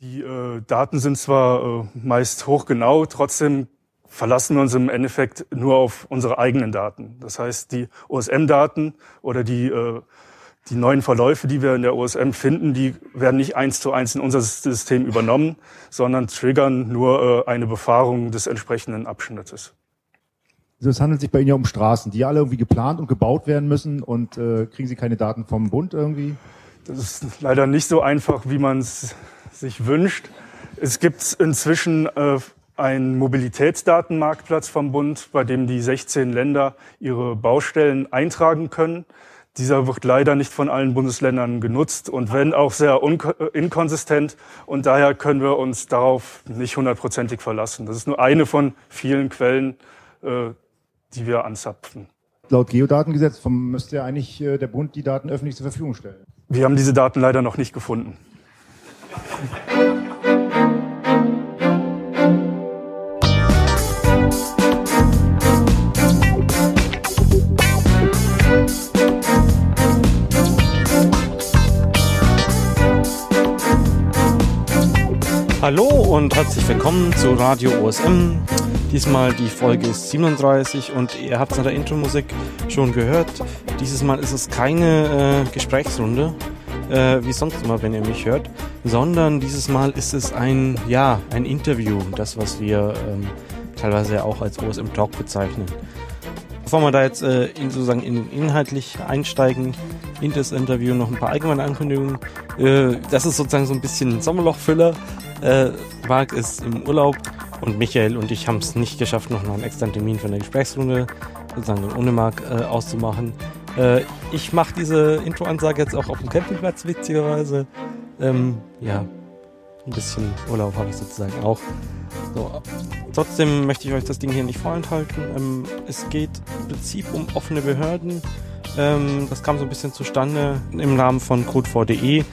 Die äh, Daten sind zwar äh, meist hochgenau, trotzdem verlassen wir uns im Endeffekt nur auf unsere eigenen Daten. Das heißt, die OSM-Daten oder die, äh, die neuen Verläufe, die wir in der OSM finden, die werden nicht eins zu eins in unser System übernommen, sondern triggern nur äh, eine Befahrung des entsprechenden Abschnittes. Also es handelt sich bei Ihnen ja um Straßen, die alle irgendwie geplant und gebaut werden müssen und äh, kriegen Sie keine Daten vom Bund irgendwie? Das ist leider nicht so einfach, wie man es sich wünscht. Es gibt inzwischen äh, einen Mobilitätsdatenmarktplatz vom Bund, bei dem die 16 Länder ihre Baustellen eintragen können. Dieser wird leider nicht von allen Bundesländern genutzt und wenn auch sehr inkonsistent. Und daher können wir uns darauf nicht hundertprozentig verlassen. Das ist nur eine von vielen Quellen, äh, die wir anzapfen. Laut Geodatengesetz müsste ja eigentlich äh, der Bund die Daten öffentlich zur Verfügung stellen. Wir haben diese Daten leider noch nicht gefunden. Hallo und herzlich willkommen zu Radio OSM. Diesmal die Folge ist 37 und ihr habt es in der Intro-Musik schon gehört. Dieses Mal ist es keine äh, Gesprächsrunde, äh, wie sonst immer, wenn ihr mich hört, sondern dieses Mal ist es ein, ja, ein Interview, das, was wir ähm, teilweise auch als OSM Talk bezeichnen. Bevor wir da jetzt äh, in, sozusagen in, inhaltlich einsteigen, in das Interview noch ein paar allgemeine Ankündigungen. Äh, das ist sozusagen so ein bisschen Sommerlochfüller. Äh, Marc ist im Urlaub und Michael und ich haben es nicht geschafft, noch einen extra Termin für eine Gesprächsrunde sozusagen ohne Marc äh, auszumachen. Äh, ich mache diese Intro-Ansage jetzt auch auf dem Campingplatz, witzigerweise. Ähm, ja, ein bisschen Urlaub habe ich sozusagen auch. So, trotzdem möchte ich euch das Ding hier nicht vorenthalten. Ähm, es geht im Prinzip um offene Behörden. Ähm, das kam so ein bisschen zustande im Rahmen von code4.de.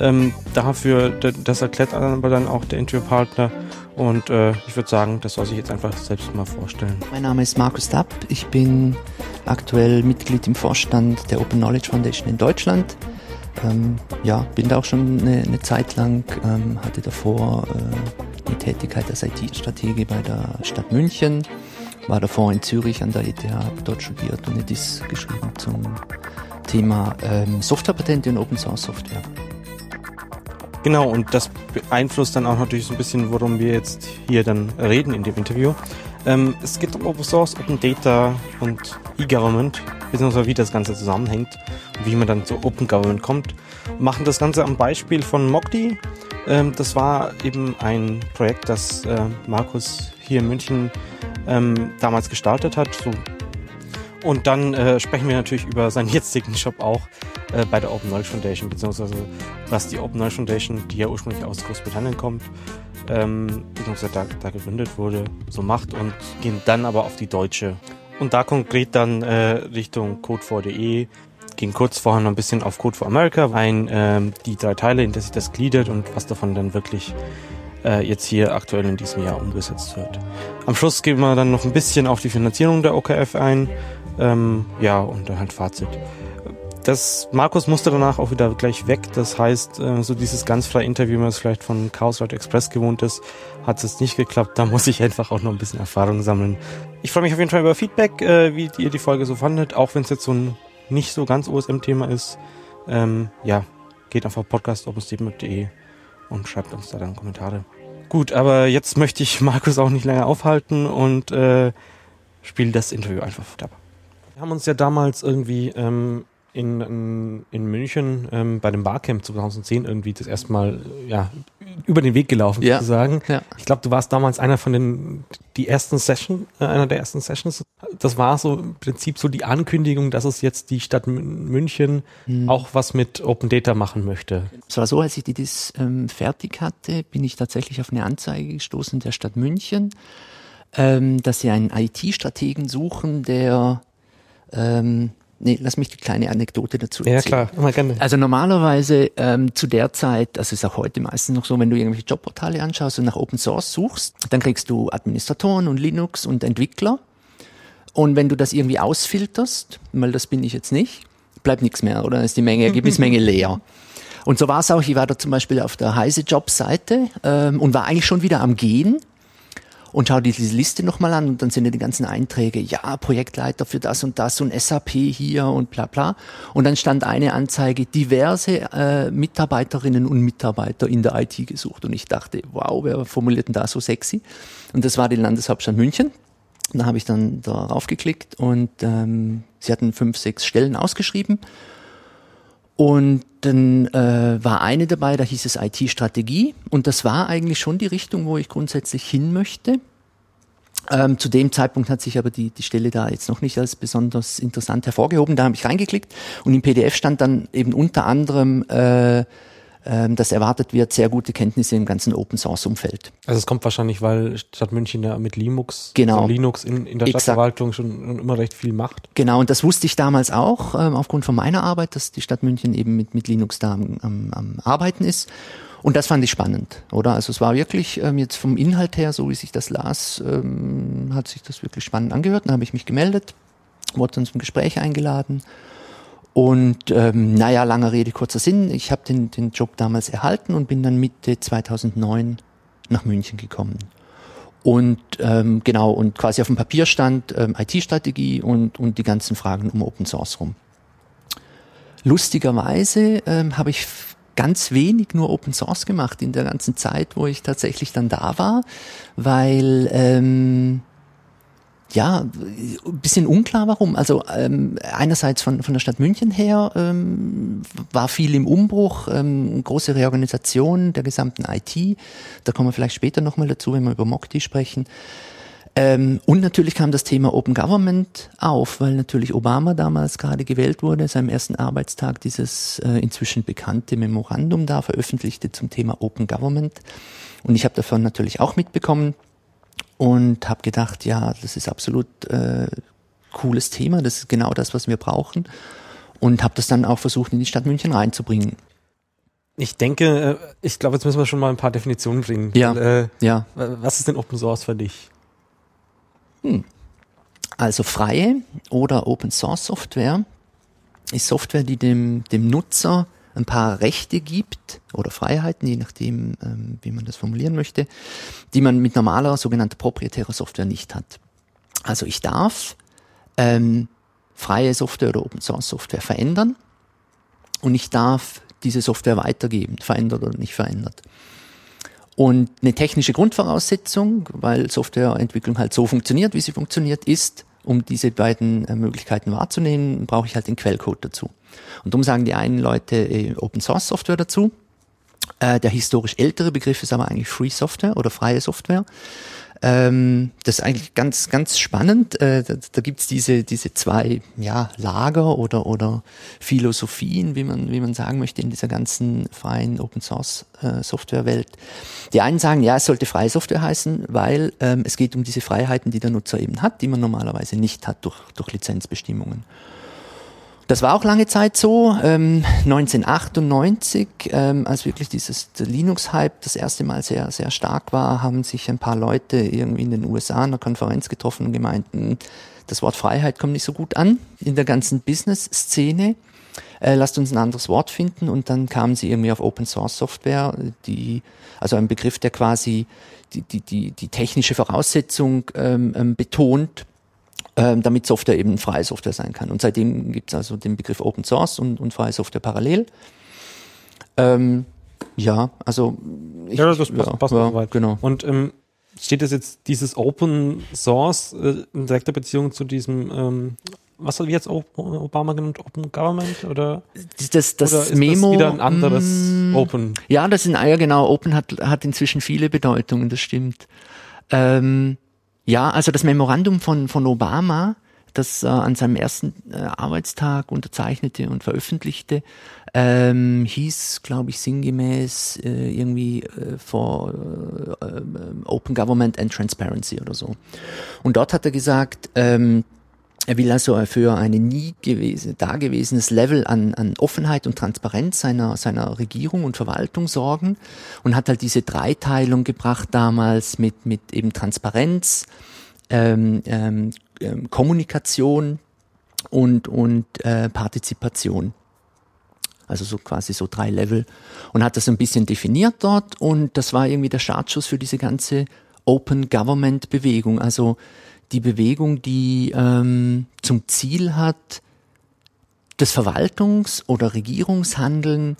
Ähm, dafür, das erklärt aber dann auch der Interviewpartner. Und äh, ich würde sagen, das soll sich jetzt einfach selbst mal vorstellen. Mein Name ist Markus Dapp. Ich bin aktuell Mitglied im Vorstand der Open Knowledge Foundation in Deutschland. Ähm, ja, bin da auch schon eine, eine Zeit lang, ähm, hatte davor äh, die Tätigkeit als IT-Stratege bei der Stadt München, war davor in Zürich an der ETH, habe dort studiert und eine DIS geschrieben zum Thema ähm, Softwarepatente und Open Source Software. Genau, und das beeinflusst dann auch natürlich so ein bisschen, worum wir jetzt hier dann reden in dem Interview. Ähm, es geht um Open Source, Open Data und E-Government, beziehungsweise wie das Ganze zusammenhängt und wie man dann zu Open Government kommt. Wir machen das Ganze am Beispiel von Mokdi. Ähm, das war eben ein Projekt, das äh, Markus hier in München ähm, damals gestartet hat. So. Und dann äh, sprechen wir natürlich über seinen jetzigen Job auch äh, bei der Open Knowledge Foundation, beziehungsweise was die Open Knowledge Foundation, die ja ursprünglich aus Großbritannien kommt, ähm, beziehungsweise da, da gegründet wurde, so macht und gehen dann aber auf die deutsche. Und da konkret dann äh, Richtung code4.de, gehen kurz vorher noch ein bisschen auf Code for America ein, ähm, die drei Teile, in der sich das gliedert und was davon dann wirklich äh, jetzt hier aktuell in diesem Jahr umgesetzt wird. Am Schluss gehen wir dann noch ein bisschen auf die Finanzierung der OKF ein. Ähm, ja, und dann halt Fazit. Das Markus musste danach auch wieder gleich weg. Das heißt, äh, so dieses ganz freie Interview, wie man es vielleicht von Chaos Radio Express gewohnt ist, hat es nicht geklappt. Da muss ich einfach auch noch ein bisschen Erfahrung sammeln. Ich freue mich auf jeden Fall über Feedback, äh, wie ihr die Folge so fandet, auch wenn es jetzt so ein nicht so ganz OSM-Thema ist. Ähm, ja, geht einfach podcast.opensteven.de und schreibt uns da dann Kommentare. Gut, aber jetzt möchte ich Markus auch nicht länger aufhalten und äh, spiele das Interview einfach ab. Wir haben uns ja damals irgendwie ähm, in, in, in München ähm, bei dem Barcamp 2010 irgendwie das erste Mal ja, über den Weg gelaufen ja. sozusagen. Ja. Ich glaube, du warst damals einer von den die ersten Session, äh, einer der ersten Sessions. Das war so im Prinzip so die Ankündigung, dass es jetzt die Stadt München mhm. auch was mit Open Data machen möchte. Es war so, als ich die das ähm, fertig hatte, bin ich tatsächlich auf eine Anzeige gestoßen der Stadt München, ähm, dass sie einen IT-Strategen suchen, der ähm, Nee, lass mich die kleine Anekdote dazu erzählen. Ja, klar, immer gerne. Also normalerweise ähm, zu der Zeit, das ist auch heute meistens noch so, wenn du irgendwelche Jobportale anschaust und nach Open Source suchst, dann kriegst du Administratoren und Linux und Entwickler. Und wenn du das irgendwie ausfilterst, weil das bin ich jetzt nicht, bleibt nichts mehr, oder ist die Menge, Ergebnismenge leer. Und so war es auch, ich war da zum Beispiel auf der Heise Job-Seite ähm, und war eigentlich schon wieder am Gehen und schau dir diese Liste nochmal an und dann sind ja die ganzen Einträge, ja, Projektleiter für das und das und SAP hier und bla bla. Und dann stand eine Anzeige, diverse äh, Mitarbeiterinnen und Mitarbeiter in der IT gesucht. Und ich dachte, wow, wer formuliert denn da so sexy? Und das war die Landeshauptstadt München. Da habe ich dann darauf geklickt und ähm, sie hatten fünf, sechs Stellen ausgeschrieben. Und dann äh, war eine dabei, da hieß es IT-Strategie. Und das war eigentlich schon die Richtung, wo ich grundsätzlich hin möchte. Ähm, zu dem Zeitpunkt hat sich aber die, die Stelle da jetzt noch nicht als besonders interessant hervorgehoben. Da habe ich reingeklickt und im PDF stand dann eben unter anderem äh, ähm, dass erwartet wird, sehr gute Kenntnisse im ganzen Open Source Umfeld. Also es kommt wahrscheinlich, weil Stadt München ja mit Linux, genau. also Linux in, in der Exakt. Stadtverwaltung schon immer recht viel macht. Genau, und das wusste ich damals auch, ähm, aufgrund von meiner Arbeit, dass die Stadt München eben mit, mit Linux da am, am, am Arbeiten ist. Und das fand ich spannend, oder? Also es war wirklich ähm, jetzt vom Inhalt her, so wie sich das las, ähm, hat sich das wirklich spannend angehört. Dann habe ich mich gemeldet, wurde dann zum Gespräch eingeladen und ähm, naja, langer Rede, kurzer Sinn. Ich habe den, den Job damals erhalten und bin dann Mitte 2009 nach München gekommen. Und ähm, genau, und quasi auf dem Papier stand ähm, IT-Strategie und, und die ganzen Fragen um Open Source rum. Lustigerweise ähm, habe ich ganz wenig nur Open Source gemacht in der ganzen Zeit, wo ich tatsächlich dann da war, weil ähm, ja, ein bisschen unklar warum. Also ähm, einerseits von, von der Stadt München her ähm, war viel im Umbruch, ähm, große Reorganisation der gesamten IT. Da kommen wir vielleicht später nochmal dazu, wenn wir über Mokti sprechen. Ähm, und natürlich kam das Thema Open Government auf, weil natürlich Obama damals gerade gewählt wurde, seinem ersten Arbeitstag dieses äh, inzwischen bekannte Memorandum da veröffentlichte zum Thema Open Government. Und ich habe davon natürlich auch mitbekommen und habe gedacht, ja, das ist absolut äh, cooles Thema, das ist genau das, was wir brauchen und habe das dann auch versucht in die Stadt München reinzubringen. Ich denke, äh, ich glaube, jetzt müssen wir schon mal ein paar Definitionen bringen. Ja. Äh, ja. Was ist denn Open Source für dich? Hm. Also freie oder Open Source Software ist Software, die dem, dem Nutzer ein paar Rechte gibt oder Freiheiten, je nachdem, ähm, wie man das formulieren möchte, die man mit normaler sogenannter proprietärer Software nicht hat. Also ich darf ähm, freie Software oder Open Source Software verändern und ich darf diese Software weitergeben, verändert oder nicht verändert. Und eine technische Grundvoraussetzung, weil Softwareentwicklung halt so funktioniert, wie sie funktioniert, ist, um diese beiden äh, Möglichkeiten wahrzunehmen, brauche ich halt den Quellcode dazu. Und darum sagen die einen Leute äh, Open Source Software dazu. Äh, der historisch ältere Begriff ist aber eigentlich Free Software oder freie Software. Ähm, das ist eigentlich ganz, ganz spannend. Äh, da da gibt es diese, diese zwei ja, Lager oder, oder Philosophien, wie man, wie man sagen möchte, in dieser ganzen freien Open Source äh, Software Welt. Die einen sagen, ja, es sollte freie Software heißen, weil ähm, es geht um diese Freiheiten, die der Nutzer eben hat, die man normalerweise nicht hat durch, durch Lizenzbestimmungen. Das war auch lange Zeit so. Ähm, 1998, ähm, als wirklich dieses Linux-Hype das erste Mal sehr, sehr stark war, haben sich ein paar Leute irgendwie in den USA in einer Konferenz getroffen und gemeint, hm, das Wort Freiheit kommt nicht so gut an in der ganzen Business-Szene. Äh, lasst uns ein anderes Wort finden und dann kamen sie irgendwie auf Open Source Software, die, also ein Begriff, der quasi die, die, die, die technische Voraussetzung ähm, ähm betont, damit Software eben freie Software sein kann. Und seitdem gibt es also den Begriff Open Source und, und freie Software parallel. Ähm, ja, also ich, ja, das passt, ja, passt ja, soweit. Genau. Und ähm, steht das jetzt dieses Open Source äh, in direkter Beziehung zu diesem ähm, was hat jetzt Obama genannt? Open Government oder? Das, das oder ist Memo. Das wieder ein anderes mm, Open. Ja, das sind, ja genau, Open hat, hat inzwischen viele Bedeutungen, das stimmt. Ähm, ja, also das Memorandum von, von Obama, das äh, an seinem ersten äh, Arbeitstag unterzeichnete und veröffentlichte, ähm, hieß, glaube ich, sinngemäß äh, irgendwie äh, for äh, äh, Open Government and Transparency oder so. Und dort hat er gesagt, ähm, er will also für ein nie gewesen, dagewesenes Level an, an Offenheit und Transparenz seiner, seiner Regierung und Verwaltung sorgen und hat halt diese Dreiteilung gebracht damals mit, mit eben Transparenz, ähm, ähm, ähm Kommunikation und, und äh, Partizipation. Also so quasi so drei Level. Und hat das ein bisschen definiert dort und das war irgendwie der Startschuss für diese ganze Open Government Bewegung. Also die Bewegung, die ähm, zum Ziel hat, das Verwaltungs- oder Regierungshandeln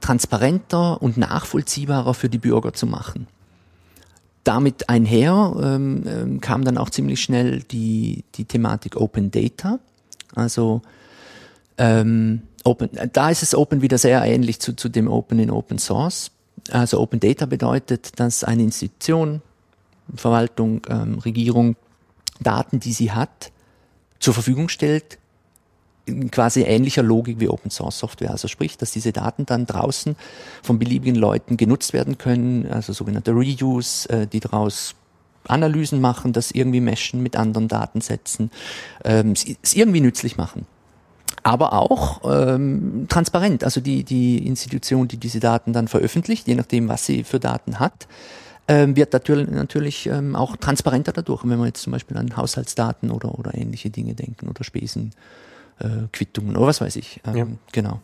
transparenter und nachvollziehbarer für die Bürger zu machen. Damit einher ähm, ähm, kam dann auch ziemlich schnell die, die Thematik Open Data. Also ähm, Open, da ist es Open wieder sehr ähnlich zu, zu dem Open in Open Source. Also Open Data bedeutet, dass eine Institution, Verwaltung, ähm, Regierung Daten, die sie hat, zur Verfügung stellt, in quasi ähnlicher Logik wie Open Source Software. Also sprich, dass diese Daten dann draußen von beliebigen Leuten genutzt werden können, also sogenannte Reuse, äh, die daraus Analysen machen, das irgendwie meshen mit anderen Datensätzen, ähm, es irgendwie nützlich machen. Aber auch ähm, transparent, also die, die Institution, die diese Daten dann veröffentlicht, je nachdem, was sie für Daten hat, ähm, wird natürlich, natürlich ähm, auch transparenter dadurch, wenn wir jetzt zum Beispiel an Haushaltsdaten oder, oder ähnliche Dinge denken oder Spesen äh, Quittungen oder was weiß ich. Ähm, Ja. Genau.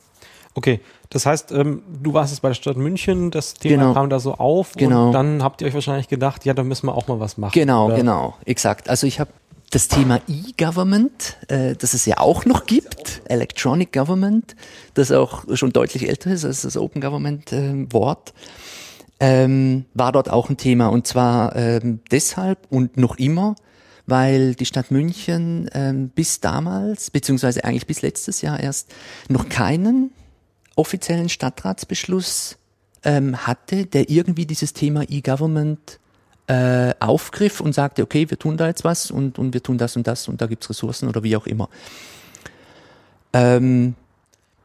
Okay, das heißt, ähm, du warst jetzt bei der Stadt München, das Thema Genau. kam da so auf Genau. und dann habt ihr euch wahrscheinlich gedacht, ja, da müssen wir auch mal was machen. Genau, oder? genau, exakt. Also ich habe das Thema E-Government, äh, das es ja auch noch gibt, Electronic Government, das auch schon deutlich älter ist als das Open Government äh, Wort, ähm, war dort auch ein Thema. Und zwar ähm, deshalb und noch immer, weil die Stadt München ähm, bis damals, beziehungsweise eigentlich bis letztes Jahr erst, noch keinen offiziellen Stadtratsbeschluss ähm, hatte, der irgendwie dieses Thema E-Government äh, aufgriff und sagte, okay, wir tun da jetzt was und, und wir tun das und das und da gibt's Ressourcen oder wie auch immer. Ähm,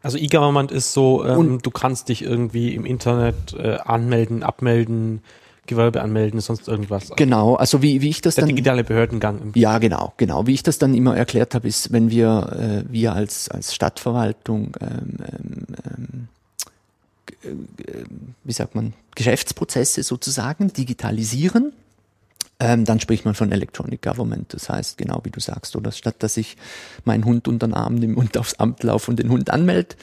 Also E-Government ist so, ähm, du kannst dich irgendwie im Internet äh, anmelden, abmelden, Gewerbe anmelden, sonst irgendwas. genau, also wie, wie ich das Der dann... digitale Behördengang. Im Ja, genau, genau. Wie ich das dann immer erklärt habe, ist, wenn wir, äh, wir als, als Stadtverwaltung, ähm, ähm, ähm, äh, wie sagt man, Geschäftsprozesse sozusagen digitalisieren, ähm, dann spricht man von Electronic Government. Das heißt, genau wie du sagst, oder statt dass ich meinen Hund unter den Arm nehme und aufs Amt laufe und den Hund anmelde,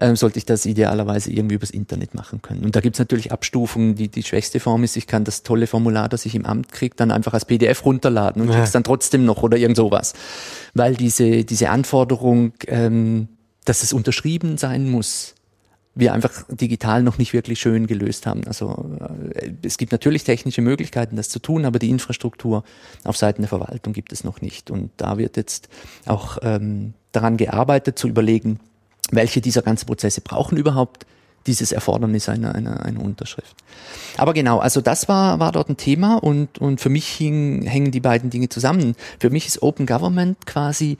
ähm, sollte ich das idealerweise irgendwie übers Internet machen können. Und da gibt's natürlich Abstufungen. Die, die schwächste Form ist, ich kann das tolle Formular, das ich im Amt kriege, dann einfach als PDF runterladen und Ja. krieg's dann trotzdem noch oder irgend sowas. Weil diese, diese Anforderung, ähm, dass es unterschrieben sein muss, wir einfach digital noch nicht wirklich schön gelöst haben. Also äh, es gibt natürlich technische Möglichkeiten, das zu tun, aber die Infrastruktur auf Seiten der Verwaltung gibt es noch nicht. Und da wird jetzt auch ähm, daran gearbeitet, zu überlegen, welche dieser ganzen Prozesse brauchen überhaupt dieses Erfordernis einer, einer, einer Unterschrift. Aber genau, also das war, war dort ein Thema und, und für mich hing, hängen die beiden Dinge zusammen. Für mich ist Open Government quasi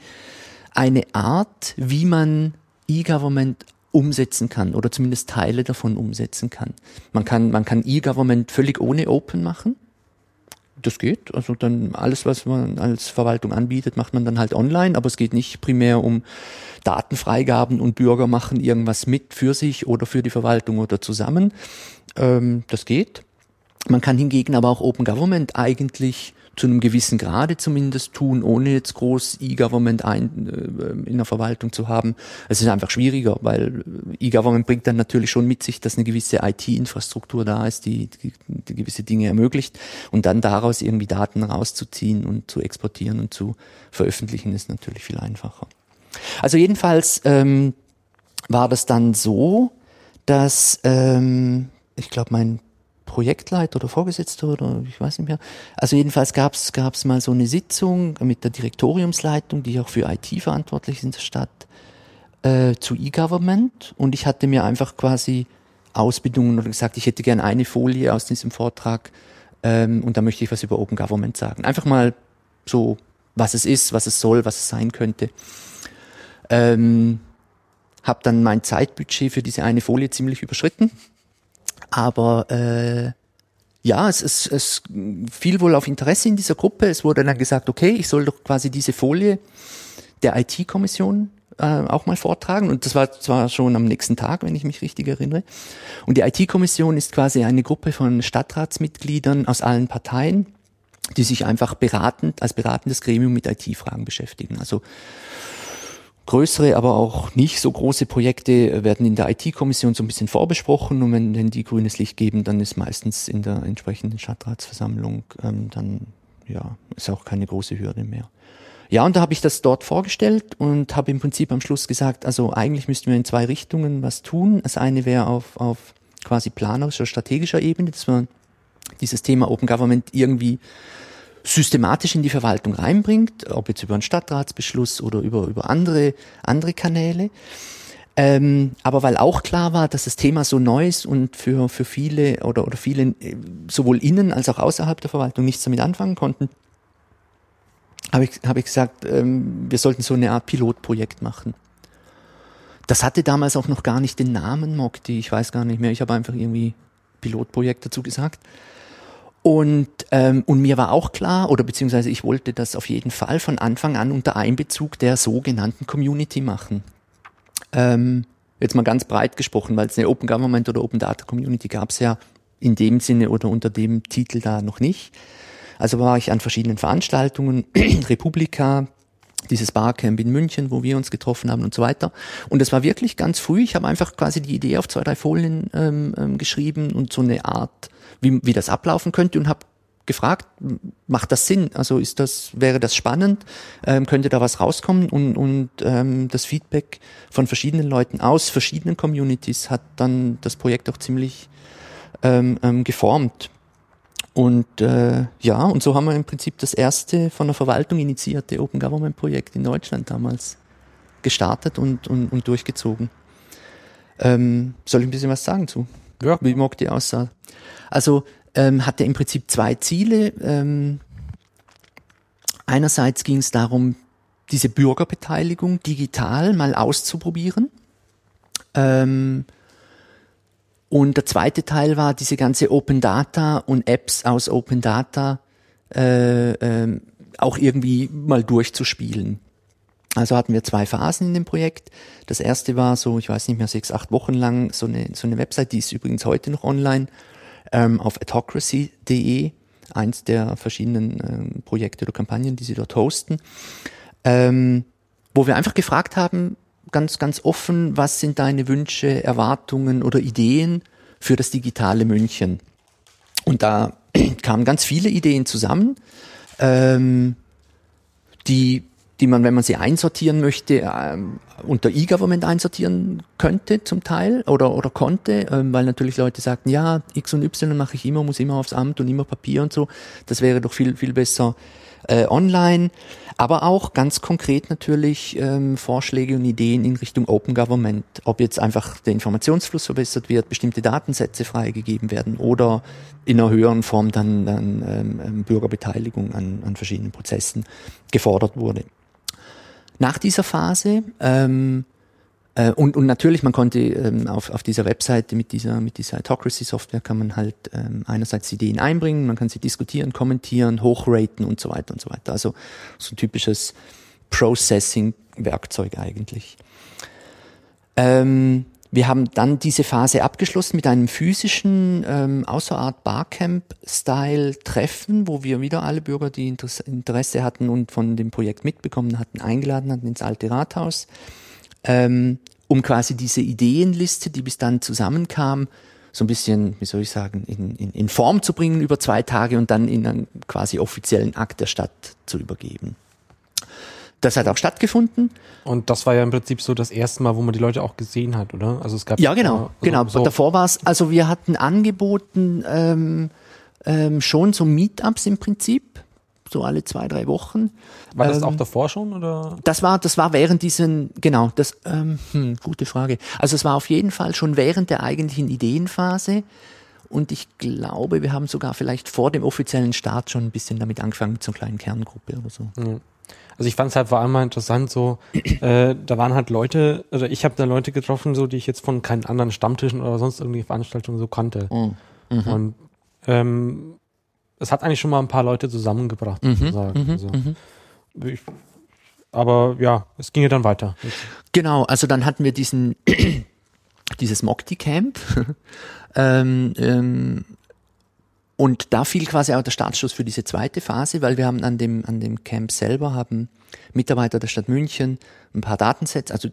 eine Art, wie man E-Government umsetzen kann oder zumindest Teile davon umsetzen kann. Man kann, man kann E-Government völlig ohne Open machen. Das geht. Also dann alles, was man als Verwaltung anbietet, macht man dann halt online, aber es geht nicht primär um Datenfreigaben und Bürger machen irgendwas mit für sich oder für die Verwaltung oder zusammen. Ähm, das geht. Man kann hingegen aber auch Open Government eigentlich zu einem gewissen Grade zumindest tun, ohne jetzt groß E-Government ein, äh, in der Verwaltung zu haben. Es ist einfach schwieriger, weil E-Government bringt dann natürlich schon mit sich, dass eine gewisse IT-Infrastruktur da ist, die, die, die gewisse Dinge ermöglicht und dann daraus irgendwie Daten rauszuziehen und zu exportieren und zu veröffentlichen ist natürlich viel einfacher. Also jedenfalls ähm, war das dann so, dass ähm, ich glaube mein Projektleiter oder Vorgesetzter oder ich weiß nicht mehr. Also jedenfalls gab es mal so eine Sitzung mit der Direktoriumsleitung, die auch für IT verantwortlich ist in der Stadt, äh, zu E-Government und ich hatte mir einfach quasi Ausbildungen oder gesagt, ich hätte gern eine Folie aus diesem Vortrag ähm, und da möchte ich was über Open Government sagen. Einfach mal so, was es ist, was es soll, was es sein könnte. Ähm, habe dann mein Zeitbudget für diese eine Folie ziemlich überschritten. Aber äh, ja, es, es, es fiel wohl auf Interesse in dieser Gruppe. Es wurde dann gesagt, okay, ich soll doch quasi diese Folie der IT-Kommission äh, auch mal vortragen. Und das war zwar schon am nächsten Tag, wenn ich mich richtig erinnere. Und die IT-Kommission ist quasi eine Gruppe von Stadtratsmitgliedern aus allen Parteien, die sich einfach beratend, als beratendes Gremium mit IT-Fragen beschäftigen. Also größere, aber auch nicht so große Projekte werden in der IT-Kommission so ein bisschen vorbesprochen und wenn, wenn die grünes Licht geben, dann ist meistens in der entsprechenden Stadtratsversammlung ähm, dann ja ist auch keine große Hürde mehr. Ja, und da habe ich das dort vorgestellt und habe im Prinzip am Schluss gesagt, also eigentlich müssten wir in zwei Richtungen was tun. Das eine wäre auf, auf quasi planerischer, strategischer Ebene, dass man dieses Thema Open Government irgendwie systematisch in die Verwaltung reinbringt, ob jetzt über einen Stadtratsbeschluss oder über, über andere, andere Kanäle. Ähm, aber weil auch klar war, dass das Thema so neu ist und für, für viele oder, oder viele äh, sowohl innen als auch außerhalb der Verwaltung nichts damit anfangen konnten, habe ich, hab ich gesagt, ähm, wir sollten so eine Art Pilotprojekt machen. Das hatte damals auch noch gar nicht den Namen Mokti, ich weiß gar nicht mehr, ich habe einfach irgendwie Pilotprojekt dazu gesagt. Und, ähm, und mir war auch klar, oder beziehungsweise ich wollte das auf jeden Fall von Anfang an unter Einbezug der sogenannten Community machen. Ähm, jetzt mal ganz breit gesprochen, weil es eine Open Government oder Open Data Community gab es ja in dem Sinne oder unter dem Titel da noch nicht. Also war ich an verschiedenen Veranstaltungen, Republika, dieses Barcamp in München, wo wir uns getroffen haben und so weiter. Und es war wirklich ganz früh. Ich habe einfach quasi die Idee auf zwei, drei Folien ähm, ähm, geschrieben und so eine Art wie, wie das ablaufen könnte und habe gefragt, macht das Sinn? Also ist das, wäre das spannend? Ähm, könnte da was rauskommen? Und, und ähm, das Feedback von verschiedenen Leuten aus verschiedenen Communities hat dann das Projekt auch ziemlich ähm, ähm, geformt. Und äh, ja, und so haben wir im Prinzip das erste von der Verwaltung initiierte Open Government Projekt in Deutschland damals gestartet und, und, und durchgezogen. Ähm, soll ich ein bisschen was sagen zu? Ja. Wie Mock die aussah? Also ähm, hatte im Prinzip zwei Ziele. Ähm, einerseits ging es darum, diese Bürgerbeteiligung digital mal auszuprobieren. Ähm, und der zweite Teil war diese ganze Open Data und Apps aus Open Data äh, äh, auch irgendwie mal durchzuspielen. Also hatten wir zwei Phasen in dem Projekt. Das erste war so, ich weiß nicht mehr, sechs, acht Wochen lang so eine, so eine Website, die ist übrigens heute noch online, ähm, auf autocracy.de, eins der verschiedenen ähm, Projekte oder Kampagnen, die sie dort hosten, ähm, wo wir einfach gefragt haben, ganz, ganz offen, was sind deine Wünsche, Erwartungen oder Ideen für das digitale München? Und da kamen ganz viele Ideen zusammen, ähm, die die man, wenn man sie einsortieren möchte, ähm, unter E-Government einsortieren könnte zum Teil oder, oder konnte, ähm, weil natürlich Leute sagten, ja, X und Y mache ich immer, muss immer aufs Amt und immer Papier und so. Das wäre doch viel, viel besser äh, online. Aber auch ganz konkret natürlich ähm, Vorschläge und Ideen in Richtung Open Government, ob jetzt einfach der Informationsfluss verbessert wird, bestimmte Datensätze freigegeben werden oder in einer höheren Form dann, dann ähm, ähm Bürgerbeteiligung an, an verschiedenen Prozessen gefordert wurde nach dieser Phase. Ähm, äh, und, und natürlich, man konnte ähm, auf, auf dieser Webseite mit dieser, mit dieser Autocracy-Software kann man halt ähm, einerseits Ideen einbringen, man kann sie diskutieren, kommentieren, hochraten und so weiter und so weiter. Also so ein typisches Processing-Werkzeug eigentlich. Ähm, wir haben dann diese Phase abgeschlossen mit einem physischen ähm, Außerart Barcamp-Style-Treffen, wo wir wieder alle Bürger, die Interesse hatten und von dem Projekt mitbekommen hatten, eingeladen hatten ins alte Rathaus, ähm, um quasi diese Ideenliste, die bis dann zusammenkam, so ein bisschen, wie soll ich sagen, in, in, in Form zu bringen über zwei Tage und dann in einen quasi offiziellen Akt der Stadt zu übergeben. Das hat auch stattgefunden. Und das war ja im Prinzip so das erste Mal, wo man die Leute auch gesehen hat, oder? Also es gab ja genau, also genau. So Davor war es, also wir hatten angeboten ähm, ähm, schon so Meetups im Prinzip, so alle zwei drei Wochen. War das ähm, auch davor schon oder? Das war, das war während diesen, genau, das, ähm, hm, gute Frage. Also es war auf jeden Fall schon während der eigentlichen Ideenphase. Und ich glaube, wir haben sogar vielleicht vor dem offiziellen Start schon ein bisschen damit angefangen mit so einer kleinen Kerngruppe oder so. Also ich fand es halt vor allem mal interessant, so, äh, da waren halt Leute, also ich habe da Leute getroffen, so, die ich jetzt von keinen anderen Stammtischen oder sonst irgendwie Veranstaltungen so kannte. Mhm. mhm. Und ähm, es hat eigentlich schon mal ein paar Leute zusammengebracht, mhm. sozusagen. Mhm. Also, mhm. ich, aber ja, es ging ja dann weiter. Genau, also dann hatten wir diesen dieses Mokti Camp. ähm, ähm, und da fiel quasi auch der Startschuss für diese zweite Phase, weil wir haben an dem, an dem Camp selber haben Mitarbeiter der Stadt München ein paar Datensätze, also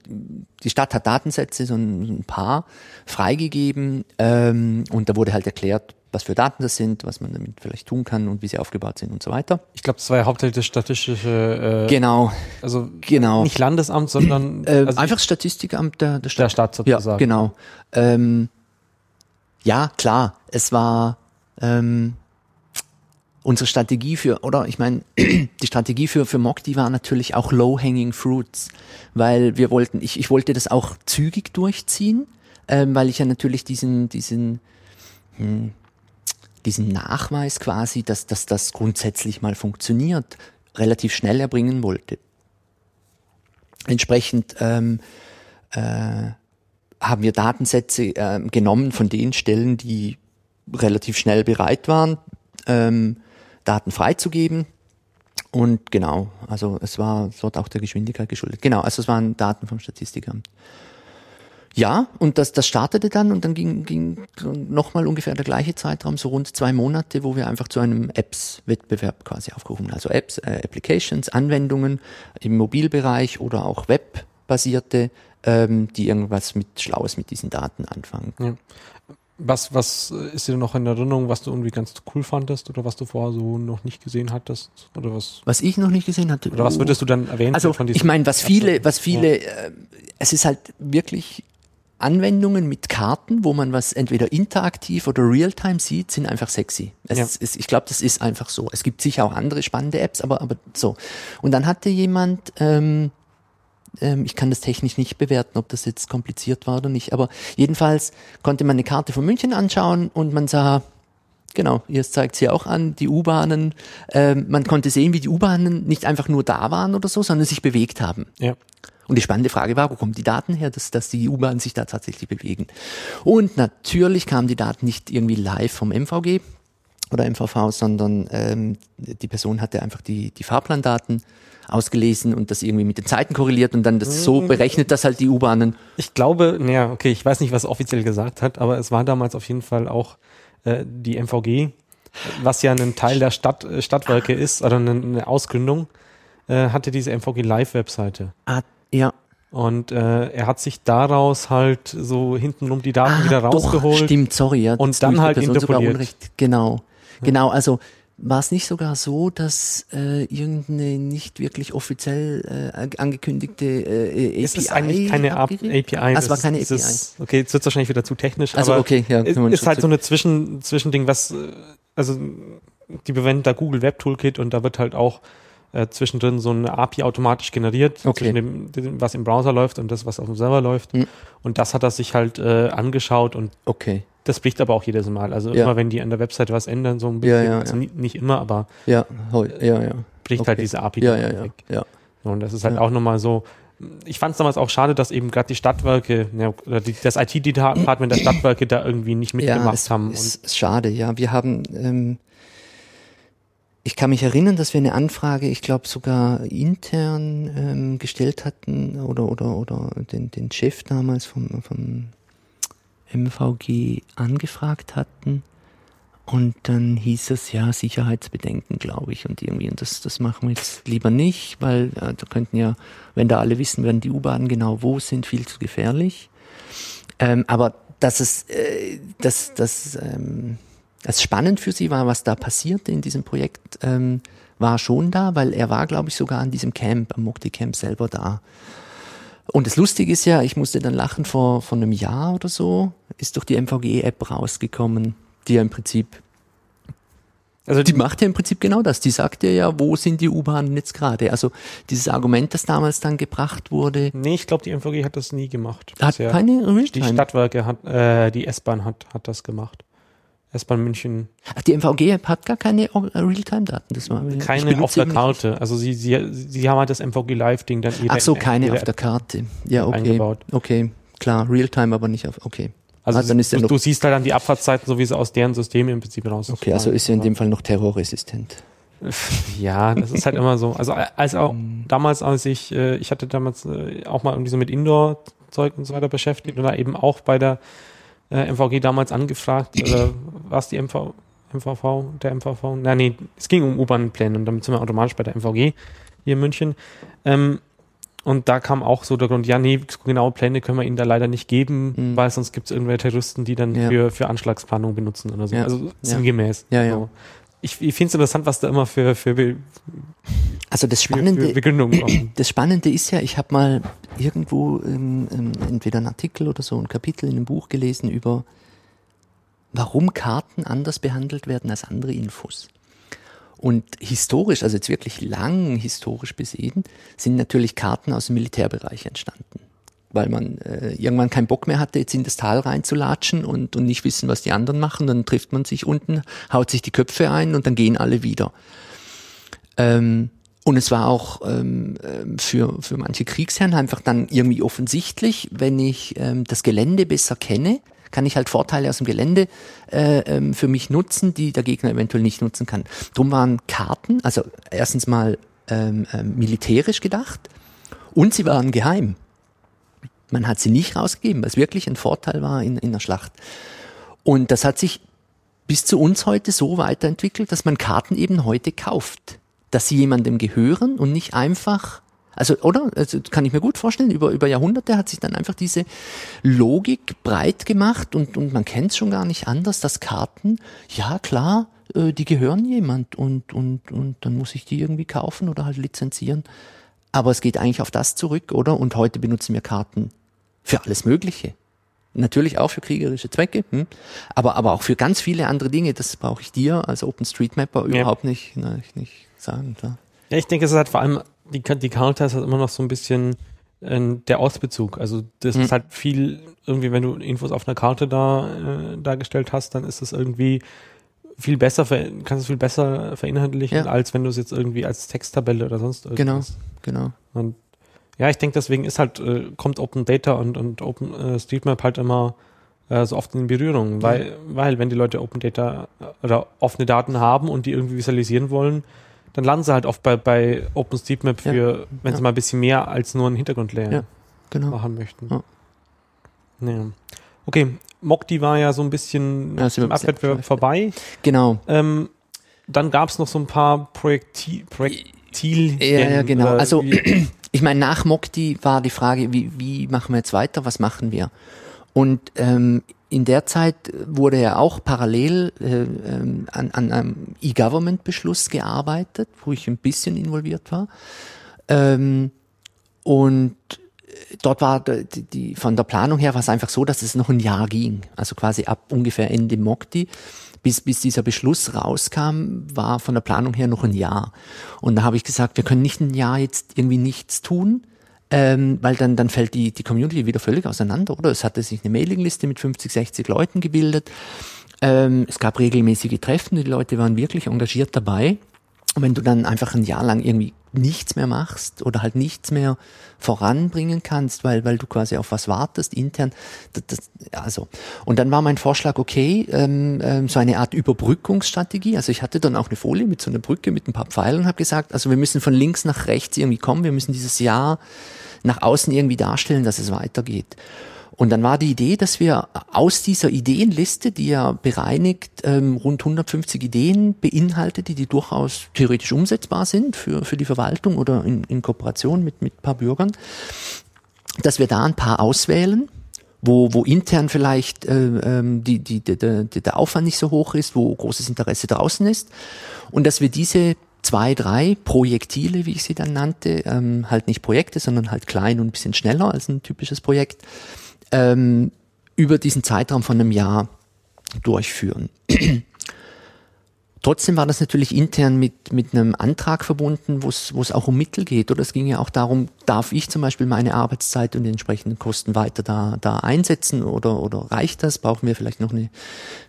die Stadt hat Datensätze, so ein, ein paar freigegeben ähm, und da wurde halt erklärt, was für Daten das sind, was man damit vielleicht tun kann und wie sie aufgebaut sind und so weiter. Ich glaube, das war ja hauptsächlich das statistische, äh, genau, also genau. nicht Landesamt, sondern äh, also einfach Statistikamt der, der Stadt. Der Stadt sozusagen. Ja, genau. Ähm, ja, klar, es war ähm, unsere Strategie für, oder ich meine, die Strategie für, für Mock, die war natürlich auch low-hanging fruits, weil wir wollten, ich, ich wollte das auch zügig durchziehen, ähm, weil ich ja natürlich diesen, diesen, hm, diesen Nachweis quasi, dass, dass das grundsätzlich mal funktioniert, relativ schnell erbringen wollte. Entsprechend ähm, äh, haben wir Datensätze äh, genommen von den Stellen, die relativ schnell bereit waren, ähm, Daten freizugeben. Und genau, also es war dort auch der Geschwindigkeit geschuldet. Genau, also es waren Daten vom Statistikamt. Ja, und das, das startete dann und dann ging, ging nochmal ungefähr der gleiche Zeitraum, so rund zwei Monate, wo wir einfach zu einem Apps-Wettbewerb quasi aufgerufen Also Apps, äh, Applications, Anwendungen im Mobilbereich oder auch webbasierte, ähm, die irgendwas mit Schlaues mit diesen Daten anfangen. Ja. Was, was ist dir noch in Erinnerung, was du irgendwie ganz cool fandest oder was du vorher so noch nicht gesehen hattest? Oder was? Was ich noch nicht gesehen hatte. Oder was würdest du dann erwähnen? Also ich meine, was viele, was viele, ja. äh, es ist halt wirklich Anwendungen mit Karten, wo man was entweder interaktiv oder realtime sieht, sind einfach sexy. Ja. ist, ich glaube, das ist einfach so. Es gibt sicher auch andere spannende Apps, aber, aber so. Und dann hatte jemand ähm, ähm, ich kann das technisch nicht bewerten, ob das jetzt kompliziert war oder nicht. Aber jedenfalls konnte man eine Karte von München anschauen und man sah, genau, ihr zeigt sie auch an, die U-Bahnen. Ähm, man konnte sehen, wie die U-Bahnen nicht einfach nur da waren oder so, sondern sich bewegt haben. Ja. Und die spannende Frage war, wo kommen die Daten her, dass, dass die U-Bahnen sich da tatsächlich bewegen? Und natürlich kamen die Daten nicht irgendwie live vom MVG oder MVV, sondern ähm, die Person hatte einfach die, die Fahrplandaten ausgelesen und das irgendwie mit den Zeiten korreliert und dann das so mhm. berechnet, dass halt die U-Bahnen. Ich glaube, naja, okay, ich weiß nicht, was offiziell gesagt hat, aber es war damals auf jeden Fall auch äh, die MVG, was ja ein Teil der Stadt, äh, Stadtwerke ist, oder eine, eine Ausgründung, äh, hatte diese MVG Live-Webseite. Ah, ja. Und äh, er hat sich daraus halt so hintenrum die Daten ah, wieder rausgeholt. Doch, stimmt, sorry, ja. Und dann halt interpoliert. Genau. Genau, also war es nicht sogar so, dass äh, irgendeine nicht wirklich offiziell äh, angekündigte äh, API Es ist eigentlich keine API. Ah, es war keine API. Ist, okay, jetzt wird wahrscheinlich wieder zu technisch, also, aber okay, ja, ist halt so eine Zwischen, Zwischending, was, äh, also die verwenden da Google Web Toolkit und da wird halt auch äh, zwischendrin so eine API automatisch generiert, okay. zwischen dem, was im Browser läuft und das, was auf dem Server läuft. Mhm. Und das hat er sich halt äh, angeschaut und okay. Das bricht aber auch jedes Mal. Also ja. immer wenn die an der Website was ändern, so ein bisschen, ja, ja, also nicht immer, aber ja, ja, ja. bricht halt okay. halt diese API ja, ja, weg. Ja. Und das ist halt auch nochmal so, ich fand es damals auch schade, dass eben gerade die Stadtwerke, ja, oder die, das IT-Department der Stadtwerke da irgendwie nicht mitgemacht ja, es, haben. Es ist schade, ja. Wir haben, ähm, ich kann mich erinnern, dass wir eine Anfrage, ich glaube sogar intern ähm, gestellt hatten oder oder oder den, den Chef damals vom, vom MVG angefragt hatten. Und dann hieß es ja Sicherheitsbedenken, glaube ich, und irgendwie, und das, das machen wir jetzt lieber nicht, weil äh, da könnten ja, wenn da alle wissen werden, die U-Bahnen genau wo sind, viel zu gefährlich. Ähm, aber dass es, äh, dass, dass, ähm, das spannend für sie war, was da passierte in diesem Projekt, ähm, war schon da, weil er war, glaube ich, sogar an diesem Camp, am Mukti Camp selber da. Und das Lustige ist ja, ich musste dann lachen, vor, vor einem Jahr oder so ist doch die MVG-App rausgekommen, die ja im Prinzip also die macht ja im Prinzip genau das. Die sagt ja ja, wo sind die U-Bahnen jetzt gerade? Also dieses Argument, das damals dann gebracht wurde. Nee, ich glaube, die MVG hat das nie gemacht. Hat bisher. keine Realtime. Die Stadtwerke hat, äh, die S-Bahn hat, hat das gemacht. S-Bahn München. Ach, die MVG hat gar keine äh, Realtime-Daten. Das war keine auf der Karte. Also sie, sie, sie haben halt das MVG Live-Ding dann Ach so, keine auf der Karte. Ja, okay. Eingebaut. Okay, klar. Realtime, aber nicht auf. Okay. Also, also dann ist du, du siehst halt dann die Abfahrtszeiten, so wie sie aus deren System im Prinzip raus. Okay, also ist sie in dem Fall noch terrorresistent. Ja, das ist halt immer so. Also als auch hm. damals, als ich, äh, ich hatte damals äh, auch mal irgendwie so mit Indoor-Zeug und so weiter beschäftigt oder eben auch bei der äh, MVG damals angefragt, äh, was die MV, MVV, der MVV. Nein, nee, es ging um U-Bahn-Pläne und damit sind wir automatisch bei der MVG hier in München. Ähm, und da kam auch so der Grund, ja, nee, genaue Pläne können wir ihnen da leider nicht geben, mhm. weil sonst gibt es irgendwelche Terroristen, die dann ja. für, für Anschlagsplanung benutzen oder so. Ja. Also sinngemäß. Ja, ja. So. Ich, ich finde es interessant, was da immer für, für also das Spannende, für, für das Spannende ist ja, ich habe mal irgendwo ähm, ähm, entweder einen Artikel oder so ein Kapitel in einem Buch gelesen über, warum Karten anders behandelt werden als andere Infos. Und historisch, also jetzt wirklich lang historisch besehen, sind natürlich Karten aus dem Militärbereich entstanden. Weil man äh, irgendwann keinen Bock mehr hatte, jetzt in das Tal reinzulatschen und, und nicht wissen, was die anderen machen. Dann trifft man sich unten, haut sich die Köpfe ein und dann gehen alle wieder. Ähm, und es war auch ähm, ähm für, für manche Kriegsherren einfach dann irgendwie offensichtlich, wenn ich ähm, das Gelände besser kenne, kann ich halt Vorteile aus dem Gelände äh, ähm, für mich nutzen, die der Gegner eventuell nicht nutzen kann. Drum waren Karten, also erstens mal ähm, ähm, militärisch gedacht und sie waren geheim. Man hat sie nicht rausgegeben, was wirklich ein Vorteil war in, in der Schlacht. Und das hat sich bis zu uns heute so weiterentwickelt, dass man Karten eben heute kauft, dass sie jemandem gehören und nicht einfach also, oder? Also, kann ich mir gut vorstellen. Über, über Jahrhunderte hat sich dann einfach diese Logik breit gemacht und, und man kennt es schon gar nicht anders, dass Karten, ja klar, äh, die gehören jemand und, und, und dann muss ich die irgendwie kaufen oder halt lizenzieren. Aber es geht eigentlich auf das zurück, oder? Und heute benutzen wir Karten für alles Mögliche. Natürlich auch für kriegerische Zwecke, hm? aber, aber auch für ganz viele andere Dinge. Das brauche ich dir als OpenStreetMapper ja. überhaupt nicht, na, nicht sagen. Klar. Ja, ich denke, es ist halt vor allem die, die Karte ist halt immer noch so ein bisschen äh, der Ausbezug. Also das mhm. ist halt viel, irgendwie, wenn du Infos auf einer Karte da äh, dargestellt hast, dann ist es irgendwie viel besser, kannst es viel besser verinhaltlichen, ja. als wenn du es jetzt irgendwie als Texttabelle oder sonst irgendwas. Genau, genau. Und ja, ich denke, deswegen ist halt, äh, kommt Open Data und, und Open äh, Streetmap halt immer äh, so oft in Berührung, weil, weil wenn die Leute Open Data oder offene Daten haben und die irgendwie visualisieren wollen, dann landen sie halt oft bei, bei OpenStreetMap für, ja. wenn sie mal ein bisschen mehr als nur ein Hintergrundlayer ja, genau. machen möchten. Ja. ja. Okay, Mokti war ja so ein bisschen ja, im Abwettbewerb vorbei. Genau. Ähm, dann gab es noch so ein paar Projekti Projektil. Ja, ja, genau. Also ich meine, nach Mokti war die Frage, wie, wie machen wir jetzt weiter, was machen wir? Und ähm, in der Zeit wurde ja auch parallel äh, ähm, an, an einem E-Government-Beschluss gearbeitet, wo ich ein bisschen involviert war. Ähm, und dort war die, die, von der Planung her war es einfach so, dass es noch ein Jahr ging. Also quasi ab ungefähr Ende Mokti. Bis, bis dieser Beschluss rauskam, war von der Planung her noch ein Jahr. Und da habe ich gesagt, wir können nicht ein Jahr jetzt irgendwie nichts tun, ähm, weil dann, dann fällt die, die Community wieder völlig auseinander, oder? Es hatte sich eine Mailingliste mit 50, 60 Leuten gebildet. Ähm, es gab regelmäßige Treffen, die Leute waren wirklich engagiert dabei. Und wenn du dann einfach ein Jahr lang irgendwie nichts mehr machst oder halt nichts mehr voranbringen kannst, weil, weil du quasi auf was wartest intern, das, das, also. Und dann war mein Vorschlag, okay, ähm, ähm, so eine Art Überbrückungsstrategie. Also ich hatte dann auch eine Folie mit so einer Brücke mit ein paar Pfeilen und habe gesagt, also wir müssen von links nach rechts irgendwie kommen, wir müssen dieses Jahr nach außen irgendwie darstellen, dass es weitergeht. Und dann war die Idee, dass wir aus dieser Ideenliste, die ja bereinigt ähm, rund 150 Ideen beinhaltet, die, die durchaus theoretisch umsetzbar sind für, für die Verwaltung oder in, in Kooperation mit, mit paar Bürgern, dass wir da ein paar auswählen, wo, wo intern vielleicht äh, ähm, die, die, die, der, der Aufwand nicht so hoch ist, wo großes Interesse draußen ist. Und dass wir diese zwei, drei Projektile, wie ich sie dann nannte, ähm, halt nicht Projekte, sondern halt klein und ein bisschen schneller als ein typisches Projekt, ähm, über diesen Zeitraum von einem Jahr durchführen. Trotzdem war das natürlich intern mit, mit einem Antrag verbunden, wo es auch um Mittel geht. Oder es ging ja auch darum, darf ich zum Beispiel meine Arbeitszeit und die entsprechenden Kosten weiter da, da einsetzen oder, oder reicht das? Brauchen wir vielleicht noch eine,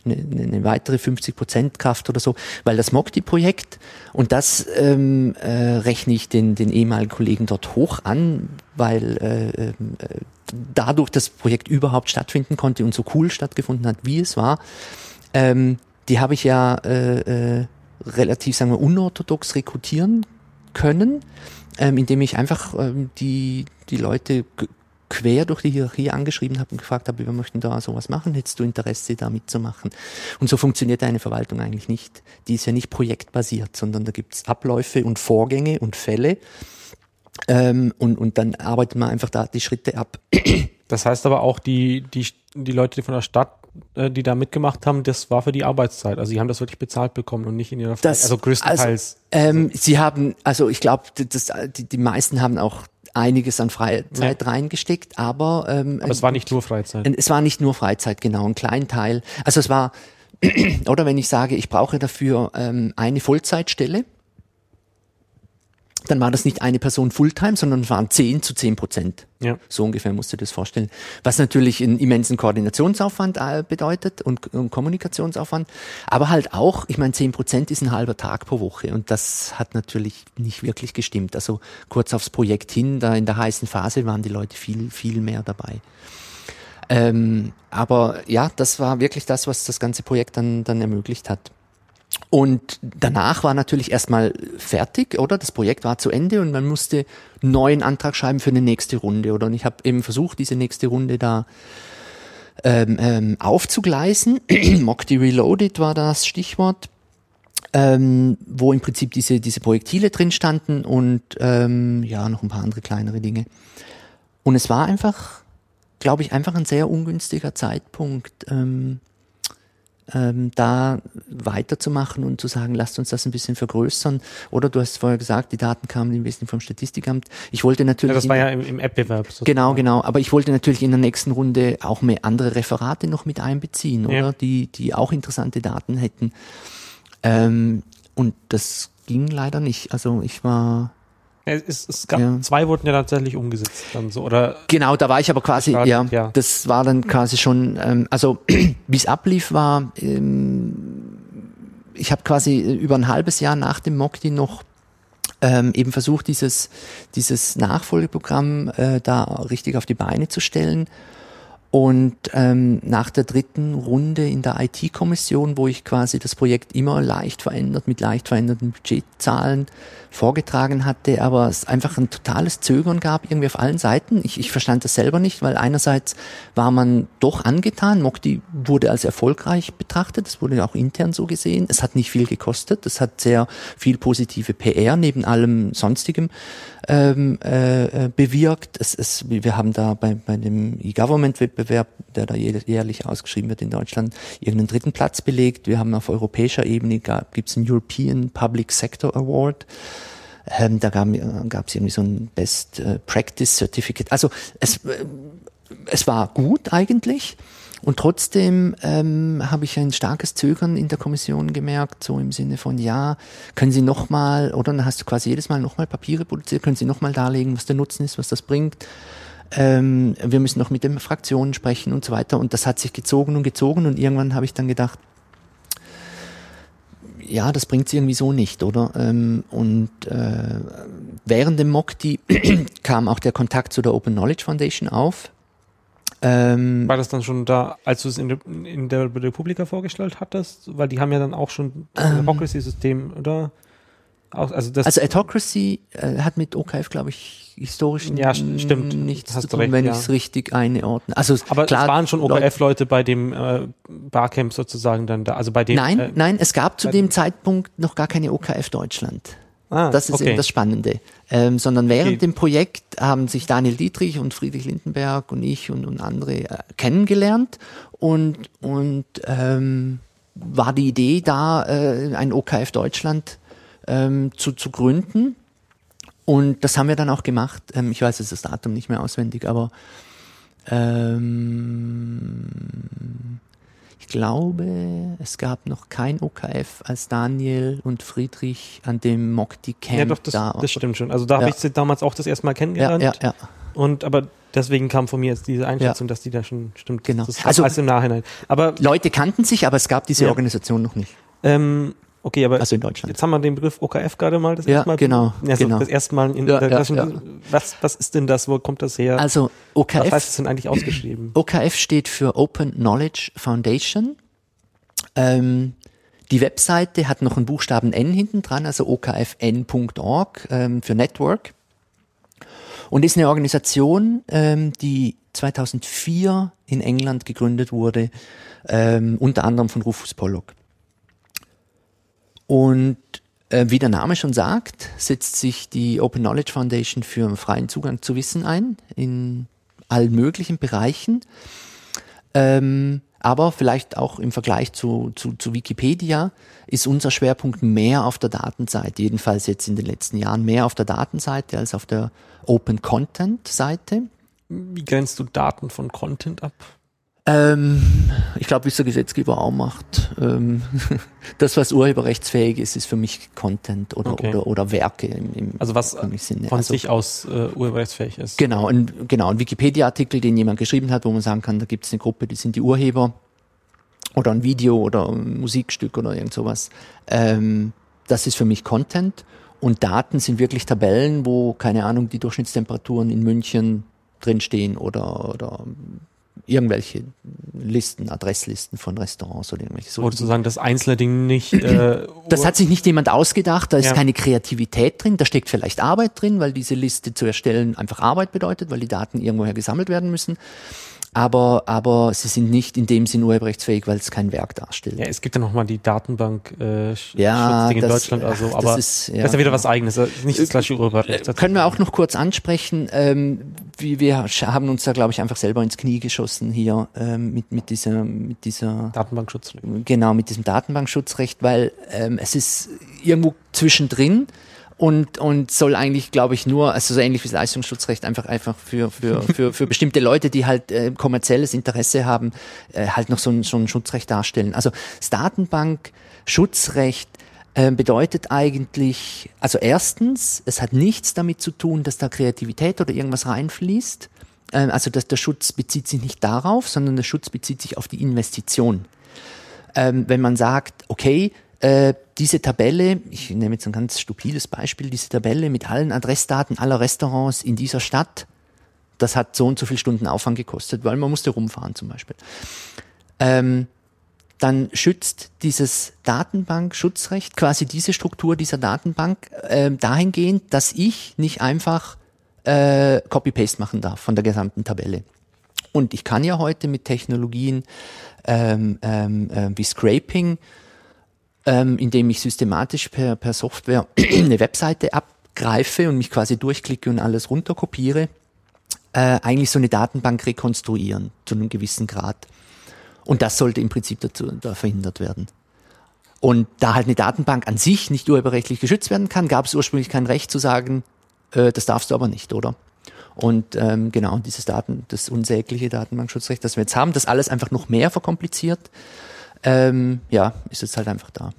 eine, eine weitere 50 Prozent Kraft oder so? Weil das Mokti-Projekt, und das ähm, äh, rechne ich den, den ehemaligen Kollegen dort hoch an, weil äh, äh, dadurch das Projekt überhaupt stattfinden konnte und so cool stattgefunden hat, wie es war, ähm, die habe ich ja äh, äh, relativ, sagen wir, unorthodox rekrutieren können, ähm, indem ich einfach ähm, die, die Leute quer durch die Hierarchie angeschrieben habe und gefragt habe, wir möchten da sowas machen, hättest du Interesse da mitzumachen? Und so funktioniert eine Verwaltung eigentlich nicht. Die ist ja nicht projektbasiert, sondern da gibt's Abläufe und Vorgänge und Fälle. Ähm, und, und dann arbeitet man einfach da die Schritte ab. Das heißt aber auch, die, die, die Leute die von der Stadt, äh, die da mitgemacht haben, das war für die Arbeitszeit. Also die haben das wirklich bezahlt bekommen und nicht in ihrer Das, also größtenteils. Also, ähm, sie haben, also ich glaube, das, die, die meisten haben auch einiges an Freizeit reingesteckt, aber, ähm, aber es war nicht nur Freizeit. es war nicht nur Freizeit, genau, ein kleinen Teil. Also es war, oder wenn ich sage, ich brauche dafür ähm, eine Vollzeitstelle, dann war das nicht eine Person Fulltime, sondern waren 10 zu 10 Prozent. Ja. So ungefähr musst du das vorstellen. Was natürlich einen immensen Koordinationsaufwand äh, bedeutet und, und Kommunikationsaufwand. Aber halt auch, ich meine, 10 Prozent ist ein halber Tag pro Woche. Und das hat natürlich nicht wirklich gestimmt. Also kurz aufs Projekt hin, da in der heißen Phase waren die Leute viel, viel mehr dabei. Ähm, aber ja, das war wirklich das, was das ganze Projekt dann, dann ermöglicht hat. Und danach war natürlich erstmal fertig, oder? Das Projekt war zu Ende und man musste einen neuen Antrag schreiben für eine nächste Runde, oder? Und ich habe eben versucht, diese nächste Runde da ähm, ähm, aufzugleisen. Mockty Reloaded war das Stichwort, ähm, wo im Prinzip diese, diese Projektile drin standen und ähm, ja, noch ein paar andere kleinere Dinge. Und es war einfach, glaube ich, einfach ein sehr ungünstiger Zeitpunkt. Ähm, ähm, da weiterzumachen und zu sagen, lasst uns das ein bisschen vergrößern. Oder du hast vorher gesagt, die Daten kamen im Wesentlichen vom Statistikamt. Ich wollte natürlich. Ja, das war ja im, im App-Bewerb. Genau, genau. Aber ich wollte natürlich in der nächsten Runde auch mehr andere Referate noch mit einbeziehen, oder? Ja. Die, die auch interessante Daten hätten. Ähm, und das ging leider nicht. Also ich war, Es, es, gab, Ja. zwei wurden ja tatsächlich umgesetzt dann so, oder? genau, da war ich aber quasi, Stark, ja, ja. das war dann quasi schon, ähm, also wie es ablief war, ähm, ich habe quasi über ein halbes Jahr nach dem Mokti noch ähm, eben versucht, dieses, dieses Nachfolgeprogramm äh, da richtig auf die Beine zu stellen. Und ähm, nach der dritten Runde in der IT-Kommission, wo ich quasi das Projekt immer leicht verändert, mit leicht veränderten Budgetzahlen vorgetragen hatte, aber es einfach ein totales Zögern gab, irgendwie auf allen Seiten. Ich, ich verstand das selber nicht, weil einerseits war man doch angetan, Mokti wurde als erfolgreich betrachtet, das wurde auch intern so gesehen. Es hat nicht viel gekostet, es hat sehr viel positive PR neben allem sonstigem ähm, äh, äh, bewirkt. Es, es, wir haben da bei, bei dem E-Government-Wettbewerb, der da jährlich ausgeschrieben wird in Deutschland, irgendeinen dritten Platz belegt. Wir haben auf europäischer Ebene gibt es einen European Public Sector Award. Ähm, da gab es irgendwie so ein Best äh, Practice Certificate. Also es, äh, es war gut eigentlich. Und trotzdem ähm, habe ich ein starkes Zögern in der Kommission gemerkt, so im Sinne von, ja, können Sie nochmal, oder dann hast du quasi jedes Mal nochmal Papiere produziert, können Sie nochmal darlegen, was der Nutzen ist, was das bringt. Ähm, wir müssen noch mit den Fraktionen sprechen und so weiter. Und das hat sich gezogen und gezogen und irgendwann habe ich dann gedacht, ja, das bringt sie irgendwie so nicht, oder? Ähm, und äh, während dem Mokti kam auch der Kontakt zu der Open Knowledge Foundation auf. Ähm, War das dann schon da, als du es in der, in der Republika vorgestellt hattest? Weil die haben ja dann auch schon das Ähm. Democracy-System, oder? Also das, also Autocracy äh, hat mit OKF, glaube ich, historisch Ja, st- stimmt. nichts Hast zu tun, recht, wenn ja. ich es richtig einordne. Also aber klar, es waren schon Leute- OKF-Leute bei dem äh, Barcamp sozusagen dann da, also bei dem. Nein, äh, nein, es gab zu dem Zeitpunkt noch gar keine OKF Deutschland. Ah, Das ist okay. eben das Spannende. Ähm, sondern während Okay. dem Projekt haben sich Daniel Dietrich und Friedrich Lindenberg und ich und, und andere äh, kennengelernt und, und ähm, war die Idee da, äh, ein OKF Deutschland ähm, zu, zu gründen. Und das haben wir dann auch gemacht. Ähm, ich weiß jetzt das Datum nicht mehr auswendig, aber ähm, glaube, es gab noch kein OKF, als Daniel und Friedrich an dem Mokti Camp Ja, doch, das, da das stimmt schon. Also da habe Ja. ich sie damals auch das erste Mal Ja, kennengelernt. ja, ja. Und aber deswegen kam von mir jetzt diese Einschätzung, dass die da schon stimmt. Genau. Das Also- als im Nachhinein. Aber Leute kannten sich, aber es gab diese Ja. Organisation noch nicht. ähm, okay, aber Also in Deutschland. jetzt haben wir den Begriff OKF gerade mal das Ja, erste Mal. genau, Also genau. Das erste Mal in Ja, der ja, ja. Was, was ist denn das? Wo kommt das her? Also was OKF, heißt es denn eigentlich ausgeschrieben? OKF steht für Open Knowledge Foundation. Ähm, die Webseite hat noch einen Buchstaben N hinten dran, also okfn.org ähm, für Network. Und ist eine Organisation, ähm, die 2004 in England gegründet wurde, ähm, unter anderem von Rufus Pollock. Und äh, wie der Name schon sagt, setzt sich die Open Knowledge Foundation für freien Zugang zu Wissen ein, in allen möglichen Bereichen. Ähm, aber vielleicht auch im Vergleich zu, zu, zu Wikipedia ist unser Schwerpunkt mehr auf der Datenseite, jedenfalls jetzt in den letzten Jahren mehr auf der Datenseite als auf der Open Content Seite. Wie grenzt du Daten von Content ab? Ähm, ich glaube, wie es der Gesetzgeber auch macht. Ähm, das, was urheberrechtsfähig ist, ist für mich Content oder, Okay. oder, oder Werke im, im Also was von Also- sich aus äh, urheberrechtsfähig ist. Genau, ein, genau, ein Wikipedia-Artikel, den jemand geschrieben hat, wo man sagen kann, da gibt es eine Gruppe, die sind die Urheber oder ein Video oder ein Musikstück oder irgend sowas. Ähm, das ist für mich Content und Daten sind wirklich Tabellen, wo, keine Ahnung, die Durchschnittstemperaturen in München drinstehen oder, oder irgendwelche Listen, Adresslisten von Restaurants oder irgendwelche so. Oder zu sagen, das einzelne Ding nicht. Äh, Das hat sich nicht jemand ausgedacht, da ist Ja. keine Kreativität drin, da steckt vielleicht Arbeit drin, weil diese Liste zu erstellen einfach Arbeit bedeutet, weil die Daten irgendwoher gesammelt werden müssen. Aber, aber sie sind nicht in dem Sinn urheberrechtsfähig, weil es kein Werk darstellt. ja, es gibt ja nochmal die Datenbank äh, Ja, Schutzding in das- Deutschland, also, ach, das aber ist- ja, das ist ja wieder genau. was eigenes, äh, nicht das gleiche Urheberrecht. Äh, Können wir auch noch kurz ansprechen, ähm, wie wir haben uns da, glaube ich, einfach selber ins Knie geschossen hier ähm, mit, mit dieser, mit dieser Datenbankschutz. Genau, mit diesem Datenbankschutzrecht, weil ähm, es ist irgendwo zwischendrin und, und soll eigentlich, glaube ich, nur, also so ähnlich wie das Leistungsschutzrecht, einfach einfach für, für, für, für bestimmte Leute, die halt äh, kommerzielles Interesse haben, äh, halt noch so ein, so ein Schutzrecht darstellen. Also das Datenbankschutzrecht äh, bedeutet eigentlich, also erstens, es hat nichts damit zu tun, dass da Kreativität oder irgendwas reinfließt. Ähm, also dass der Schutz bezieht sich nicht darauf, sondern der Schutz bezieht sich auf die Investition ähm, wenn man sagt, okay, äh, diese Tabelle, ich nehme jetzt ein ganz stupides Beispiel, diese Tabelle mit allen Adressdaten aller Restaurants in dieser Stadt, das hat so und so viele Stunden Aufwand gekostet, weil man musste rumfahren zum Beispiel. Ähm, dann schützt dieses Datenbankschutzrecht quasi diese Struktur dieser Datenbank ähm, dahingehend, dass ich nicht einfach äh, Copy-Paste machen darf von der gesamten Tabelle. Und ich kann ja heute mit Technologien ähm, ähm, äh, wie Scraping, ähm, indem ich systematisch per, per Software eine Webseite abgreife und mich quasi durchklicke und alles runterkopiere, äh, eigentlich so eine Datenbank rekonstruieren zu einem gewissen Grad. Und das sollte im Prinzip dazu da verhindert werden. Und da halt eine Datenbank an sich nicht urheberrechtlich geschützt werden kann, gab es ursprünglich kein Recht zu sagen, äh, das darfst du aber nicht, oder? Und ähm, genau, dieses Daten, das unsägliche Datenbankschutzrecht, das wir jetzt haben, das alles einfach noch mehr verkompliziert, ähm, ja, ist jetzt halt einfach da.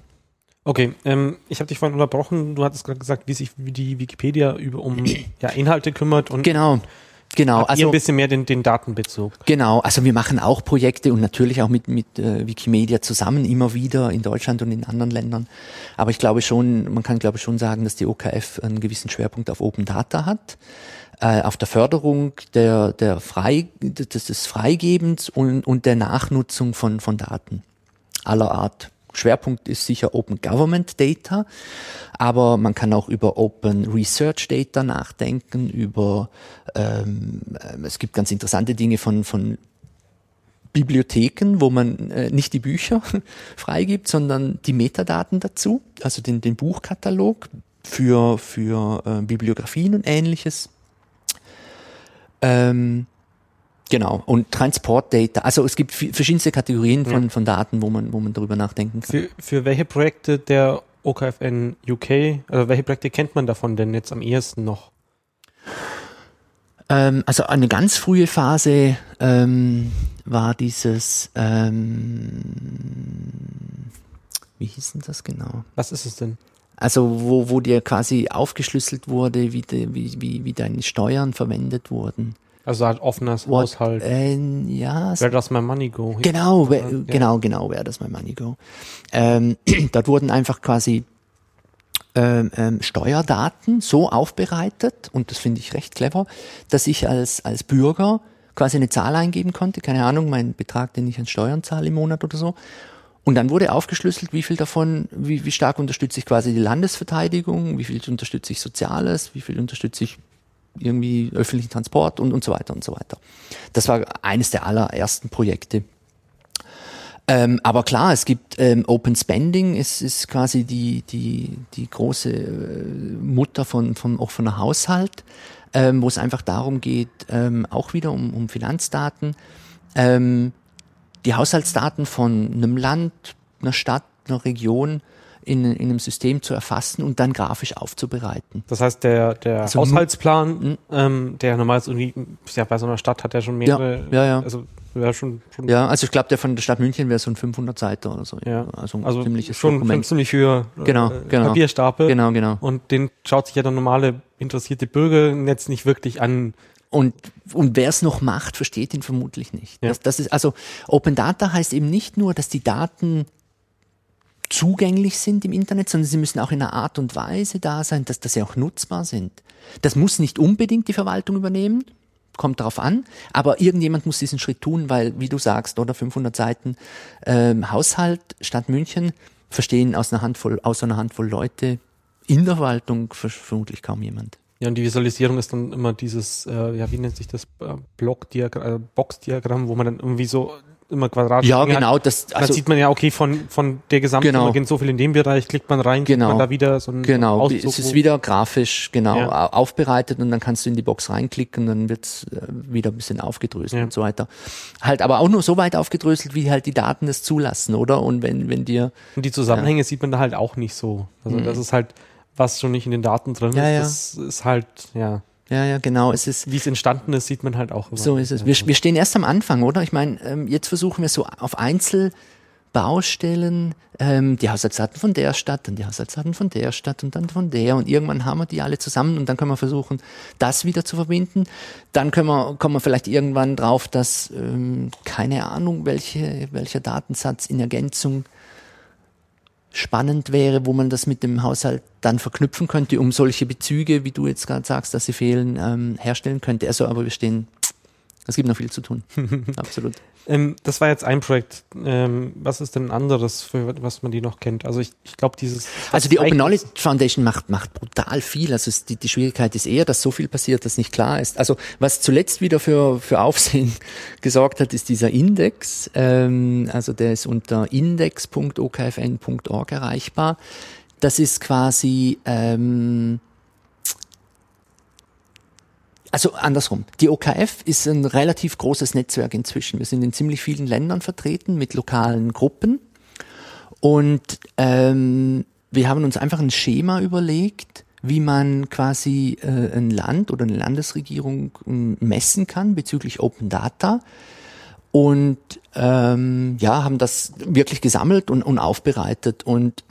Okay, ähm, ich habe dich vorhin unterbrochen. Du hattest gerade gesagt, wie sich die Wikipedia über um ja, Inhalte kümmert und Genau, genau. Also ein bisschen mehr den, den Datenbezug. Genau, also wir machen auch Projekte und natürlich auch mit, mit äh, Wikimedia zusammen immer wieder in Deutschland und in anderen Ländern. Aber ich glaube schon, man kann glaube ich schon sagen, dass die OKF einen gewissen Schwerpunkt auf Open Data hat, äh, auf der Förderung der, der Frei, des, des Freigebens und, und der Nachnutzung von, von Daten aller Art. Schwerpunkt ist sicher Open Government Data, aber man kann auch über Open Research Data nachdenken, über ähm, ähm, es gibt ganz interessante Dinge von, von Bibliotheken, wo man äh, nicht die Bücher freigibt, sondern die Metadaten dazu, also den, den Buchkatalog für, für äh, Bibliografien und ähnliches. Ähm, genau, und Transportdata, also es gibt verschiedenste Kategorien von, von Daten, wo man, wo man darüber nachdenken kann. Für, für welche Projekte der OKFN UK, also welche Projekte kennt man davon denn jetzt am ehesten noch? Ähm, also eine ganz frühe Phase ähm, war dieses, ähm, wie hieß denn das genau? Was ist es denn? Also wo, wo dir quasi aufgeschlüsselt wurde, wie, de, wie, wie, wie deine Steuern verwendet wurden. Also halt offenes What- Haushalt. Äh, ja, Where does my money go? Genau, Ja, wer- ja. genau, genau, where does my money go? Ähm, dort wurden einfach quasi ähm, ähm, Steuerdaten so aufbereitet, und das finde ich recht clever, dass ich als, als Bürger quasi eine Zahl eingeben konnte, keine Ahnung, mein Betrag, den ich an Steuern zahle im Monat oder so. Und dann wurde aufgeschlüsselt, wie viel davon, wie, wie stark unterstütze ich quasi die Landesverteidigung, wie viel unterstütze ich Soziales, wie viel unterstütze ich irgendwie öffentlichen Transport und, und so weiter und so weiter. Das war eines der allerersten Projekte. Ähm, aber klar, es gibt ähm, Open Spending, es ist quasi die, die, die große äh, Mutter von, von offener Haushalt, ähm, wo es einfach darum geht, ähm, auch wieder um, um Finanzdaten, ähm, die Haushaltsdaten von einem Land, einer Stadt, einer Region in, in einem System zu erfassen und dann grafisch aufzubereiten. Das heißt, der, der Also Haushaltsplan, Mhm. ähm, der normalerweise irgendwie, ja, bei so einer Stadt hat ja schon mehrere, Ja, ja, ja. also wäre schon, schon Ja, also ich glaube, der von der Stadt München wäre so ein 500 Seiter oder so. Ja. Also ein also ziemliches schon, schon Dokument. ziemlich höher Genau, äh, genau. Papierstapel. Genau, genau. Und den schaut sich ja der normale interessierte Bürger jetzt nicht wirklich an. Und, und wer es noch macht, versteht ihn vermutlich nicht. Ja. Das, das ist, also Open Data heißt eben nicht nur, dass die Daten zugänglich sind im Internet, sondern sie müssen auch in einer Art und Weise da sein, dass, dass sie auch nutzbar sind. Das muss nicht unbedingt die Verwaltung übernehmen, kommt darauf an, aber irgendjemand muss diesen Schritt tun, weil, wie du sagst, oder 500 Seiten ähm, Haushalt Stadt München verstehen aus einer Handvoll, aus einer Handvoll Leute in der Verwaltung ver- vermutlich kaum jemand. Ja, und die Visualisierung ist dann immer dieses, äh, ja, wie nennt sich das, äh, Blockdiagramm, äh, Boxdiagramm, wo man dann irgendwie so immer Quadrat Ja, Dinge hat. genau, das, Dann also, sieht man ja, okay, von, von der Gesamtsumme Genau. gehen so viel in dem Bereich, klickt man rein, Genau. kriegt man da wieder so ein Genau, Auszug, es ist wieder grafisch genau Ja. au- aufbereitet und dann kannst du in die Box reinklicken, dann wird's äh, wieder ein bisschen aufgedröselt Ja. und so weiter. Halt aber auch nur so weit aufgedröselt, wie halt die Daten das zulassen, oder? Und wenn, wenn dir, Und die Zusammenhänge sieht man da halt auch nicht so. Also das ist halt, was schon nicht in den Daten drin Mhm. Ja, ja. ist, das ist halt, ja, ja, ja, genau, es ist, wie es entstanden ist, sieht man halt auch. immer. so ist es. Wir, wir stehen erst am Anfang, oder? Ich meine, ähm, jetzt versuchen wir so auf Einzelbaustellen, ähm, die Haushaltsdaten von der Stadt, dann die Haushaltsdaten von der Stadt und dann von der und irgendwann haben wir die alle zusammen und dann können wir versuchen, das wieder zu verbinden. Dann können wir, kommen wir vielleicht irgendwann drauf, dass ähm, keine Ahnung, welche, welcher Datensatz in Ergänzung spannend wäre, wo man das mit dem Haushalt dann verknüpfen könnte, um solche Bezüge, wie du jetzt gerade sagst, dass sie fehlen, ähm, herstellen könnte. Also, aber wir stehen, es gibt noch viel zu tun. Absolut. Ähm, das war jetzt ein Projekt. Ähm, was ist denn ein anderes, für was man die noch kennt? Also ich, ich glaube, dieses. Also die Open Knowledge Foundation macht, macht brutal viel. Also es, die, die Schwierigkeit ist eher, dass so viel passiert, dass nicht klar ist. Also was zuletzt wieder für, für Aufsehen gesorgt hat, ist dieser Index. Ähm, also der ist unter index.okfn.org erreichbar. Das ist quasi ähm, also andersrum. Die OKF ist ein relativ großes Netzwerk inzwischen. Wir sind in ziemlich vielen Ländern vertreten mit lokalen Gruppen. Und ähm, wir haben uns einfach ein Schema überlegt, wie man quasi äh, ein Land oder eine Landesregierung ähm, messen kann bezüglich Open Data. Und ähm, ja, haben das wirklich gesammelt und, und aufbereitet. Und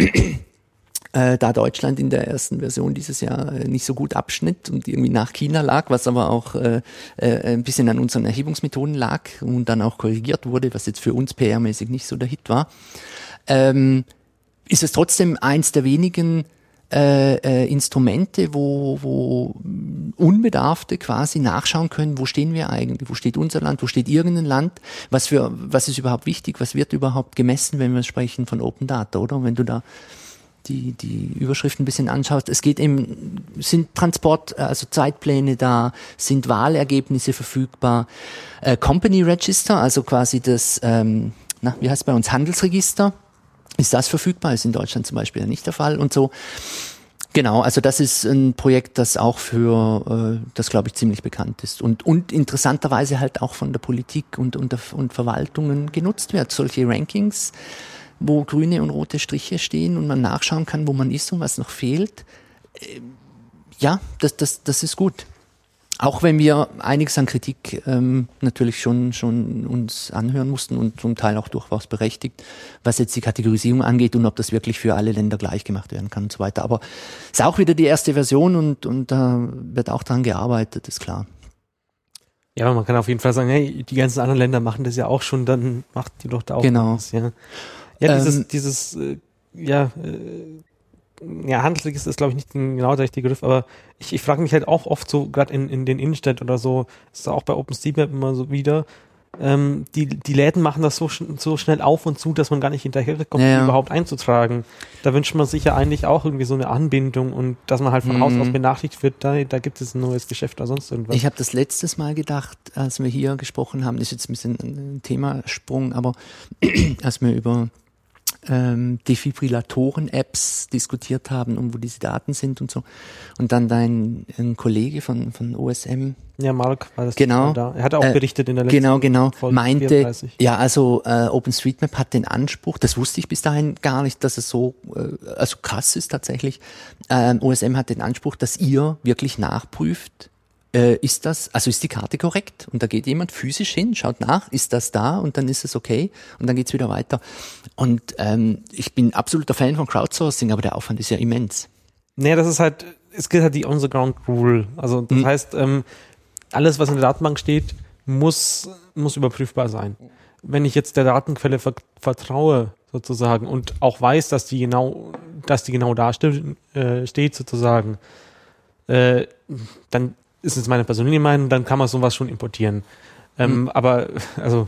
äh, da Deutschland in der ersten Version dieses Jahr äh, nicht so gut abschnitt und irgendwie nach China lag, was aber auch äh, äh, ein bisschen an unseren Erhebungsmethoden lag und dann auch korrigiert wurde, was jetzt für uns PR-mäßig nicht so der Hit war, ähm, ist es trotzdem eins der wenigen äh, äh, Instrumente, wo, wo Unbedarfte quasi nachschauen können, wo stehen wir eigentlich, wo steht unser Land, wo steht irgendein Land, was für, was ist überhaupt wichtig, was wird überhaupt gemessen, wenn wir sprechen von Open Data, oder? Und wenn du da die, die Überschrift ein bisschen anschaust, es geht eben, sind Transport, also Zeitpläne da, sind Wahlergebnisse verfügbar, äh, Company Register, also quasi das, ähm, na, wie heißt bei uns, Handelsregister, ist das verfügbar, ist in Deutschland zum Beispiel nicht der Fall und so. Genau, also das ist ein Projekt, das auch für, äh, das glaube ich ziemlich bekannt ist und, und interessanterweise halt auch von der Politik und, und, und Verwaltungen genutzt wird. Solche Rankings, wo grüne und rote Striche stehen und man nachschauen kann, wo man ist und was noch fehlt. Äh, Ja, das, das, das ist gut. Auch wenn wir einiges an Kritik ähm, natürlich schon, schon uns anhören mussten und zum Teil auch durchaus berechtigt, was jetzt die Kategorisierung angeht und ob das wirklich für alle Länder gleich gemacht werden kann und so weiter. Aber es ist auch wieder die erste Version und, und da wird auch dran gearbeitet, ist klar. Ja, aber man kann auf jeden Fall sagen, hey, die ganzen anderen Länder machen das ja auch schon, dann macht die doch da auch Genau. was, ja. Ja, dieses, Ähm, dieses, äh, ja, äh, ja, Handelsregister ist, glaube ich, nicht genau der richtige Begriff, aber ich, ich frage mich halt auch oft so, gerade in, in den Innenstädten oder so, ist auch bei OpenStreetMap immer so wieder, ähm, die, die Läden machen das so, sch- so schnell auf und zu, dass man gar nicht hinterherkommt, Ja, ja. überhaupt einzutragen. Da wünscht man sich ja eigentlich auch irgendwie so eine Anbindung und dass man halt von Haus aus benachrichtigt wird, da, da gibt es ein neues Geschäft oder sonst irgendwas. Ich habe das letztes Mal gedacht, als wir hier gesprochen haben, das ist jetzt ein bisschen ein Themasprung, aber als wir über ähm, Defibrillatoren-Apps diskutiert haben und wo diese Daten sind und so. Und dann dein ein Kollege von, von OSM, ja, Mark war das Genau. da. Er hat auch Äh, berichtet in der letzten genau, genau, Folge meinte, 34. ja, also äh, OpenStreetMap hat den Anspruch, das wusste ich bis dahin gar nicht, dass es so, äh, also krass ist tatsächlich. Ähm, OSM hat den Anspruch, dass ihr wirklich nachprüft, äh, ist das, also ist die Karte korrekt? Und da geht jemand physisch hin, schaut nach, ist das da und dann ist es okay und dann geht's wieder weiter. Und ähm, ich bin absoluter Fan von Crowdsourcing, aber der Aufwand ist ja immens. Nee, das ist halt, es gilt halt die On-the-Ground-Rule. Also das Mhm. heißt, ähm, alles, was in der Datenbank steht, muss, muss überprüfbar sein. Wenn ich jetzt der Datenquelle ver vertraue, sozusagen, und auch weiß, dass die genau, dass die genau da ste äh, steht, sozusagen, äh, dann ist es meine persönliche Meinung, dann kann man sowas schon importieren. Ähm, Aber, also,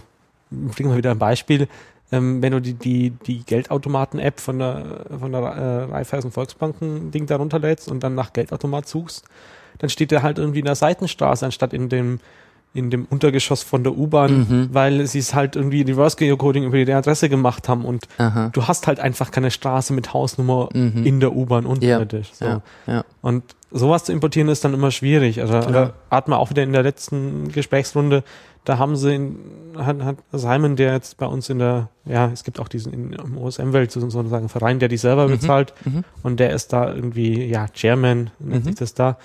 bringen wir wieder ein Beispiel. Ähm, wenn du die, die, die Geldautomaten-App von der, von der äh, Raiffeisen Volksbanken-Ding da runterlädst und dann nach Geldautomat suchst, dann steht der halt irgendwie in der Seitenstraße anstatt in dem, in dem Untergeschoss von der U-Bahn, weil sie es halt irgendwie Reverse Geocoding über die Adresse gemacht haben und Aha. du hast halt einfach keine Straße mit Hausnummer in der U-Bahn unterirdisch. So. Ja, ja. Und sowas zu importieren ist dann immer schwierig. Also da hat man auch wieder in der letzten Gesprächsrunde, da haben sie, in, hat, hat Simon, der jetzt bei uns in der, ja, es gibt auch diesen in, im OSM-Welt sozusagen Verein, der die Server bezahlt und der ist da irgendwie, ja, Chairman, nennt sich das da,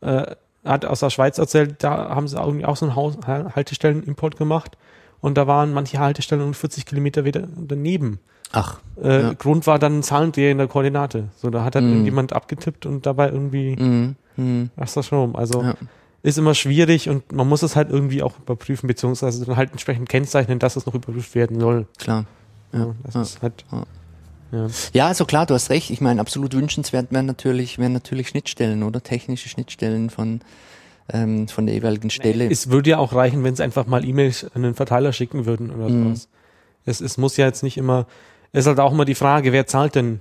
äh, hat aus der Schweiz erzählt, da haben sie irgendwie auch so einen Haus Haltestellen-Import gemacht und da waren manche Haltestellen um 40 Kilometer wieder daneben. Ach, Äh, Ja. Grund war dann ein Zahlendreher in der Koordinate. So, da hat dann irgendjemand abgetippt und dabei irgendwie mhm. Mhm. Ach das schon. Also Ja. ist immer schwierig und man muss es halt irgendwie auch überprüfen, beziehungsweise dann halt entsprechend kennzeichnen, dass es noch überprüft werden soll. klar. Ja, das Ja. ist halt. Ja. Also klar, du hast recht. Ich meine, absolut wünschenswert wären natürlich, wären natürlich Schnittstellen oder technische Schnittstellen von, ähm, von der jeweiligen Stelle. Es würde ja auch reichen, wenn sie einfach mal E-Mails an den Verteiler schicken würden oder Mhm. sowas. Es, es muss ja jetzt nicht immer, es ist halt auch immer die Frage, wer zahlt denn,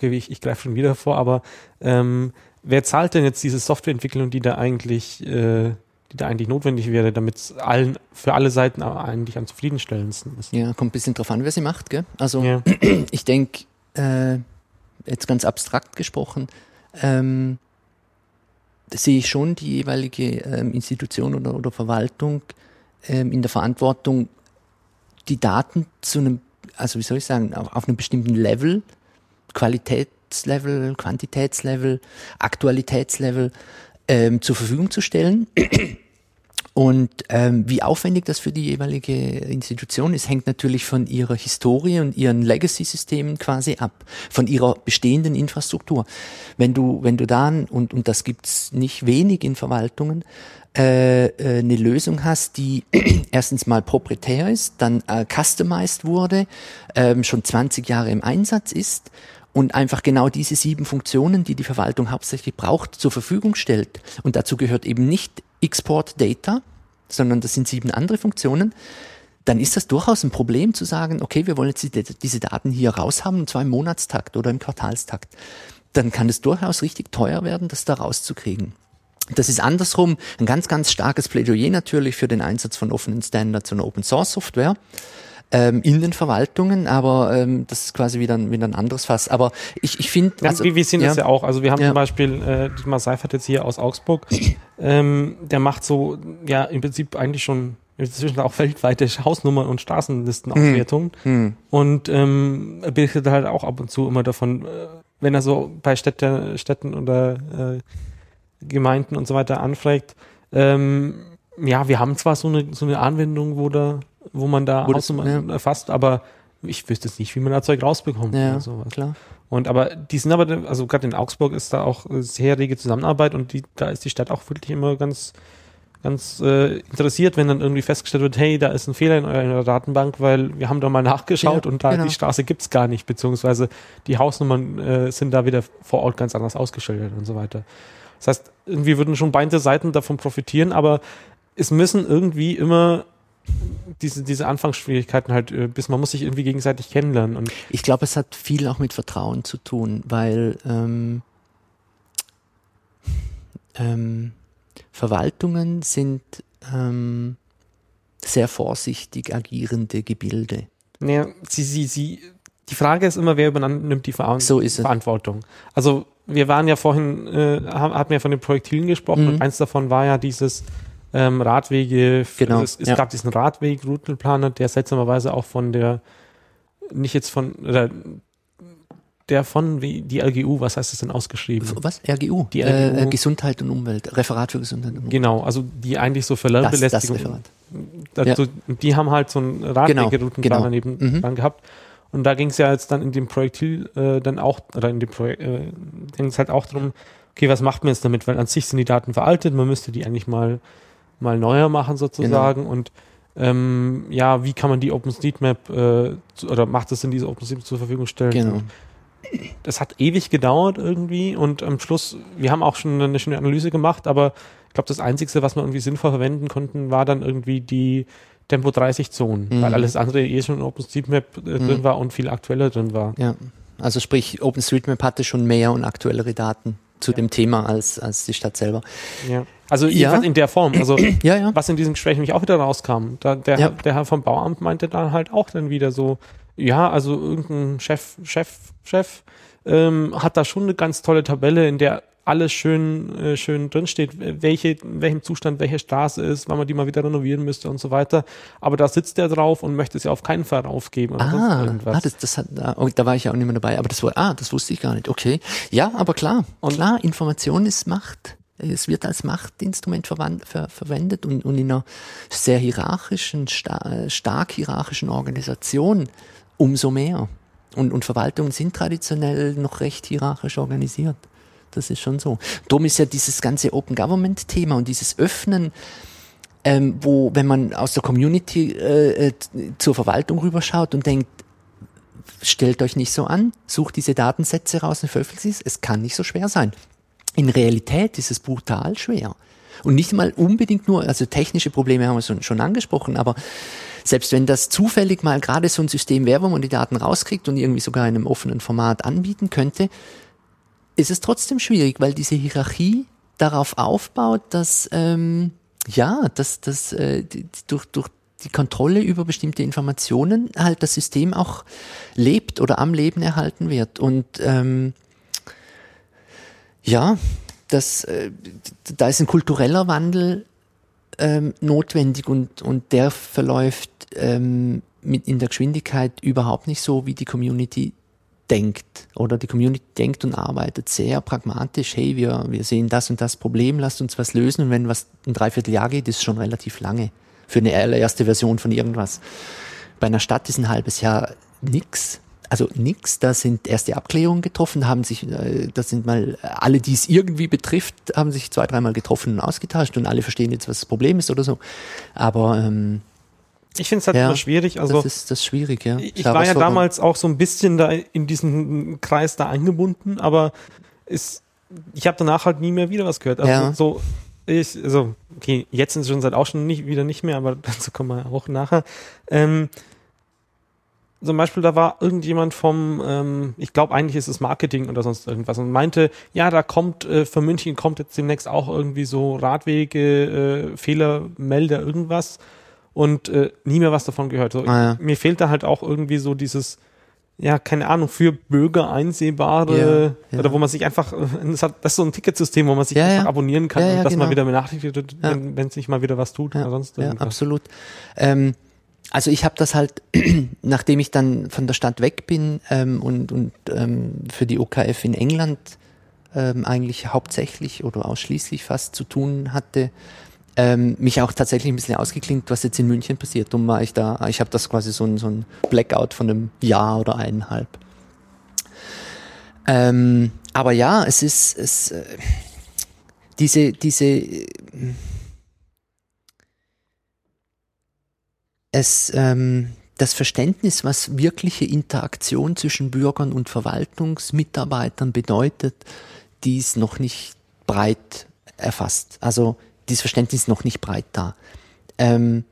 ich, ich greife schon wieder vor, aber ähm, wer zahlt denn jetzt diese Softwareentwicklung, die da eigentlich, äh, die da eigentlich notwendig wäre, damit es allen, für alle Seiten eigentlich am zufriedenstellendsten ist. ja, kommt ein bisschen drauf an, wer sie macht, gell? Also Ja. ich denke, äh, jetzt ganz abstrakt gesprochen, ähm, sehe ich schon die jeweilige ähm, Institution oder, oder Verwaltung ähm, in der Verantwortung, die Daten zu einem, also wie soll ich sagen, auf, auf einem bestimmten Level, Qualitätslevel, Quantitätslevel, Aktualitätslevel ähm, zur Verfügung zu stellen. Und ähm, wie aufwendig das für die jeweilige Institution ist, hängt natürlich von ihrer Historie und ihren Legacy-Systemen quasi ab, von ihrer bestehenden Infrastruktur. Wenn du, wenn du dann, und, und das gibt's nicht wenig in Verwaltungen, äh, äh, eine Lösung hast, die erstens mal proprietär ist, dann äh, customized wurde, ähm, schon 20 Jahre im Einsatz ist und einfach genau diese sieben Funktionen, die die Verwaltung hauptsächlich braucht, zur Verfügung stellt. Und dazu gehört eben nicht Export Data, sondern das sind sieben andere Funktionen. Dann ist das durchaus ein Problem zu sagen, okay, wir wollen jetzt die- diese Daten hier raushaben, und zwar im Monatstakt oder im Quartalstakt. Dann kann es durchaus richtig teuer werden, das da rauszukriegen. Das ist andersrum ein ganz, ganz starkes Plädoyer natürlich für den Einsatz von offenen Standards und Open Source Software ähm, in den Verwaltungen, aber ähm, das ist quasi wieder ein, wieder ein anderes Fass. Aber ich, ich finde, Ja, also, wir, wir sehen das ja auch. Also wir haben Ja. zum Beispiel, äh, Dietmar Seifert jetzt hier aus Augsburg, ähm, der macht so, ja, im Prinzip eigentlich schon inzwischen auch weltweite Hausnummern und Straßenlistenauswertungen. Hm. Und ähm, er berichtet halt auch ab und zu immer davon, äh, wenn er so bei Städte, Städten oder äh, Gemeinden und so weiter anfragt, ähm, ja, wir haben zwar so eine, so eine Anwendung, wo, da, wo man da Hausnummern erfasst, aber ich wüsste jetzt nicht, wie man da Zeug rausbekommt ja, oder sowas. klar. Und aber die sind aber, also gerade in Augsburg ist da auch sehr rege Zusammenarbeit und die, da ist die Stadt auch wirklich immer ganz, ganz äh, interessiert, wenn dann irgendwie festgestellt wird, hey, da ist ein Fehler in eurer, in eurer Datenbank, weil wir haben da mal nachgeschaut Ja, und da genau. die Straße gibt's gar nicht, beziehungsweise die Hausnummern äh, sind da wieder vor Ort ganz anders ausgeschildert und so weiter. Das heißt, irgendwie würden schon beide Seiten davon profitieren, aber es müssen irgendwie immer diese, diese Anfangsschwierigkeiten halt, äh, bis man muss sich irgendwie gegenseitig kennenlernen. Und Ich glaube, es hat viel auch mit Vertrauen zu tun, weil ähm, ähm, Verwaltungen sind ähm, sehr vorsichtig agierende Gebilde. naja, sie, sie, sie, die Frage ist immer, wer übernimmt die Veran So ist es. Verantwortung. Also wir waren ja vorhin, äh, haben, hatten ja von den Projektilen gesprochen Mhm. und eins davon war ja dieses ähm, Radwege, Genau, also es, es ja. gab diesen Radweg-Routenplaner, der seltsamerweise auch von der, nicht jetzt von, oder der von wie die LGU, was heißt das denn ausgeschrieben? Was? RGU? Die Äh, RGU. äh, Gesundheit und Umwelt. Referat für Gesundheit und Umwelt. Genau, also die eigentlich so für Das, das Lärmbelästigung Referat. dazu, die haben halt so einen Radwege-Routenplaner genau. neben Mhm. dran gehabt. Und da ging es ja jetzt dann in dem Projektil äh, dann auch, oder in dem Projekt, äh, ging es halt auch darum, okay, was macht man jetzt damit? Weil an sich sind die Daten veraltet, man müsste die eigentlich mal, mal neuer machen sozusagen. Und ähm, ja, wie kann man die OpenStreetMap äh, zu, oder macht es Sinn, diese OpenStreetMap zur Verfügung stellen? Genau. Und das hat ewig gedauert irgendwie und am Schluss, wir haben auch schon eine schöne Analyse gemacht, aber ich glaube, das Einzige, was wir irgendwie sinnvoll verwenden konnten, war dann irgendwie die Tempo 30 Zonen, Mhm. weil alles andere eh schon in OpenStreetMap äh, drin Mhm. war und viel aktueller drin war. Ja. Also sprich, OpenStreetMap hatte schon mehr und aktuellere Daten zu dem Thema als, als die Stadt selber. Ja. Also Ja. in der Form. Also Ja, ja. was in diesem Gespräch nämlich auch wieder rauskam, da, der, Ja. der Herr vom Bauamt meinte dann halt auch dann wieder so, ja, also irgendein Chef, Chef, Chef ähm, hat da schon eine ganz tolle Tabelle, in der alles schön, äh, schön drinsteht, welche, in welchem Zustand welche Straße ist, wann man die mal wieder renovieren müsste und so weiter. Aber da sitzt er drauf und möchte es ja auf keinen Fall sonst Ah, ah das, das hat, ah, oh, da war ich ja auch nicht mehr dabei, aber das war, ah, das wusste ich gar nicht. Okay. Ja, aber klar, Und- klar, Information ist Macht. Es wird als Machtinstrument ver, verwendet und, und in einer sehr hierarchischen, sta stark hierarchischen Organisation umso mehr. Und, und Verwaltungen sind traditionell noch recht hierarchisch organisiert. Das ist schon so. Darum ist ja dieses ganze Open Government Thema und dieses Öffnen, ähm, wo, wenn man aus der Community äh, äh, zur Verwaltung rüberschaut und denkt, stellt euch nicht so an, sucht diese Datensätze raus und veröffentlicht es. Es kann nicht so schwer sein. In Realität ist es brutal schwer. Und nicht mal unbedingt nur, also technische Probleme haben wir schon, angesprochen, aber selbst wenn das zufällig mal gerade so ein System wäre, wo man die Daten rauskriegt und irgendwie sogar in einem offenen Format anbieten könnte, ist es trotzdem schwierig, weil diese Hierarchie darauf aufbaut, dass ähm, ja, dass, dass äh, durch, durch die Kontrolle über bestimmte Informationen halt das System auch lebt oder am Leben erhalten wird. Und ähm, ja, das, äh, da ist ein kultureller Wandel ähm, notwendig und, und der verläuft ähm, mit in der Geschwindigkeit überhaupt nicht so, wie die Community denkt. Oder die Community denkt und arbeitet sehr pragmatisch. Hey, wir, wir sehen das und das Problem, lasst uns was lösen. Und wenn was ein Dreivierteljahr geht, ist schon relativ lange für eine allererste Version von irgendwas. Bei einer Stadt ist ein halbes Jahr nix. Also nix, da sind erste Abklärungen getroffen, haben sich, äh, das sind mal alle, die es irgendwie betrifft, haben sich zwei, dreimal getroffen und ausgetauscht und alle verstehen jetzt, was das Problem ist oder so. Aber ähm, Ich finde es halt Ja, immer schwierig. Also das ist das ist schwierig, ja. Ich war ja damals auch so ein bisschen da in diesen Kreis da eingebunden, aber es, ich habe danach halt nie mehr wieder was gehört. Also Ja. so, ich, also, okay, jetzt sind es schon seit auch schon nicht, wieder nicht mehr, aber dazu kommen wir auch nachher. Ähm, zum Beispiel, da war irgendjemand vom, ähm, ich glaube eigentlich ist es Marketing oder sonst irgendwas und meinte, ja, da kommt, äh, für München kommt jetzt demnächst auch irgendwie so Radwege, äh, Fehlermelder, irgendwas und äh, nie mehr was davon gehört. So, Ah, ja. Mir fehlt da halt auch irgendwie so dieses, ja, keine Ahnung, für Bürger einsehbare, Ja, ja. oder wo man sich einfach, äh, das, hat, das ist so ein Ticketsystem, wo man sich Ja, einfach ja. abonnieren kann Ja, ja, und dass genau. man wieder benachrichtigt wird, Ja. wenn es nicht mal wieder was tut Ja, oder sonst ja, irgendwas. absolut. Ähm, also ich habe das halt, nachdem ich dann von der Stadt weg bin ähm, und, und ähm, für die OKF in England ähm, eigentlich hauptsächlich oder ausschließlich fast zu tun hatte, ähm, mich auch tatsächlich ein bisschen ausgeklinkt, was jetzt in München passiert. Darum war ich da, ich habe das quasi so ein, so ein Blackout von einem Jahr oder eineinhalb. Ähm, aber ja, es ist, es, äh, diese, diese, es ähm, das Verständnis, was wirkliche Interaktion zwischen Bürgern und Verwaltungsmitarbeitern bedeutet, die ist noch nicht breit erfasst. Also dieses Verständnis ist noch nicht breit da. Ähm,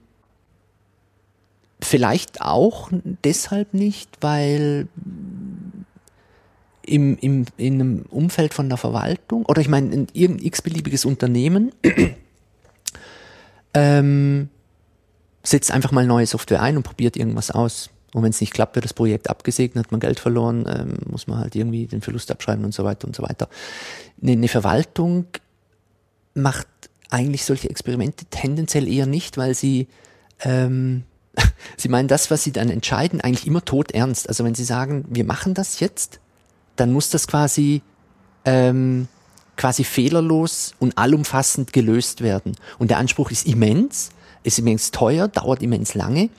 vielleicht auch deshalb nicht, weil im, im, in einem Umfeld von der Verwaltung oder ich meine in irgendein x-beliebiges Unternehmen ähm, setzt einfach mal neue Software ein und probiert irgendwas aus. Und wenn es nicht klappt, wird das Projekt abgesegnet, hat man Geld verloren, ähm, muss man halt irgendwie den Verlust abschreiben und so weiter und so weiter. Eine, eine Verwaltung macht eigentlich solche Experimente tendenziell eher nicht, weil sie ähm, sie meinen das, was sie dann entscheiden, eigentlich immer tot ernst. Also wenn sie sagen, wir machen das jetzt, dann muss das quasi ähm, quasi fehlerlos und allumfassend gelöst werden. Und der Anspruch ist immens, ist immens teuer, dauert immens lange.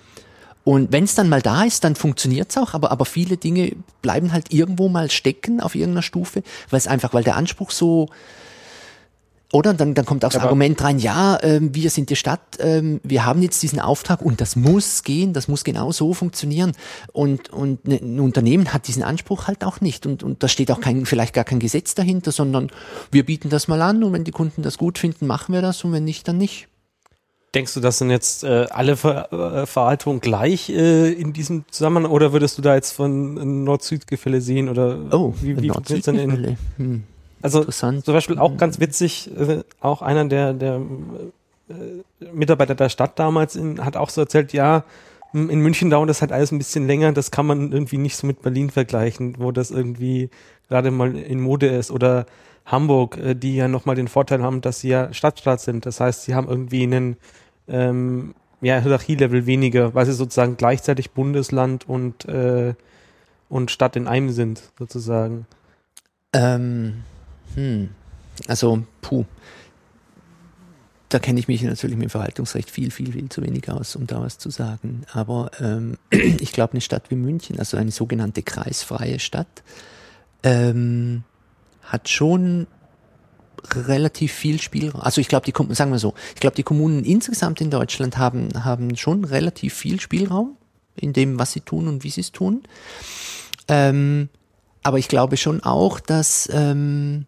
Und wenn es dann mal da ist, dann funktioniert es auch, aber, aber viele Dinge bleiben halt irgendwo mal stecken auf irgendeiner Stufe, weil es einfach, weil der Anspruch so, oder dann, dann kommt auch das Aber Argument rein, ja, ähm, wir sind die Stadt, ähm, wir haben jetzt diesen Auftrag und das muss gehen, das muss genau so funktionieren. Und, und ne, ein Unternehmen hat diesen Anspruch halt auch nicht. Und, und da steht auch kein, vielleicht gar kein Gesetz dahinter, sondern wir bieten das mal an und wenn die Kunden das gut finden, machen wir das und wenn nicht, dann nicht. Denkst du, das sind jetzt äh, alle Ver äh, Verhaltungen gleich äh, in diesem Zusammenhang oder würdest du da jetzt von Nord-Süd-Gefälle sehen oder oh, wie, wie Nord-Süd-Gefälle? Hm. Also zum Beispiel auch ganz witzig, äh, auch einer der, der äh, Mitarbeiter der Stadt damals in, hat auch so erzählt, ja, in München dauert das halt alles ein bisschen länger, das kann man irgendwie nicht so mit Berlin vergleichen, wo das irgendwie gerade mal in Mode ist oder Hamburg, äh, die ja nochmal den Vorteil haben, dass sie ja Stadtstaat sind. Das heißt, sie haben irgendwie einen ähm, ja, Hierarchielevel weniger, weil sie sozusagen gleichzeitig Bundesland und, äh, und Stadt in einem sind, sozusagen. Ähm, hm. Also, puh. Da kenne ich mich natürlich mit Verwaltungsrecht viel, viel, viel zu wenig aus, um da was zu sagen. Aber ähm, ich glaube, eine Stadt wie München, also eine sogenannte kreisfreie Stadt, ähm, hat schon relativ viel Spielraum. Also ich glaube, die sagen wir so, ich glaube, die Kommunen insgesamt in Deutschland haben haben schon relativ viel Spielraum in dem, was sie tun und wie sie es tun. Ähm, aber ich glaube schon auch, dass ähm,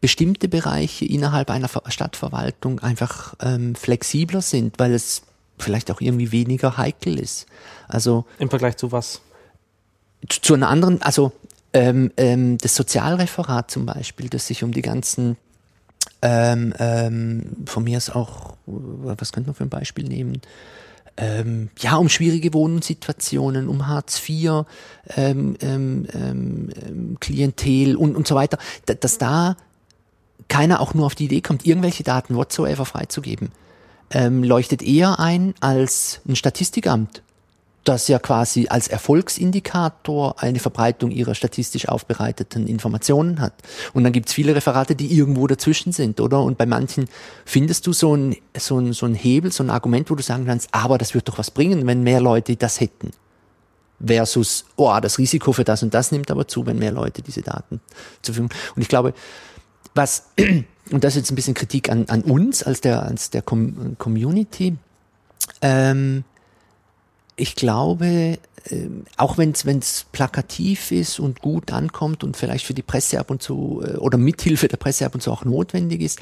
bestimmte Bereiche innerhalb einer Stadtverwaltung einfach ähm, flexibler sind, weil es vielleicht auch irgendwie weniger heikel ist. Also im Vergleich zu was? Zu einer anderen, also ähm, ähm, das Sozialreferat zum Beispiel, das sich um die ganzen ähm, ähm, von mir ist auch, was könnte man für ein Beispiel nehmen? ähm, ja, um schwierige Wohnsituationen, um Hartz IV, ähm, ähm, ähm, Klientel und, und so weiter, dass da keiner auch nur auf die Idee kommt, irgendwelche Daten whatsoever freizugeben, ähm, leuchtet eher ein als ein Statistikamt, das ja quasi als Erfolgsindikator eine Verbreitung ihrer statistisch aufbereiteten Informationen hat. Und dann gibt's viele Referate, die irgendwo dazwischen sind, oder? Und bei manchen findest du so ein, so ein, so ein Hebel, so ein Argument, wo du sagen kannst, aber das wird doch was bringen, wenn mehr Leute das hätten. Versus, oh, das Risiko für das und das nimmt aber zu, wenn mehr Leute diese Daten zur Verfügung. Und ich glaube, was, und das ist jetzt ein bisschen Kritik an, an uns als der, als der Com Community, ähm, ich glaube, äh, auch wenn es plakativ ist und gut ankommt und vielleicht für die Presse ab und zu äh, oder mithilfe der Presse ab und zu auch notwendig ist,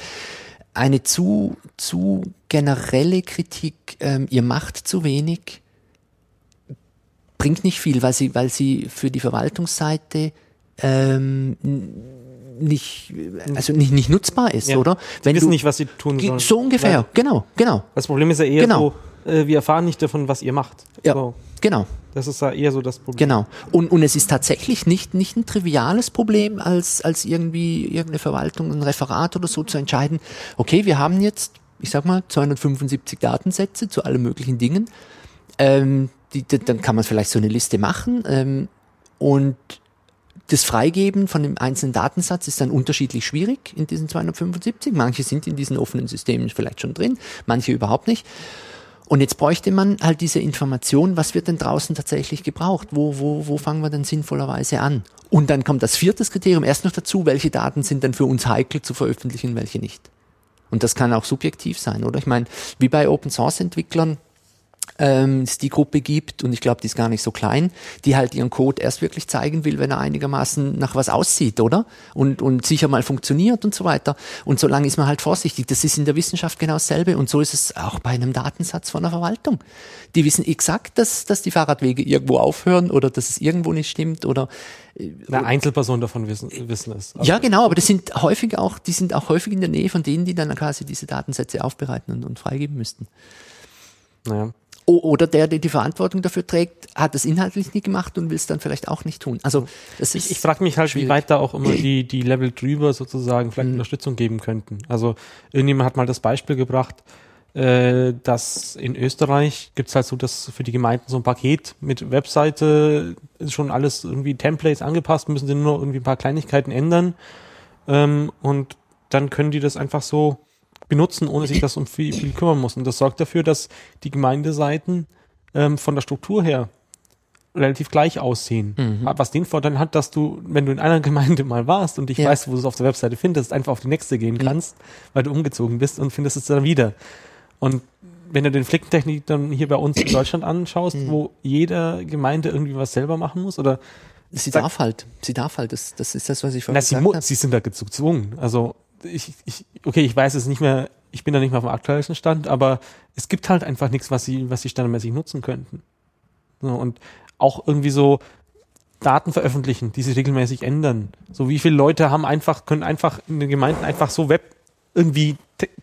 eine zu, zu generelle Kritik, ähm, ihr macht zu wenig, bringt nicht viel, weil sie, weil sie für die Verwaltungsseite ähm, nicht, also nicht, nicht nutzbar ist, ja. oder? Wenn sie wissen du, nicht, was sie tun sollen. So ungefähr, Weil genau, genau. Das Problem ist ja eher genau. so, äh, wir erfahren nicht davon, was ihr macht. Ja, so. genau. Das ist ja eher so das Problem. Genau. Und, und es ist tatsächlich nicht, nicht ein triviales Problem, als, als irgendwie irgendeine Verwaltung, ein Referat oder so zu entscheiden, okay, wir haben jetzt, ich sag mal, 275 Datensätze zu allen möglichen Dingen. Ähm, die, die, dann kann man vielleicht so eine Liste machen ähm, und das Freigeben von dem einzelnen Datensatz ist dann unterschiedlich schwierig in diesen 275. Manche sind in diesen offenen Systemen vielleicht schon drin, manche überhaupt nicht. Und jetzt bräuchte man halt diese Information, was wird denn draußen tatsächlich gebraucht? Wo, wo, wo fangen wir denn sinnvollerweise an? Und dann kommt das vierte Kriterium erst noch dazu, welche Daten sind denn für uns heikel zu veröffentlichen, welche nicht. Und das kann auch subjektiv sein, oder? Ich meine, wie bei Open Source Entwicklern, ähm, es die Gruppe gibt, und ich glaube, die ist gar nicht so klein, die halt ihren Code erst wirklich zeigen will, wenn er einigermaßen nach was aussieht, oder? Und, und sicher mal funktioniert und so weiter. Und solange ist man halt vorsichtig. Das ist in der Wissenschaft genau dasselbe. Und so ist es auch bei einem Datensatz von der Verwaltung. Die wissen exakt, dass, dass die Fahrradwege irgendwo aufhören oder dass es irgendwo nicht stimmt oder äh, eine Einzelperson davon wissen, wissen es. Ja, genau, aber das sind häufig auch, die sind auch häufig in der Nähe von denen, die dann quasi diese Datensätze aufbereiten und, und freigeben müssten. Naja. Oder der, der die Verantwortung dafür trägt, hat es inhaltlich nie gemacht und will es dann vielleicht auch nicht tun. Also das ist ich, ich frage mich halt, schwierig. wie weit da auch immer die, die Level drüber sozusagen vielleicht mhm. Unterstützung geben könnten. Also irgendjemand hat mal das Beispiel gebracht, äh, dass in Österreich gibt's halt so das für die Gemeinden so ein Paket mit Webseite, ist schon alles irgendwie Templates angepasst, müssen sie nur irgendwie ein paar Kleinigkeiten ändern. Ähm, und dann können die das einfach so benutzen, ohne sich das um viel, viel kümmern muss. Und das sorgt dafür, dass die Gemeindeseiten ähm, von der Struktur her relativ gleich aussehen. Mhm. Was den Vorteil hat, dass du, wenn du in einer Gemeinde mal warst und ich ja. weißt, wo du es auf der Webseite findest, einfach auf die nächste gehen kannst, weil du umgezogen bist und findest es dann wieder. Und wenn du den Flickentechnik dann hier bei uns in Deutschland anschaust, mhm. wo jede Gemeinde irgendwie was selber machen muss oder Sie darf halt, sie darf halt, das, das ist das, was ich vorhin gesagt habe. Sie sind da gezwungen. Also ich, ich, okay, ich weiß es nicht mehr, ich bin da nicht mehr auf dem aktuellsten Stand, aber es gibt halt einfach nichts, was sie, was sie standardmäßig nutzen könnten. So, und auch irgendwie so Daten veröffentlichen, die sich regelmäßig ändern. So wie viele Leute haben einfach, können einfach in den Gemeinden einfach so Web irgendwie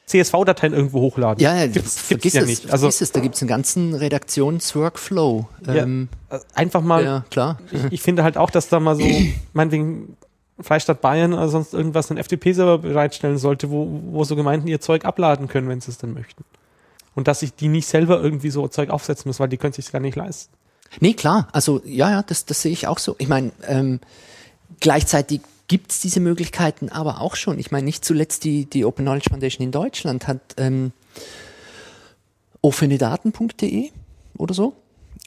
CSV-Dateien irgendwo hochladen. Ja, ja gibt's, gibt's vergiss ja es, nicht. Also, es, da gibt es einen ganzen Redaktionsworkflow. Ähm, ja, einfach mal, ja, klar. Ich, ich, finde halt auch, dass da mal so, meinetwegen Freistaat Bayern oder sonst irgendwas einen FTP-Server bereitstellen sollte, wo, wo so Gemeinden ihr Zeug abladen können, wenn sie es denn möchten. Und dass sich die nicht selber irgendwie so Zeug aufsetzen müssen, weil die können sich gar nicht leisten. Nee, klar. Also ja, ja, das, das sehe ich auch so. Ich meine, ähm, gleichzeitig gibt es diese Möglichkeiten aber auch schon. Ich meine, nicht zuletzt die, die Open Knowledge Foundation in Deutschland hat ähm, offenedaten.de oder so,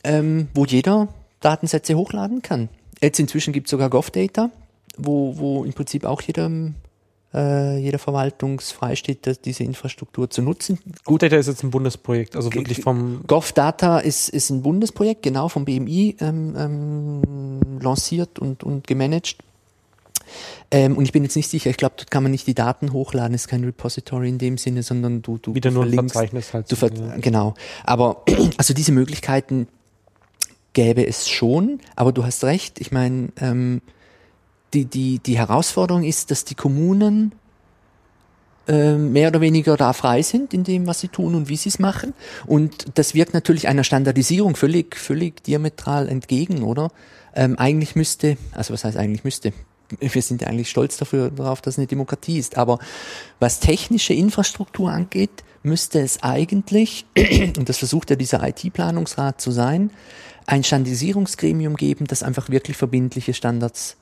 ähm, wo jeder Datensätze hochladen kann. Jetzt inzwischen gibt es sogar GovData, wo, wo im Prinzip auch jeder, äh, jeder Verwaltungsfrei steht, diese Infrastruktur zu nutzen. GovData ist jetzt ein Bundesprojekt, also wirklich vom... GovData ist, ist ein Bundesprojekt, genau, vom BMI ähm, ähm, lanciert und, und gemanagt. Ähm, und ich bin jetzt nicht sicher, ich glaube, dort kann man nicht die Daten hochladen, ist kein Repository in dem Sinne, sondern du, du Wieder nur ein Verzeichnis halt. Du ver ja. Genau. Aber also diese Möglichkeiten gäbe es schon, aber du hast recht, ich meine, ähm, die, die, die Herausforderung ist, dass die Kommunen äh, mehr oder weniger da frei sind in dem, was sie tun und wie sie es machen. Und das wirkt natürlich einer Standardisierung völlig, völlig diametral entgegen, oder? Ähm, eigentlich müsste, also was heißt eigentlich müsste? Wir sind ja eigentlich stolz dafür, darauf, dass es eine Demokratie ist. Aber was technische Infrastruktur angeht, müsste es eigentlich, und das versucht ja dieser IT-Planungsrat zu sein, ein Standardisierungsgremium geben, das einfach wirklich verbindliche Standards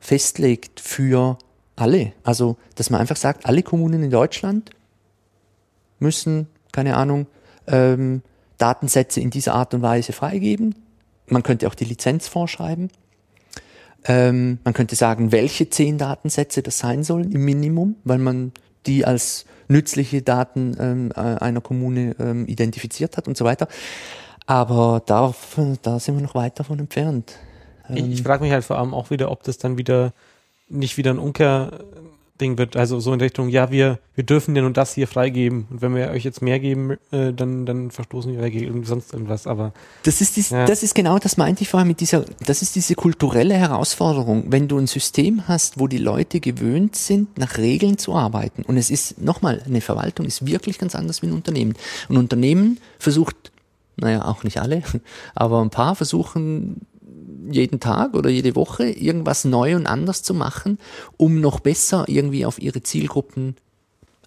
festlegt für alle. Also, dass man einfach sagt, alle Kommunen in Deutschland müssen, keine Ahnung, ähm, Datensätze in dieser Art und Weise freigeben. Man könnte auch die Lizenz vorschreiben. Ähm, man könnte sagen, welche zehn Datensätze das sein sollen im Minimum, weil man die als nützliche Daten ähm, äh, einer Kommune ähm, identifiziert hat und so weiter. Aber da, da sind wir noch weit davon entfernt. Ich, ich ähm, frage mich halt vor allem auch wieder, ob das dann wieder nicht wieder ein Umkehrding wird, also so in Richtung, ja, wir, wir dürfen dir nur das hier freigeben und wenn wir euch jetzt mehr geben, äh, dann, dann verstoßen wir dagegen sonst irgendwas, aber. Das ist, dies, ja. das ist genau, das meinte ich vorher mit dieser, das ist diese kulturelle Herausforderung. Wenn du ein System hast, wo die Leute gewöhnt sind, nach Regeln zu arbeiten und es ist, nochmal, eine Verwaltung ist wirklich ganz anders wie ein Unternehmen. Ein Unternehmen versucht, naja, auch nicht alle, aber ein paar versuchen jeden Tag oder jede Woche irgendwas neu und anders zu machen, um noch besser irgendwie auf ihre Zielgruppen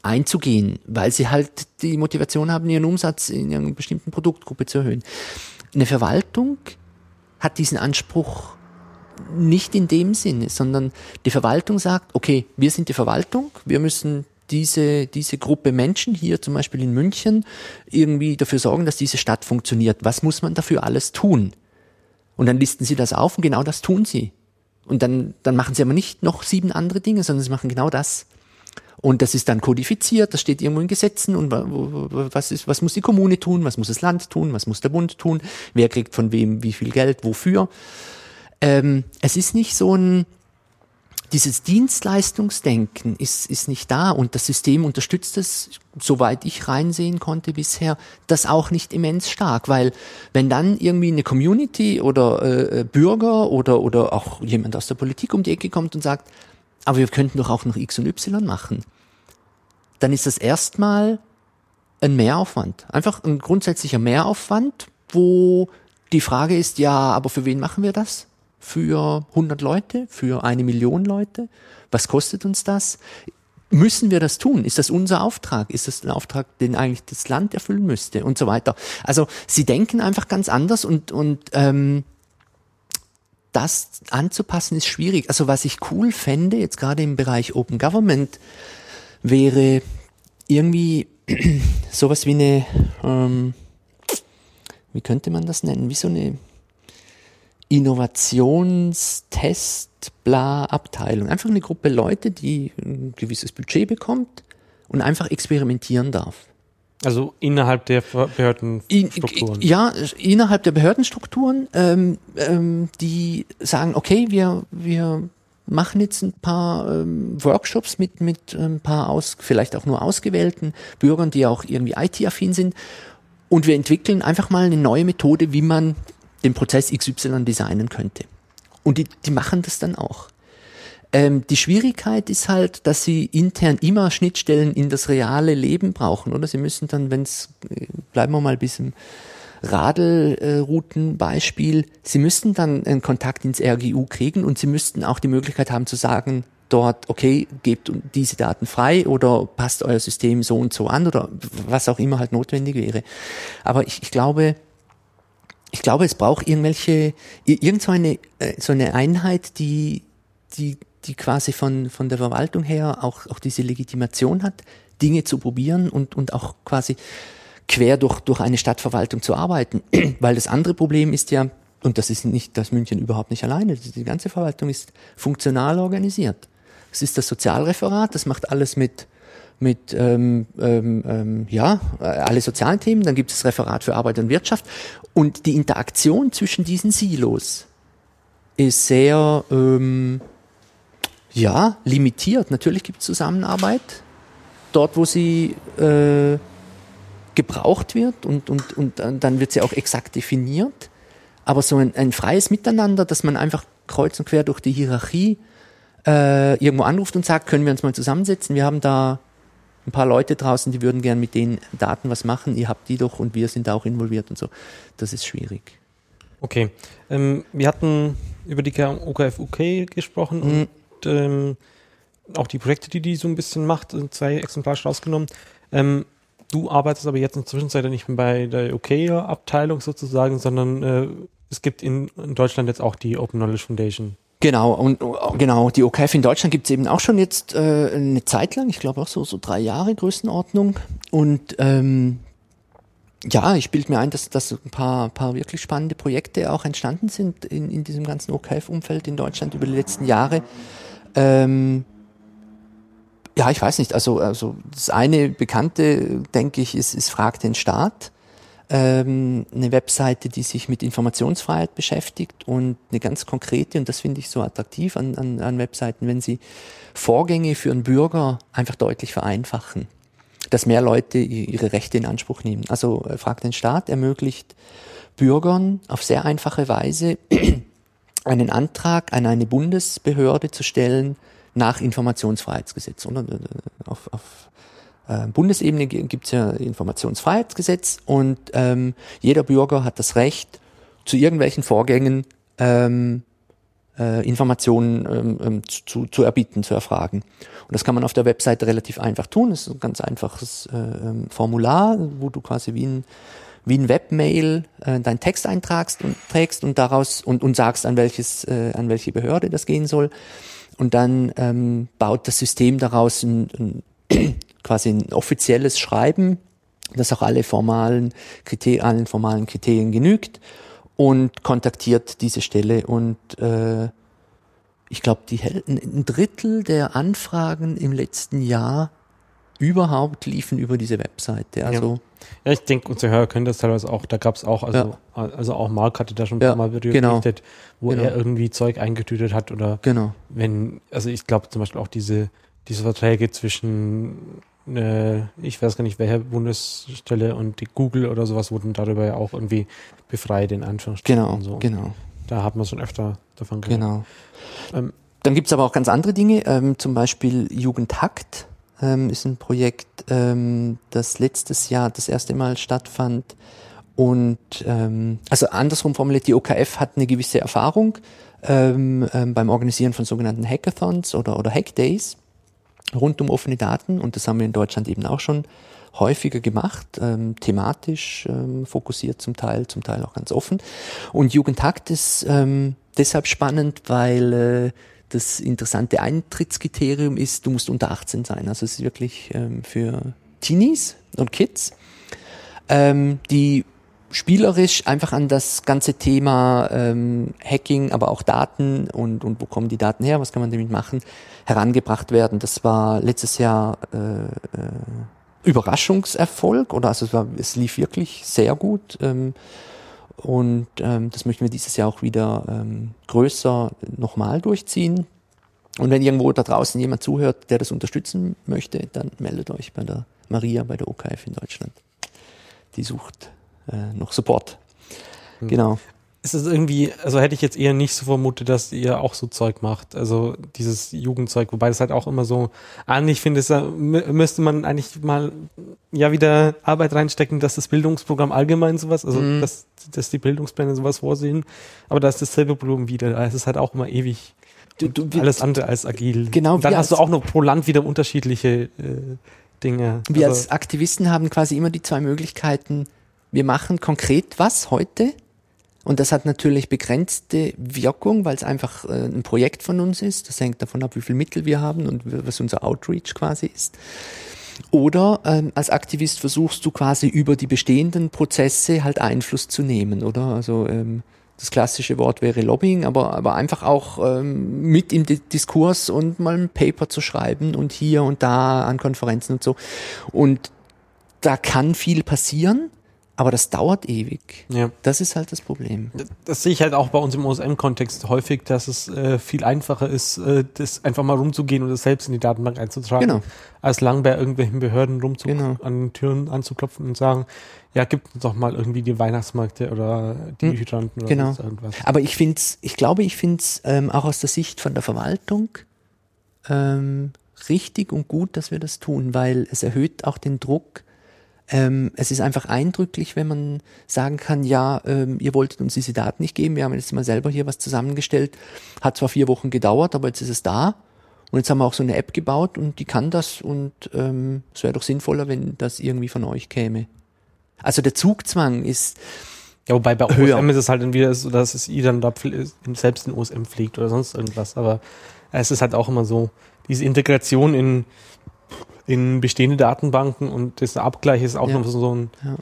einzugehen, weil sie halt die Motivation haben, ihren Umsatz in einer bestimmten Produktgruppe zu erhöhen. Eine Verwaltung hat diesen Anspruch nicht in dem Sinne, sondern die Verwaltung sagt, okay, wir sind die Verwaltung, wir müssen diese, diese Gruppe Menschen hier zum Beispiel in München irgendwie dafür sorgen, dass diese Stadt funktioniert. Was muss man dafür alles tun? Und dann listen sie das auf und genau das tun sie. Und dann, dann machen sie aber nicht noch sieben andere Dinge, sondern sie machen genau das. Und das ist dann kodifiziert, das steht irgendwo in Gesetzen und was ist, was muss die Kommune tun, was muss das Land tun, was muss der Bund tun, wer kriegt von wem wie viel Geld, wofür. Ähm, es ist nicht so ein, dieses Dienstleistungsdenken ist, ist nicht da und das System unterstützt es, soweit ich reinsehen konnte bisher, das auch nicht immens stark, weil wenn dann irgendwie eine Community oder äh, Bürger oder, oder auch jemand aus der Politik um die Ecke kommt und sagt, aber wir könnten doch auch noch X und Y machen, dann ist das erstmal ein Mehraufwand. Einfach ein grundsätzlicher Mehraufwand, wo die Frage ist, ja, aber für wen machen wir das? Für 100 Leute, für eine Million Leute? Was kostet uns das? Müssen wir das tun? Ist das unser Auftrag? Ist das ein Auftrag, den eigentlich das Land erfüllen müsste? Und so weiter. Also sie denken einfach ganz anders und, und ähm, das anzupassen ist schwierig. Also was ich cool fände, jetzt gerade im Bereich Open Government, wäre irgendwie sowas wie eine, ähm, wie könnte man das nennen? Wie so eine Innovationstest, bla, Abteilung. Einfach eine Gruppe Leute, die ein gewisses Budget bekommt und einfach experimentieren darf. Also innerhalb der Behördenstrukturen. Ja, innerhalb der Behördenstrukturen, ähm, ähm, die sagen, okay, wir, wir machen jetzt ein paar ähm, Workshops mit, mit ein paar aus, vielleicht auch nur ausgewählten Bürgern, die auch irgendwie IT-affin sind. Und wir entwickeln einfach mal eine neue Methode, wie man den Prozess XY designen könnte. Und die, die machen das dann auch. Ähm, die Schwierigkeit ist halt, dass sie intern immer Schnittstellen in das reale Leben brauchen, oder? Sie müssen dann, wenn es, äh, bleiben wir mal bis im Radelroutenbeispiel, sie müssten dann einen Kontakt ins RGU kriegen und sie müssten auch die Möglichkeit haben zu sagen, dort, okay, gebt diese Daten frei oder passt euer System so und so an oder was auch immer halt notwendig wäre. Aber ich, ich glaube, ich glaube, es braucht irgendwelche, irgend so eine, äh, so eine Einheit, die, die, die quasi von, von der Verwaltung her auch, auch diese Legitimation hat, Dinge zu probieren und, und auch quasi quer durch, durch eine Stadtverwaltung zu arbeiten. Weil das andere Problem ist ja, und das ist nicht das München überhaupt nicht alleine, die ganze Verwaltung ist funktional organisiert. Es ist das Sozialreferat, das macht alles mit, mit ähm, ähm, ähm ja, alle sozialen Themen, dann gibt es das Referat für Arbeit und Wirtschaft und die Interaktion zwischen diesen Silos ist sehr ähm, ja, limitiert. Natürlich gibt es Zusammenarbeit dort, wo sie äh, gebraucht wird und, und, und dann wird sie auch exakt definiert. Aber so ein, ein freies Miteinander, dass man einfach kreuz und quer durch die Hierarchie äh, irgendwo anruft und sagt, können wir uns mal zusammensetzen, wir haben da ein paar Leute draußen, die würden gern mit den Daten was machen, ihr habt die doch und wir sind da auch involviert und so. Das ist schwierig. Okay. Ähm, wir hatten über die OKFUK gesprochen mhm. und ähm, auch die Projekte, die die so ein bisschen macht, sind zwei exemplarisch rausgenommen. Ähm, du arbeitest aber jetzt in der Zwischenzeit nicht mehr bei der OK-Abteilung sozusagen, sondern äh, es gibt in, in Deutschland jetzt auch die Open Knowledge Foundation. Genau, und genau, die OKF in Deutschland gibt es eben auch schon jetzt äh, eine Zeit lang, ich glaube auch so, so drei Jahre Größenordnung. Und ähm, ja, ich bilde mir ein, dass, dass ein paar, paar wirklich spannende Projekte auch entstanden sind in, in diesem ganzen OKF-Umfeld in Deutschland über die letzten Jahre. Ähm, ja, ich weiß nicht, also, also das eine Bekannte, denke ich, ist, ist Frag den Staat ähm, eine Webseite, die sich mit Informationsfreiheit beschäftigt und eine ganz konkrete, und das finde ich so attraktiv an, an, an Webseiten, wenn sie Vorgänge für einen Bürger einfach deutlich vereinfachen, dass mehr Leute ihre Rechte in Anspruch nehmen. Also äh, Frag den Staat ermöglicht Bürgern auf sehr einfache Weise einen Antrag an eine Bundesbehörde zu stellen nach Informationsfreiheitsgesetz. Oder? Äh, auf, auf äh, Bundesebene gibt es ja Informationsfreiheitsgesetz und ähm, jeder Bürger hat das Recht, zu irgendwelchen Vorgängen ähm, äh, Informationen ähm, ähm zu, zu erbieten, zu erfragen. Und das kann man auf der Webseite relativ einfach tun. Das ist ein ganz einfaches äh, ähm, Formular, wo du quasi wie ein wie ein Webmail äh, deinen Text eintragst und trägst und daraus und, und sagst, an welches, äh, an welche Behörde das gehen soll. Und dann ähm, baut das System daraus ein, ein quasi ein offizielles Schreiben, das auch alle formalen Kriterien, allen formalen Kriterien genügt und kontaktiert diese Stelle und äh, ich glaube, die ein Drittel der Anfragen im letzten Jahr überhaupt liefen über diese Webseite. Also Ja, ich denke, unsere Hörer können das teilweise auch. Da gab es auch, also, also auch Mark hatte da schon ein Ja, paar Mal genau. berichtet, wo Genau. er irgendwie Zeug eingetütet hat oder genau. wenn, also ich glaube zum Beispiel auch diese, diese Verträge zwischen, äh, ich weiß gar nicht, welcher Bundesstelle und die Google oder sowas wurden darüber ja auch irgendwie befreit, in Anführungsstrichen. Genau, und so. genau, Da hat man schon öfter davon gehört. genau. Ähm, Dann gibt's aber auch ganz andere Dinge, ähm, zum Beispiel Jugendhakt ähm, ist ein Projekt, ähm, das letztes Jahr das erste Mal stattfand. Und ähm, also andersrum formuliert, die OKF hat eine gewisse Erfahrung ähm, beim Organisieren von sogenannten Hackathons oder, oder Hackdays rund um offene Daten. Und das haben wir in Deutschland eben auch schon häufiger gemacht, ähm, thematisch ähm, fokussiert zum Teil, zum Teil auch ganz offen. Und Jugendhakt ist ähm, deshalb spannend, weil äh, das interessante Eintrittskriterium ist, du musst unter 18 sein. Also es ist wirklich ähm, für Teenies und Kids, ähm, die spielerisch einfach an das ganze Thema ähm, Hacking, aber auch Daten und, und wo kommen die Daten her, was kann man damit machen, herangebracht werden. Das war letztes Jahr äh, äh, Überraschungserfolg oder also es, war, es lief wirklich sehr gut. Ähm, und ähm, das möchten wir dieses Jahr auch wieder ähm, größer nochmal durchziehen. Und wenn irgendwo da draußen jemand zuhört, der das unterstützen möchte, dann meldet euch bei der Maria, bei der OKF in Deutschland. Die sucht äh, noch Support. Genau. ist es irgendwie, also hätte ich jetzt eher nicht so vermutet, dass ihr auch so Zeug macht, also dieses Jugendzeug, wobei das halt auch immer so, eigentlich finde ich, da mü- müsste man eigentlich mal ja wieder Arbeit reinstecken, dass das Bildungsprogramm allgemein sowas, also Mhm. dass, dass die Bildungspläne sowas vorsehen, aber da ist dasselbe Problem wieder, es ist halt auch immer ewig Du, du, alles andere als agil. Genau, Und dann hast du auch noch pro Land wieder unterschiedliche äh, Dinge. wir also, als Aktivisten haben quasi immer die zwei Möglichkeiten. Wir machen konkret was heute. Und das hat natürlich begrenzte Wirkung, weil es einfach äh, ein Projekt von uns ist. Das hängt davon ab, wie viel Mittel wir haben und was unser Outreach quasi ist. Oder ähm, als Aktivist versuchst du quasi über die bestehenden Prozesse halt Einfluss zu nehmen, oder? Also ähm, das klassische Wort wäre Lobbying, aber, aber einfach auch ähm, mit im Di- Diskurs und mal ein Paper zu schreiben und hier und da an Konferenzen und so. Und da kann viel passieren, aber das dauert ewig. ja. Das ist halt das Problem. Das sehe ich halt auch bei uns im OSM-Kontext häufig, dass es äh, viel einfacher ist, äh, das einfach mal rumzugehen und das selbst in die Datenbank einzutragen, Genau. als lang bei irgendwelchen Behörden rumzu Genau. an den Türen anzuklopfen und sagen, ja, gibt uns doch mal irgendwie die Weihnachtsmärkte oder die Hm, Hydranten oder genau. irgendwas. Aber ich finde es, ich glaube, ich finde es ähm, auch aus der Sicht von der Verwaltung ähm, richtig und gut, dass wir das tun, weil es erhöht auch den Druck. Ähm, es ist einfach eindrücklich, wenn man sagen kann, ja, ähm, ihr wolltet uns diese Daten nicht geben, wir haben jetzt mal selber hier was zusammengestellt, hat zwar vier Wochen gedauert, aber jetzt ist es da. Und jetzt haben wir auch so eine App gebaut und die kann das und ähm, es wäre doch sinnvoller, wenn das irgendwie von euch käme. Also der Zugzwang ist, Ja, wobei bei Höher. OSM ist es halt dann wieder so, dass es ihr dann da selbst in OSM fliegt oder sonst irgendwas. Aber es ist halt auch immer so, diese Integration in, in bestehende Datenbanken und das Abgleich ist auch Ja. noch so ein Ja.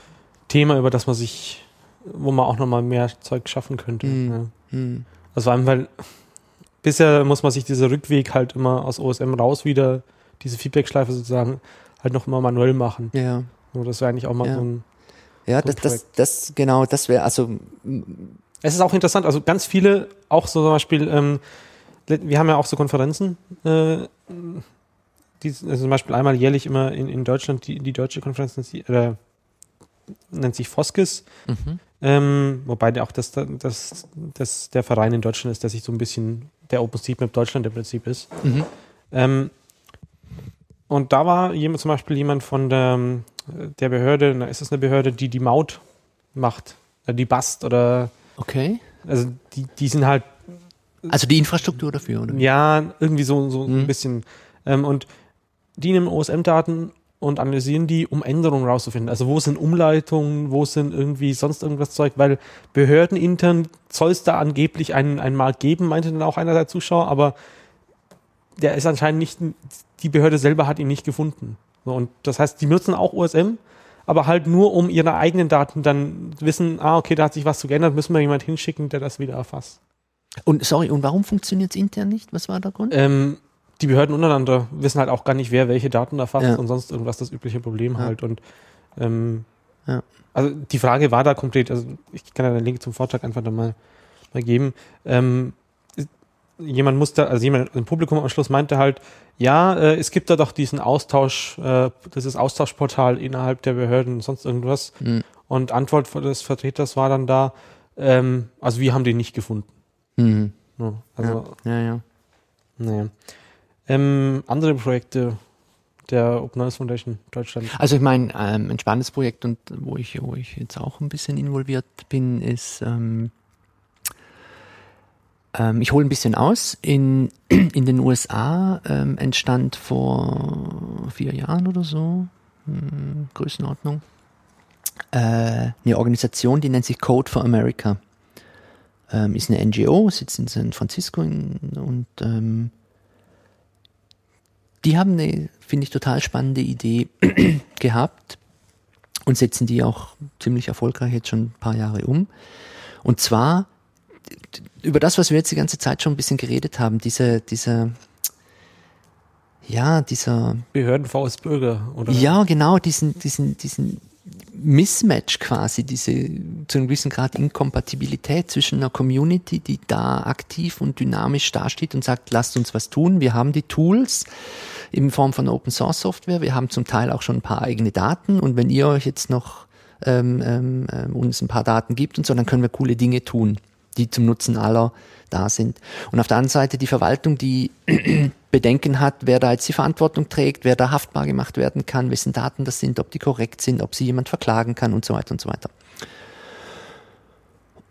Thema, über das man sich, wo man auch nochmal mehr Zeug schaffen könnte. Mhm. Ja. hm, Also vor allem, weil bisher muss man sich dieser Rückweg halt immer aus OSM raus wieder, diese Feedback-Schleife sozusagen, halt noch immer manuell machen. ja. So, das wäre eigentlich auch mal so ein Ja, das, das, das, genau, das wäre, also, Es ist auch interessant, also ganz viele, auch so zum Beispiel, ähm, wir haben ja auch so Konferenzen, äh, die, also zum Beispiel einmal jährlich immer in, in Deutschland, die, die deutsche Konferenz nennt sich, äh, nennt sich Foskis, mhm. ähm, wobei auch das, das, das der Verein in Deutschland ist, der sich so ein bisschen der OpenStreetMap Deutschland im Prinzip ist. Mhm. Ähm, und da war jemand, zum Beispiel jemand von der, der Behörde, na, ist es eine Behörde, die die Maut macht, äh, die BAST oder okay. also die, die sind halt, Also die Infrastruktur dafür, oder? ja, irgendwie so, so Mhm. ein bisschen. Ähm, und die nehmen OSM-Daten und analysieren die, um Änderungen rauszufinden. Also wo sind Umleitungen, wo sind irgendwie sonst irgendwas Zeug, weil behördenintern soll es da angeblich einen, einen Markt geben, meinte dann auch einer der Zuschauer, aber der ist anscheinend nicht, die Behörde selber hat ihn nicht gefunden. Und das heißt, die nutzen auch OSM, aber halt nur um ihre eigenen Daten dann wissen, ah, okay, da hat sich was zu geändert, müssen wir jemand hinschicken, der das wieder erfasst. Und sorry, und warum funktioniert es intern nicht? Was war der Grund? Ähm, die Behörden untereinander wissen halt auch gar nicht, wer welche Daten erfasst Ja. und sonst irgendwas das übliche Problem Ja. halt. Und ähm, Ja. also die Frage war da konkret, also ich kann ja den Link zum Vortrag einfach da mal, mal geben. Ähm, ist- jemand musste, also jemand im Publikum am Schluss meinte halt, ja, äh, es gibt da doch diesen Austausch, äh, dieses Austauschportal innerhalb der Behörden und sonst irgendwas. Hm. Und Antwort des Vertreters war dann da, ähm, also wir haben den nicht gefunden. Mhm. Ja, also ja, ja, ja. naja. Ähm, andere Projekte der Open Knowledge Foundation Deutschland. Also ich meine, ähm, ein spannendes Projekt und wo ich, wo ich jetzt auch ein bisschen involviert bin, ist, ähm, ähm, ich hole ein bisschen aus. In, in den USA ähm, entstand vor vier Jahren oder so, hm, Größenordnung, äh, eine Organisation, die nennt sich Code for America. Ähm, ist eine NGO, sitzt in San Francisco in, und ähm, die haben eine, finde ich, total spannende Idee gehabt und setzen die auch ziemlich erfolgreich jetzt schon ein paar Jahre um. Und zwar über das, was wir jetzt die ganze Zeit schon ein bisschen geredet haben, diese, diese, ja, dieser, Behörden vs Bürger oder ja, genau, diesen, diesen, diesen Mismatch quasi, diese zu einem gewissen Grad Inkompatibilität zwischen einer Community, die da aktiv und dynamisch dasteht und sagt, lasst uns was tun. Wir haben die Tools in Form von Open Source Software. Wir haben zum Teil auch schon ein paar eigene Daten und wenn ihr euch jetzt noch ähm, ähm, ähm, uns ein paar Daten gibt und so, dann können wir coole Dinge tun, die zum Nutzen aller da sind. Und auf der anderen Seite die Verwaltung, die Bedenken hat, wer da jetzt die Verantwortung trägt, wer da haftbar gemacht werden kann, wessen Daten das sind, ob die korrekt sind, ob sie jemand verklagen kann und so weiter und so weiter.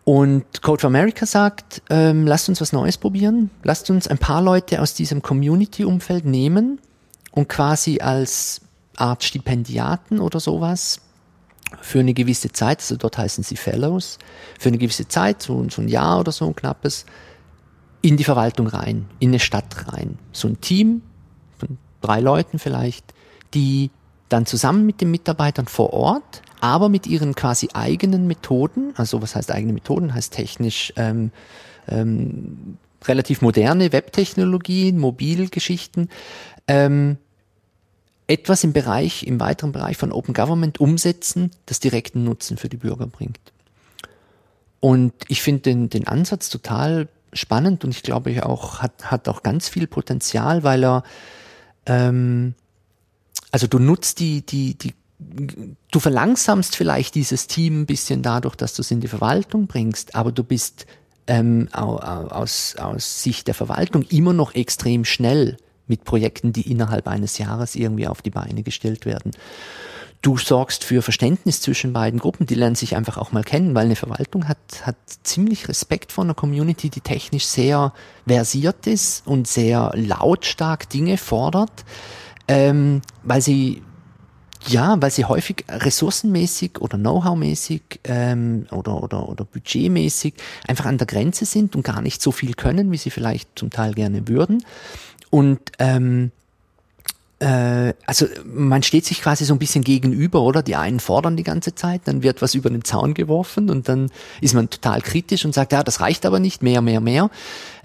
Und Code for America sagt, ähm, lasst uns was Neues probieren, lasst uns ein paar Leute aus diesem Community-Umfeld nehmen und quasi als Art Stipendiaten oder sowas für eine gewisse Zeit, also dort heißen sie Fellows, für eine gewisse Zeit, so, so ein Jahr oder so ein knappes, in die Verwaltung rein, in eine Stadt rein. So ein Team von drei Leuten vielleicht, die dann zusammen mit den Mitarbeitern vor Ort, aber mit ihren quasi eigenen Methoden, also was heißt eigene Methoden, heißt technisch ähm, ähm, relativ moderne Webtechnologien, Mobilgeschichten, ähm, etwas im Bereich, im weiteren Bereich von Open Government umsetzen, das direkten Nutzen für die Bürger bringt. Und ich finde den, den Ansatz total spannend und ich glaube ich auch, hat, hat auch ganz viel Potenzial, weil er, ähm, also du nutzt die, die, die, du verlangsamst vielleicht dieses Team ein bisschen dadurch, dass du es in die Verwaltung bringst, aber du bist ähm, au- au- aus, aus Sicht der Verwaltung immer noch extrem schnell mit Projekten, die innerhalb eines Jahres irgendwie auf die Beine gestellt werden. Du sorgst für Verständnis zwischen beiden Gruppen, die lernen sich einfach auch mal kennen, weil eine Verwaltung hat, hat ziemlich Respekt vor einer Community, die technisch sehr versiert ist und sehr lautstark Dinge fordert, ähm, weil sie ja, weil sie häufig ressourcenmäßig oder Know-how-mäßig ähm, oder, oder, oder budgetmäßig einfach an der Grenze sind und gar nicht so viel können, wie sie vielleicht zum Teil gerne würden. Und ähm, äh, also man steht sich quasi so ein bisschen gegenüber, oder? Die einen fordern die ganze Zeit, dann wird was über den Zaun geworfen und dann ist man total kritisch und sagt, ja, das reicht aber nicht, mehr, mehr, mehr.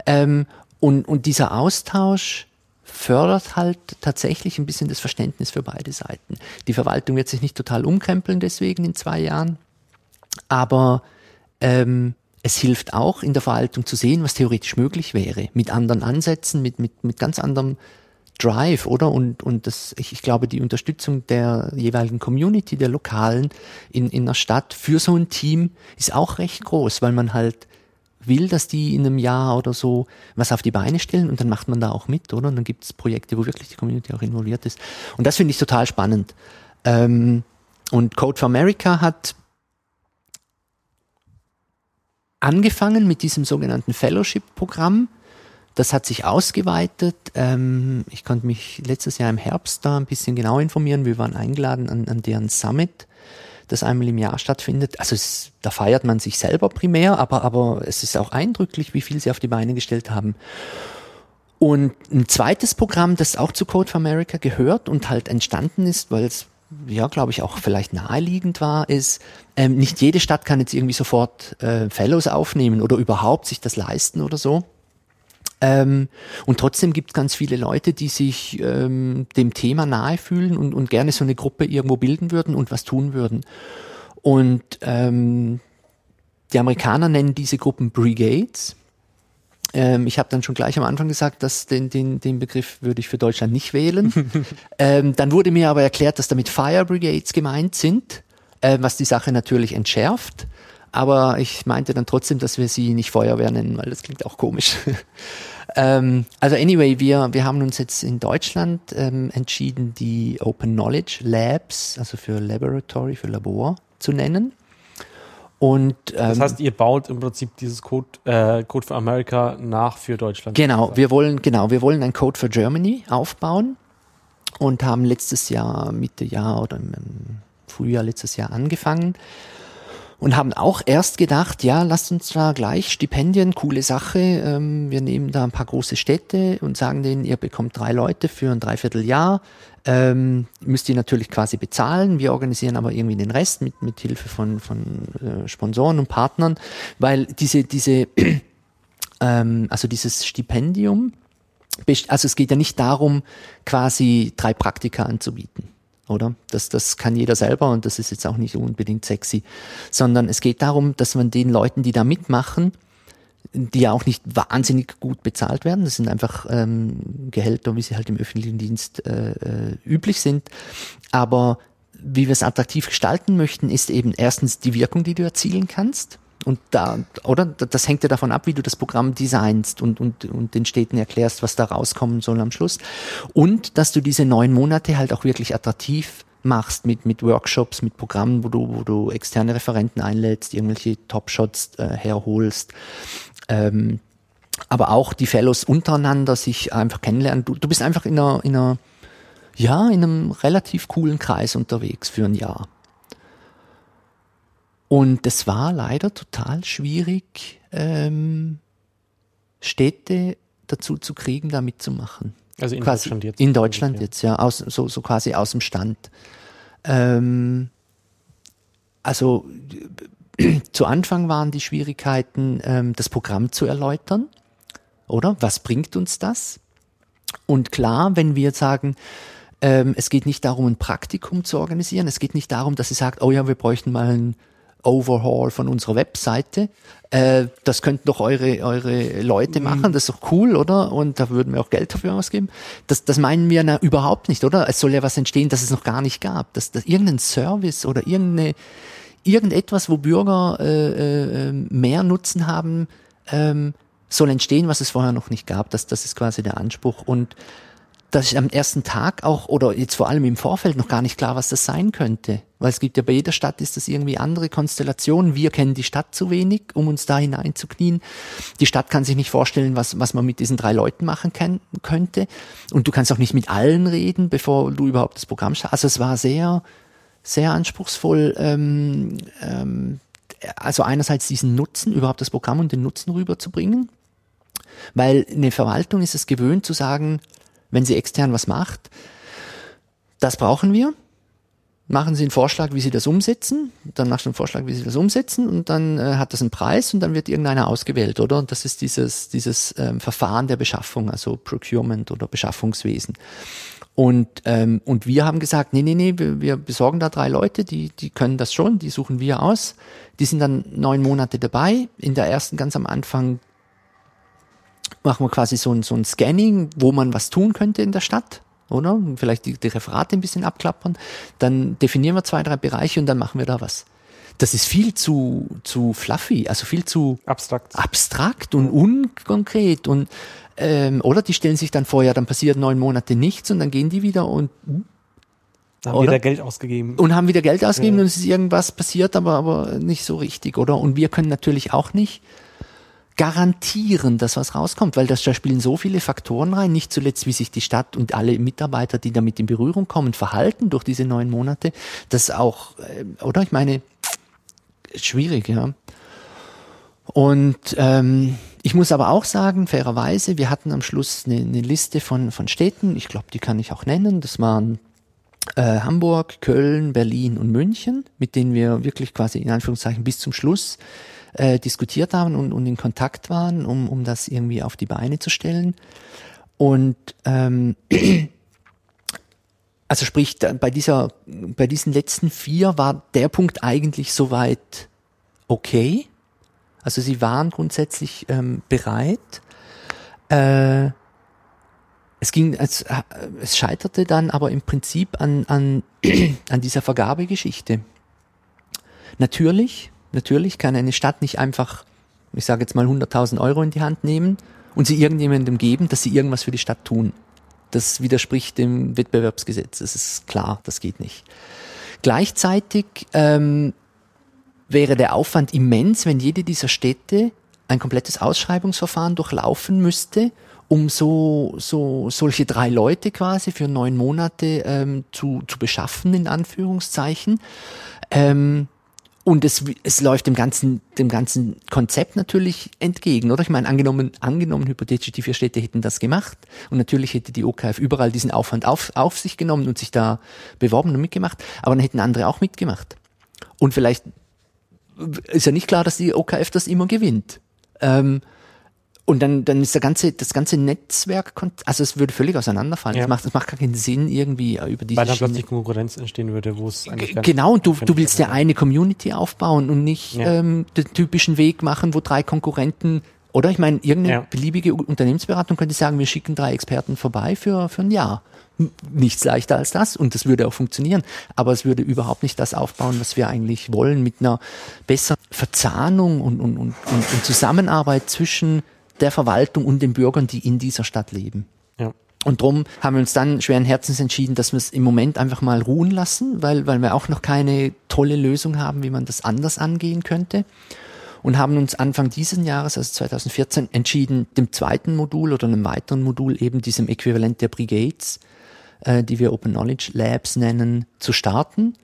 Ähm, und, und dieser Austausch fördert halt tatsächlich ein bisschen das Verständnis für beide Seiten. Die Verwaltung wird sich nicht total umkrempeln deswegen in zwei Jahren, aber ähm, es hilft auch in der Verwaltung zu sehen, was theoretisch möglich wäre, mit anderen Ansätzen, mit, mit, mit ganz anderem Drive, oder? Und, und das, ich, ich glaube, die Unterstützung der jeweiligen Community, der Lokalen in, in der Stadt für so ein Team ist auch recht groß, weil man halt will, dass die in einem Jahr oder so was auf die Beine stellen und dann macht man da auch mit, oder? Und dann gibt es Projekte, wo wirklich die Community auch involviert ist. Und das finde ich total spannend. Ähm, und Code for America hat angefangen mit diesem sogenannten Fellowship-Programm. Das hat sich ausgeweitet. Ähm, ich konnte mich letztes Jahr im Herbst da ein bisschen genau informieren. Wir waren eingeladen an, an deren Summit, das einmal im Jahr stattfindet. Also es, da feiert man sich selber primär, aber, aber es ist auch eindrücklich, wie viel sie auf die Beine gestellt haben. Und ein zweites Programm, das auch zu Code for America gehört und halt entstanden ist, weil es ja, glaube ich, auch vielleicht naheliegend war, ist, ähm, nicht jede Stadt kann jetzt irgendwie sofort äh, Fellows aufnehmen oder überhaupt sich das leisten oder so. Ähm, und trotzdem gibt es ganz viele Leute, die sich ähm, dem Thema nahe fühlen und, und gerne so eine Gruppe irgendwo bilden würden und was tun würden. Und ähm, die Amerikaner nennen diese Gruppen Brigades. Ähm, ich habe dann schon gleich am Anfang gesagt, dass den, den, den Begriff würde ich für Deutschland nicht wählen. ähm, dann wurde mir aber erklärt, dass damit Fire Brigades gemeint sind, äh, was die Sache natürlich entschärft. Aber ich meinte dann trotzdem, dass wir sie nicht Feuerwehr nennen, weil das klingt auch komisch. ähm, also anyway, wir, wir haben uns jetzt in Deutschland ähm, entschieden, die Open Knowledge Labs, also für Laboratory, für Labor zu nennen. Und, ähm, das heißt, ihr baut im Prinzip dieses Code, äh, Code for America nach für Deutschland. Genau, wir wollen, genau, wir wollen ein Code for Germany aufbauen und haben letztes Jahr, Mitte Jahr oder im Frühjahr letztes Jahr angefangen und haben auch erst gedacht, ja, lasst uns da gleich Stipendien, coole Sache. Ähm, wir nehmen da ein paar große Städte und sagen denen, ihr bekommt drei Leute für ein Dreivierteljahr. Ähm, müsst ihr natürlich quasi bezahlen. Wir organisieren aber irgendwie den Rest mit, mit Hilfe von, von äh, Sponsoren und Partnern, weil diese, diese, ähm, also dieses Stipendium, also es geht ja nicht darum, quasi drei Praktika anzubieten oder? Das, das kann jeder selber und das ist jetzt auch nicht unbedingt sexy, sondern es geht darum, dass man den Leuten, die da mitmachen, die ja auch nicht wahnsinnig gut bezahlt werden, das sind einfach ähm, Gehälter, wie sie halt im öffentlichen Dienst äh, äh, üblich sind, aber wie wir es attraktiv gestalten möchten, ist eben erstens die Wirkung, die du erzielen kannst. Und da, oder? Das hängt ja davon ab, wie du das Programm designst und, und, und den Städten erklärst, was da rauskommen soll am Schluss. Und dass du diese neun Monate halt auch wirklich attraktiv machst mit, mit Workshops, mit Programmen, wo du, wo du externe Referenten einlädst, irgendwelche Top-Shots äh, herholst. Ähm, aber auch die Fellows untereinander sich einfach kennenlernen. Du, du bist einfach in einer, in einer, ja, in einem relativ coolen Kreis unterwegs für ein Jahr. Und es war leider total schwierig, ähm, Städte dazu zu kriegen, da mitzumachen. Also in quasi Deutschland jetzt. In Deutschland ja. jetzt, ja, aus, so, so quasi aus dem Stand. Ähm, also zu Anfang waren die Schwierigkeiten, ähm, das Programm zu erläutern, oder? Was bringt uns das? Und klar, wenn wir sagen, ähm, es geht nicht darum, ein Praktikum zu organisieren, es geht nicht darum, dass sie sagt, oh ja, wir bräuchten mal ein Overhaul von unserer Webseite. Äh, das könnten doch eure, eure Leute mhm. machen, das ist doch cool, oder? Und da würden wir auch Geld dafür ausgeben. Das, das meinen wir na, überhaupt nicht, oder? Es soll ja was entstehen, das es noch gar nicht gab. Dass, dass irgendein Service oder irgendeine, irgendetwas, wo Bürger äh, äh, mehr Nutzen haben, ähm, soll entstehen, was es vorher noch nicht gab. Das, das ist quasi der Anspruch. Und dass ich am ersten Tag auch oder jetzt vor allem im Vorfeld noch gar nicht klar, was das sein könnte. Weil es gibt ja bei jeder Stadt ist das irgendwie andere Konstellationen. Wir kennen die Stadt zu wenig, um uns da hineinzuknien. Die Stadt kann sich nicht vorstellen, was, was man mit diesen drei Leuten machen kann, könnte. Und du kannst auch nicht mit allen reden, bevor du überhaupt das Programm schaffst. Also es war sehr, sehr anspruchsvoll. Ähm, ähm, also einerseits diesen Nutzen, überhaupt das Programm und den Nutzen rüberzubringen. Weil eine Verwaltung ist es gewöhnt zu sagen, wenn sie extern was macht. Das brauchen wir. Machen Sie einen Vorschlag, wie Sie das umsetzen. Dann machst du einen Vorschlag, wie Sie das umsetzen und dann äh, hat das einen Preis und dann wird irgendeiner ausgewählt, oder? Und das ist dieses, dieses ähm, Verfahren der Beschaffung, also Procurement oder Beschaffungswesen. Und, ähm, und wir haben gesagt, nee, nee, nee, wir, wir besorgen da drei Leute, die, die können das schon, die suchen wir aus. Die sind dann neun Monate dabei. In der ersten ganz am Anfang machen wir quasi so ein, so ein Scanning, wo man was tun könnte in der Stadt, oder? Vielleicht die, die Referate ein bisschen abklappern. Dann definieren wir zwei, drei Bereiche und dann machen wir da was. Das ist viel zu, zu fluffy, also viel zu abstrakt, abstrakt und unkonkret und ähm, oder die stellen sich dann vor, ja, dann passiert neun Monate nichts und dann gehen die wieder und haben oder? wieder Geld ausgegeben. Und haben wieder Geld ausgegeben ja. und es ist irgendwas passiert, aber, aber nicht so richtig, oder? Und wir können natürlich auch nicht garantieren, dass was rauskommt, weil das, da spielen so viele Faktoren rein, nicht zuletzt, wie sich die Stadt und alle Mitarbeiter, die damit in Berührung kommen, verhalten durch diese neun Monate. Das auch, äh, oder? Ich meine, schwierig, ja. Und ähm, ich muss aber auch sagen, fairerweise, wir hatten am Schluss eine, eine Liste von, von Städten, ich glaube, die kann ich auch nennen. Das waren äh, Hamburg, Köln, Berlin und München, mit denen wir wirklich quasi in Anführungszeichen bis zum Schluss äh, diskutiert haben und, und in Kontakt waren, um, um das irgendwie auf die Beine zu stellen. Und ähm, also sprich, bei dieser, bei diesen letzten vier war der Punkt eigentlich soweit okay. Also sie waren grundsätzlich ähm, bereit. Äh, es ging, es, äh, es scheiterte dann aber im Prinzip an, an, an dieser Vergabegeschichte. Natürlich, natürlich kann eine Stadt nicht einfach, ich sage jetzt mal 100.000 Euro in die Hand nehmen und sie irgendjemandem geben, dass sie irgendwas für die Stadt tun. Das widerspricht dem Wettbewerbsgesetz. Das ist klar, das geht nicht. Gleichzeitig ähm, wäre der Aufwand immens, wenn jede dieser Städte ein komplettes Ausschreibungsverfahren durchlaufen müsste, um so, so solche drei Leute quasi für neun Monate ähm, zu, zu beschaffen, in Anführungszeichen. Ähm, und es, es läuft dem ganzen, dem ganzen Konzept natürlich entgegen, oder? Ich meine, angenommen, angenommen, hypothetisch, die vier Städte hätten das gemacht und natürlich hätte die OKF überall diesen Aufwand auf, auf sich genommen und sich da beworben und mitgemacht, aber dann hätten andere auch mitgemacht. Und vielleicht ist ja nicht klar, dass die OKF das immer gewinnt. Ähm, und dann, dann ist der ganze, das ganze Netzwerk, also es würde völlig auseinanderfallen. Ja. Das, macht, das macht gar keinen Sinn irgendwie äh, über diese Weil dann plötzlich Konkurrenz entstehen würde, wo es eigentlich Genau, und du, du willst ja eine Community aufbauen und nicht ja. ähm, den typischen Weg machen, wo drei Konkurrenten oder ich meine, irgendeine ja. beliebige Unternehmensberatung könnte sagen, wir schicken drei Experten vorbei für, für ein Jahr. Nichts leichter als das und das würde auch funktionieren. Aber es würde überhaupt nicht das aufbauen, was wir eigentlich wollen, mit einer besseren Verzahnung und, und, und, und Zusammenarbeit zwischen der Verwaltung und den Bürgern, die in dieser Stadt leben. Ja. Und darum haben wir uns dann schweren Herzens entschieden, dass wir es im Moment einfach mal ruhen lassen, weil, weil wir auch noch keine tolle Lösung haben, wie man das anders angehen könnte. Und haben uns Anfang dieses Jahres, also 2014, entschieden, dem zweiten Modul oder einem weiteren Modul, eben diesem Äquivalent der Brigades, äh, die wir Open Knowledge Labs nennen, zu starten.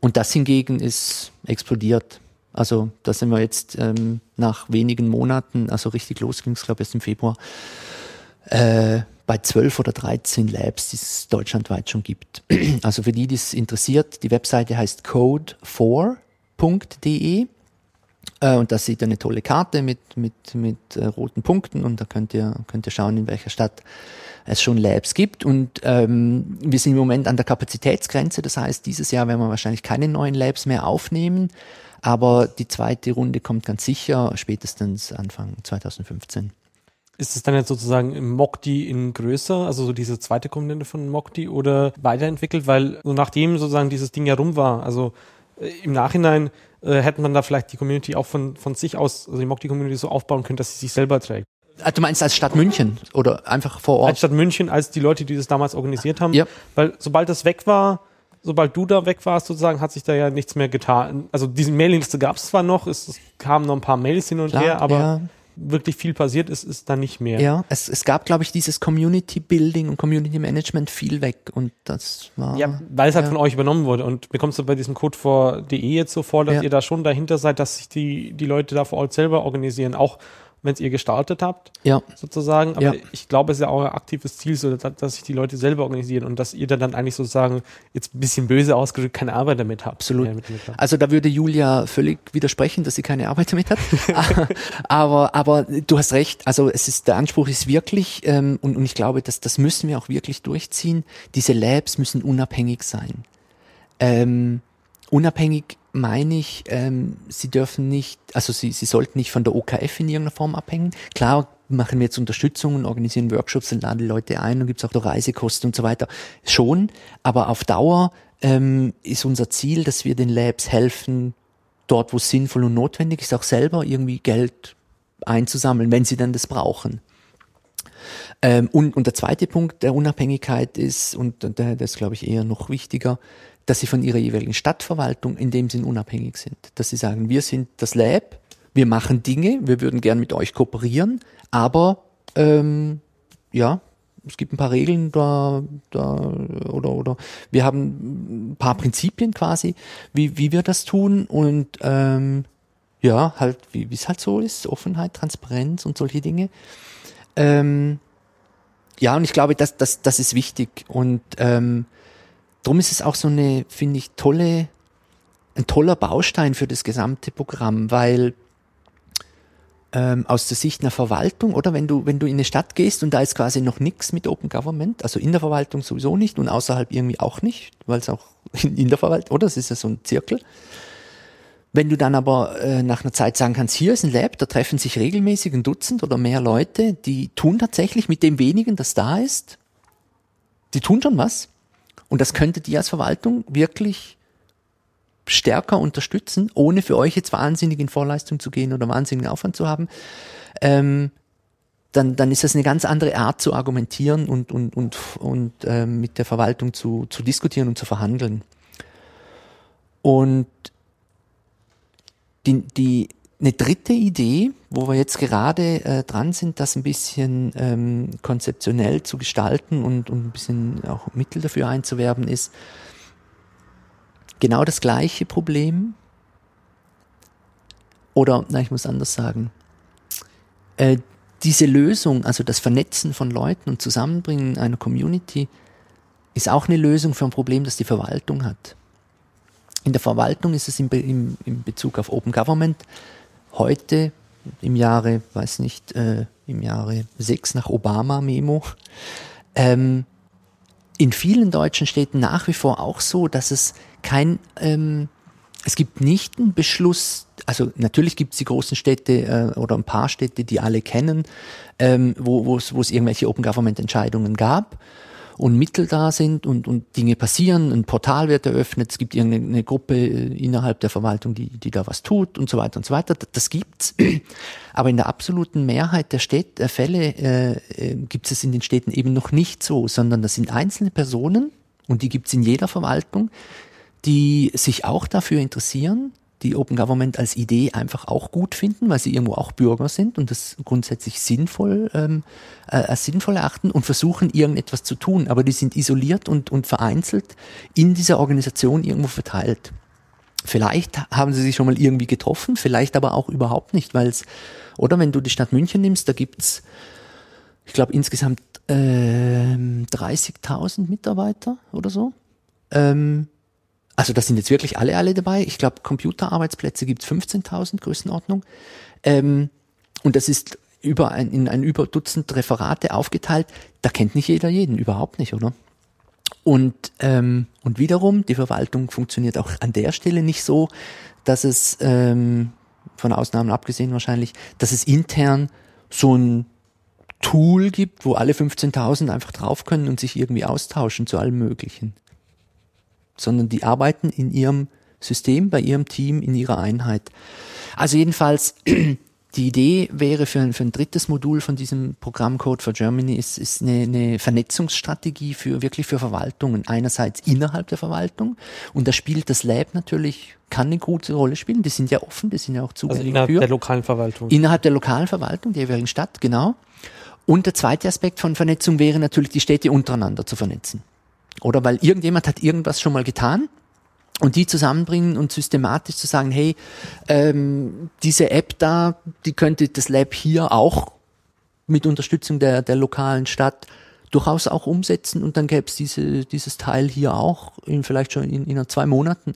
Und das hingegen ist explodiert. Also da sind wir jetzt ähm, nach wenigen Monaten, also richtig los ging es, glaube ich, erst im Februar, äh, bei zwölf oder dreizehn Labs, die es deutschlandweit schon gibt. Also für die, die es interessiert, die Webseite heißt code4.de äh, und da seht ihr eine tolle Karte mit, mit, mit äh, roten Punkten und da könnt ihr, könnt ihr schauen, in welcher Stadt es schon Labs gibt. Und ähm, wir sind im Moment an der Kapazitätsgrenze, das heißt, dieses Jahr werden wir wahrscheinlich keine neuen Labs mehr aufnehmen. Aber die zweite Runde kommt ganz sicher spätestens Anfang 2015. Ist es dann jetzt sozusagen Mokti in größer, also so diese zweite Komponente von Mokti oder weiterentwickelt? Weil so nachdem sozusagen dieses Ding ja rum war, also äh, im Nachhinein äh, hätte man da vielleicht die Community auch von, von sich aus, also die Mokti-Community so aufbauen können, dass sie sich selber trägt. Ah, du meinst als Stadt München oder einfach vor Ort? Als Stadt München, als die Leute, die das damals organisiert haben. Ja. Weil sobald das weg war, sobald du da weg warst, sozusagen, hat sich da ja nichts mehr getan. Also diese Mailingliste gab es zwar noch, es, kamen noch ein paar Mails hin und Klar, her, aber ja. wirklich viel passiert ist, ist da nicht mehr. Ja, es, es gab, glaube ich, dieses Community Building und Community Management viel weg und das war. Ja, weil es halt ja. von euch übernommen wurde. Und mir kommst du bei diesem Code for.de jetzt so vor, dass ja. ihr da schon dahinter seid, dass sich die, die Leute da vor Ort selber organisieren. Auch wenn es ihr gestartet habt, ja. sozusagen. Aber ja. ich glaube, es ist ja auch ein aktives Ziel, so, dass, dass sich die Leute selber organisieren und dass ihr dann, dann eigentlich sozusagen jetzt ein bisschen böse ausgedrückt keine Arbeit damit habt. Absolut. Mit, mit habt. Also da würde Julia völlig widersprechen, dass sie keine Arbeit damit hat. aber, aber du hast recht. Also es ist der Anspruch ist wirklich ähm, und, und ich glaube, dass das müssen wir auch wirklich durchziehen. Diese Labs müssen unabhängig sein. Ähm, unabhängig meine ich, ähm, sie dürfen nicht, also sie, sie sollten nicht von der OKF in irgendeiner Form abhängen. Klar machen wir jetzt Unterstützung und organisieren Workshops und laden Leute ein und gibt es auch Reisekosten und so weiter. Schon, aber auf Dauer ähm, ist unser Ziel, dass wir den Labs helfen, dort wo es sinnvoll und notwendig ist, auch selber irgendwie Geld einzusammeln, wenn sie dann das brauchen. Ähm, und, und der zweite Punkt der Unabhängigkeit ist, und der, das ist glaube ich eher noch wichtiger, dass sie von ihrer jeweiligen Stadtverwaltung in dem Sinn unabhängig sind. Dass sie sagen, wir sind das Lab, wir machen Dinge, wir würden gern mit euch kooperieren, aber ähm, ja, es gibt ein paar Regeln da, da oder oder wir haben ein paar Prinzipien quasi, wie, wie wir das tun und ähm, ja, halt, wie es halt so ist, Offenheit, Transparenz und solche Dinge. Ähm, ja, und ich glaube, das, das, das ist wichtig. Und ähm, drum ist es auch so eine, finde ich, tolle, ein toller Baustein für das gesamte Programm, weil ähm, aus der Sicht einer Verwaltung, oder wenn du, wenn du in eine Stadt gehst und da ist quasi noch nichts mit Open Government, also in der Verwaltung sowieso nicht und außerhalb irgendwie auch nicht, weil es auch in, in der Verwaltung, oder? Es ist ja so ein Zirkel. Wenn du dann aber äh, nach einer Zeit sagen kannst, hier ist ein Lab, da treffen sich regelmäßig ein Dutzend oder mehr Leute, die tun tatsächlich mit dem wenigen, das da ist, die tun schon was. Und das könnte die als Verwaltung wirklich stärker unterstützen, ohne für euch jetzt wahnsinnig in Vorleistung zu gehen oder wahnsinnigen Aufwand zu haben, ähm, dann, dann ist das eine ganz andere Art zu argumentieren und, und, und, und ähm, mit der Verwaltung zu, zu diskutieren und zu verhandeln. Und die, die, eine dritte Idee, wo wir jetzt gerade äh, dran sind, das ein bisschen ähm, konzeptionell zu gestalten und, und ein bisschen auch Mittel dafür einzuwerben, ist, genau das gleiche Problem. Oder, na, ich muss anders sagen. Äh, diese Lösung, also das Vernetzen von Leuten und Zusammenbringen einer Community, ist auch eine Lösung für ein Problem, das die Verwaltung hat. In der Verwaltung ist es im, im, im Bezug auf Open Government heute im Jahre, weiß nicht, äh, im Jahre 6 nach Obama-Memo, ähm, in vielen deutschen Städten nach wie vor auch so, dass es kein, ähm, es gibt nicht einen Beschluss, also natürlich gibt es die großen Städte äh, oder ein paar Städte, die alle kennen, ähm, wo es irgendwelche Open Government Entscheidungen gab und Mittel da sind und, und Dinge passieren, ein Portal wird eröffnet, es gibt irgendeine Gruppe äh, innerhalb der Verwaltung, die, die da was tut und so weiter und so weiter. Das, gibt's. Aber in der absoluten Mehrheit der Städte, der Fälle äh, äh, gibt es in den Städten eben noch nicht so, sondern das sind einzelne Personen und die gibt's in jeder Verwaltung, die sich auch dafür interessieren, die Open Government als Idee einfach auch gut finden, weil sie irgendwo auch Bürger sind und das grundsätzlich sinnvoll ähm, äh, als sinnvoll erachten und versuchen irgendetwas zu tun, aber die sind isoliert und, und vereinzelt in dieser Organisation irgendwo verteilt. Vielleicht haben sie sich schon mal irgendwie getroffen, vielleicht aber auch überhaupt nicht, weil es, oder wenn du die Stadt München nimmst, da gibt's, ich glaube, insgesamt äh, 30.000 Mitarbeiter oder so. Ähm, also das sind jetzt wirklich alle, alle dabei. Ich glaube, Computerarbeitsplätze gibt es 15.000 Größenordnung. Ähm, und das ist über ein, in ein über Dutzend Referate aufgeteilt. Da kennt nicht jeder jeden, überhaupt nicht, oder? Und, ähm, und wiederum, die Verwaltung funktioniert auch an der Stelle nicht so, dass es, ähm, von Ausnahmen abgesehen wahrscheinlich, dass es intern so ein Tool gibt, wo alle 15.000 einfach drauf können und sich irgendwie austauschen zu allem Möglichen sondern die arbeiten in ihrem System, bei ihrem Team, in ihrer Einheit. Also jedenfalls, die Idee wäre für ein, für ein drittes Modul von diesem Programm Code for Germany ist, ist eine, eine Vernetzungsstrategie für wirklich für Verwaltungen. Einerseits innerhalb der Verwaltung und da spielt das Lab natürlich, kann eine gute Rolle spielen. Die sind ja offen, die sind ja auch also zugänglich. Also innerhalb für. der lokalen Verwaltung. Innerhalb der lokalen Verwaltung, der jeweiligen Stadt, genau. Und der zweite Aspekt von Vernetzung wäre natürlich, die Städte untereinander zu vernetzen. Oder weil irgendjemand hat irgendwas schon mal getan und die zusammenbringen und systematisch zu sagen, hey, ähm, diese App da, die könnte das Lab hier auch mit Unterstützung der, der lokalen Stadt durchaus auch umsetzen und dann gäbe es diese, dieses Teil hier auch in vielleicht schon in, in zwei Monaten.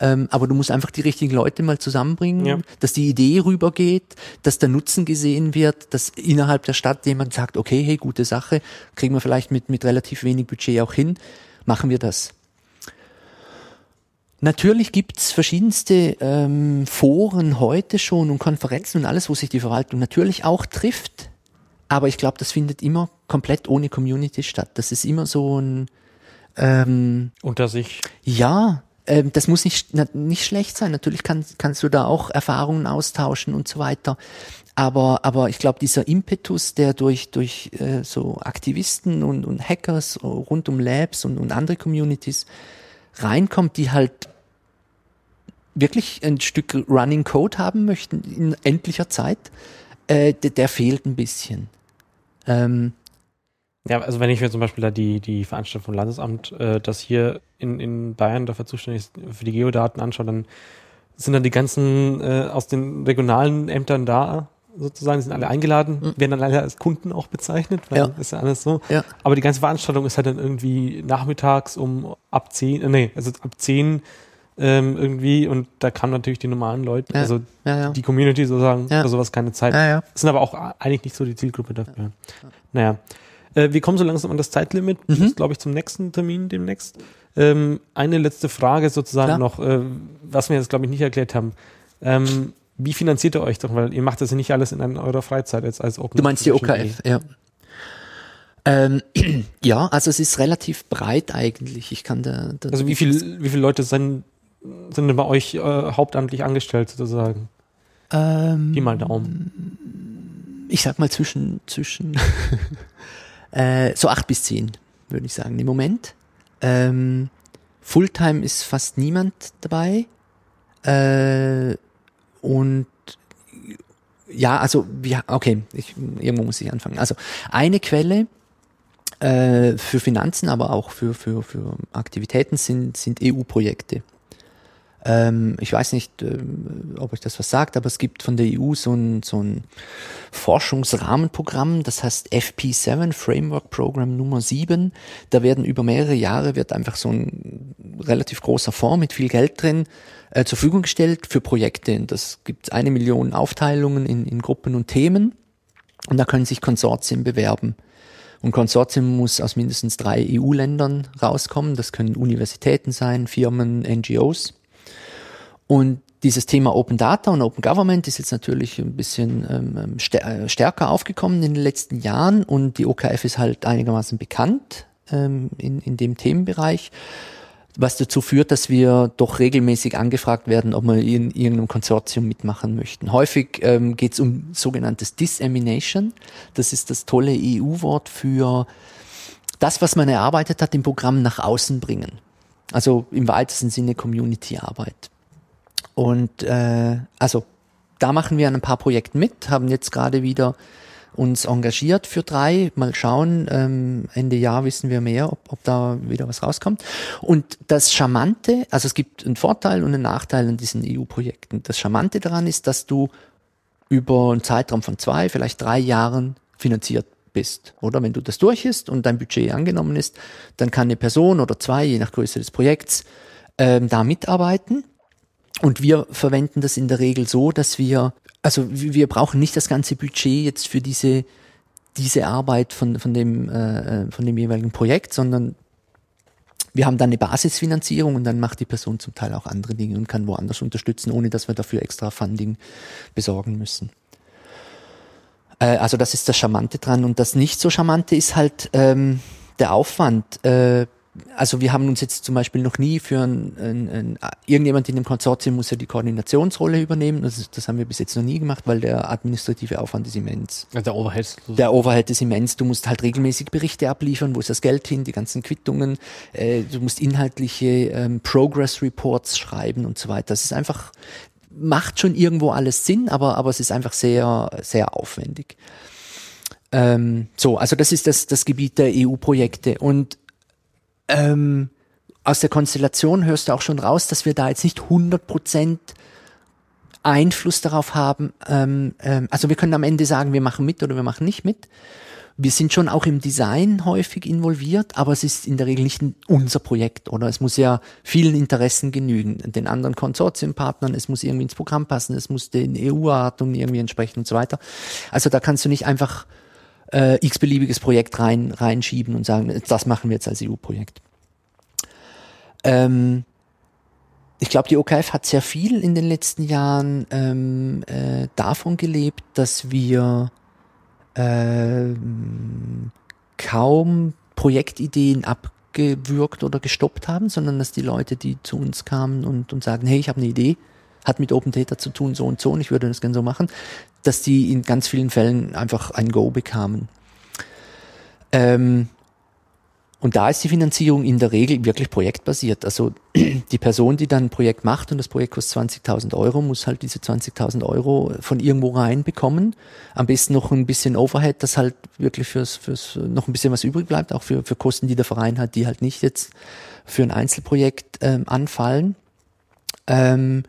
Ähm, aber du musst einfach die richtigen Leute mal zusammenbringen, ja. dass die Idee rübergeht, dass der Nutzen gesehen wird, dass innerhalb der Stadt jemand sagt, okay, hey, gute Sache, kriegen wir vielleicht mit, mit relativ wenig Budget auch hin, machen wir das. Natürlich gibt's verschiedenste ähm, Foren heute schon und Konferenzen und alles, wo sich die Verwaltung natürlich auch trifft. Aber ich glaube, das findet immer komplett ohne Community statt. Das ist immer so ein ähm, unter sich. Ja, ähm, das muss nicht, nicht schlecht sein. Natürlich kann, kannst du da auch Erfahrungen austauschen und so weiter. Aber, aber ich glaube, dieser Impetus, der durch, durch äh, so Aktivisten und, und Hackers rund um Labs und, und andere Communities reinkommt, die halt wirklich ein Stück Running Code haben möchten in endlicher Zeit, äh, der, der fehlt ein bisschen. Ähm, ja, also wenn ich mir zum Beispiel da die, die Veranstaltung vom Landesamt, äh, das hier in, in Bayern dafür zuständig ist, für die Geodaten anschaue, dann sind dann die ganzen äh, aus den regionalen Ämtern da, sozusagen, die sind alle eingeladen, Mhm. werden dann alle als Kunden auch bezeichnet, weil Ja. ist ja alles so. Ja. Aber die ganze Veranstaltung ist halt dann irgendwie nachmittags um ab 10, äh, nee, also ab 10 ähm, irgendwie und da kamen natürlich die normalen Leute, Ja. also Ja, die Community sozusagen, Ja. für sowas keine Zeit. ja, ja. Sind aber auch eigentlich nicht so die Zielgruppe dafür. Naja. Äh, wir kommen so langsam an das Zeitlimit, Mhm. das glaube ich zum nächsten Termin demnächst. Ähm, eine letzte Frage sozusagen Klar. noch, äh, was wir jetzt glaube ich nicht erklärt haben. Ähm, wie finanziert ihr euch doch? Weil ihr macht das ja nicht alles in eurer Freizeit jetzt als Open. Du meinst die OKF, ja. Ähm, ja, also es ist relativ breit eigentlich. Ich kann da, da Also wie viel, wie viele Leute sind, sind denn bei euch äh, hauptamtlich angestellt sozusagen? ähm, Pi mal Daumen. ich sag mal zwischen, zwischen äh, so acht bis zehn, würde ich sagen, im Moment. Ähm, Fulltime ist fast niemand dabei. Äh, und ja, also wir, okay, ich, irgendwo muss ich anfangen. Also eine Quelle äh, für Finanzen, aber auch für, für, für Aktivitäten sind, sind EU-Projekte. Ähm, ich weiß nicht, ähm, ob euch das was sagt, aber es gibt von der EU so ein, so ein Forschungsrahmenprogramm, das heißt FP7, Framework Program Nummer 7. Da werden über mehrere Jahre wird einfach so ein relativ großer Fonds mit viel Geld drin äh, zur Verfügung gestellt für Projekte. Das gibt eine Million Aufteilungen in, in Gruppen und Themen. Und da können sich Konsortien bewerben. Und Konsortium muss aus mindestens drei EU-Ländern rauskommen. Das können Universitäten sein, Firmen, NGOs. Und dieses Thema Open Data und Open Government ist jetzt natürlich ein bisschen ähm, stär- äh, stärker aufgekommen in den letzten Jahren und die OKF ist halt einigermaßen bekannt ähm, in, in dem Themenbereich, was dazu führt, dass wir doch regelmäßig angefragt werden, ob wir in irgendeinem Konsortium mitmachen möchten. Häufig ähm, geht es um sogenanntes Dissemination. Das ist das tolle EU-Wort für das, was man erarbeitet hat, im Programm nach außen bringen. Also im weitesten Sinne Community-Arbeit. Und äh, also da machen wir an ein paar Projekten mit, haben jetzt gerade wieder uns engagiert für drei. Mal schauen, ähm, Ende Jahr wissen wir mehr, ob, ob da wieder was rauskommt. Und das Charmante, also es gibt einen Vorteil und einen Nachteil an diesen EU-Projekten. Das Charmante daran ist, dass du über einen Zeitraum von zwei, vielleicht drei Jahren finanziert bist. Oder wenn du das durch ist und dein Budget angenommen ist, dann kann eine Person oder zwei, je nach Größe des Projekts, ähm, da mitarbeiten. Und wir verwenden das in der Regel so, dass wir, also wir brauchen nicht das ganze Budget jetzt für diese, diese Arbeit von, von, dem, äh, von dem jeweiligen Projekt, sondern wir haben dann eine Basisfinanzierung und dann macht die Person zum Teil auch andere Dinge und kann woanders unterstützen, ohne dass wir dafür extra Funding besorgen müssen. Äh, also das ist das Charmante dran und das nicht so Charmante ist halt ähm, der Aufwand. Äh, also wir haben uns jetzt zum Beispiel noch nie für ein, ein, ein irgendjemand in dem Konsortium muss ja die Koordinationsrolle übernehmen. Das, ist, das haben wir bis jetzt noch nie gemacht, weil der administrative Aufwand ist immens. Also der Overhead. Der Overhead ist immens. Du musst halt regelmäßig Berichte abliefern. Wo ist das Geld hin? Die ganzen Quittungen. Äh, du musst inhaltliche ähm, Progress Reports schreiben und so weiter. Das ist einfach macht schon irgendwo alles Sinn, aber aber es ist einfach sehr sehr aufwendig. Ähm, so, also das ist das das Gebiet der EU-Projekte und ähm, aus der Konstellation hörst du auch schon raus, dass wir da jetzt nicht 100 Prozent Einfluss darauf haben. Ähm, ähm, also wir können am Ende sagen, wir machen mit oder wir machen nicht mit. Wir sind schon auch im Design häufig involviert, aber es ist in der Regel nicht unser Projekt, oder? Es muss ja vielen Interessen genügen, den anderen Konsortiumpartnern, es muss irgendwie ins Programm passen, es muss den EU-Erwartungen irgendwie entsprechen und so weiter. Also da kannst du nicht einfach äh, x-beliebiges Projekt rein, reinschieben und sagen, das machen wir jetzt als EU-Projekt. Ähm, ich glaube, die OKF hat sehr viel in den letzten Jahren ähm, äh, davon gelebt, dass wir ähm, kaum Projektideen abgewürgt oder gestoppt haben, sondern dass die Leute, die zu uns kamen und, und sagen, hey, ich habe eine Idee, hat mit Open Data zu tun, so und so, und ich würde das gerne so machen, dass die in ganz vielen Fällen einfach ein Go bekamen. Ähm, und da ist die Finanzierung in der Regel wirklich projektbasiert. Also die Person, die dann ein Projekt macht und das Projekt kostet 20.000 Euro, muss halt diese 20.000 Euro von irgendwo reinbekommen. Am besten noch ein bisschen Overhead, dass halt wirklich fürs, fürs noch ein bisschen was übrig bleibt, auch für, für Kosten, die der Verein hat, die halt nicht jetzt für ein Einzelprojekt ähm, anfallen. Ähm,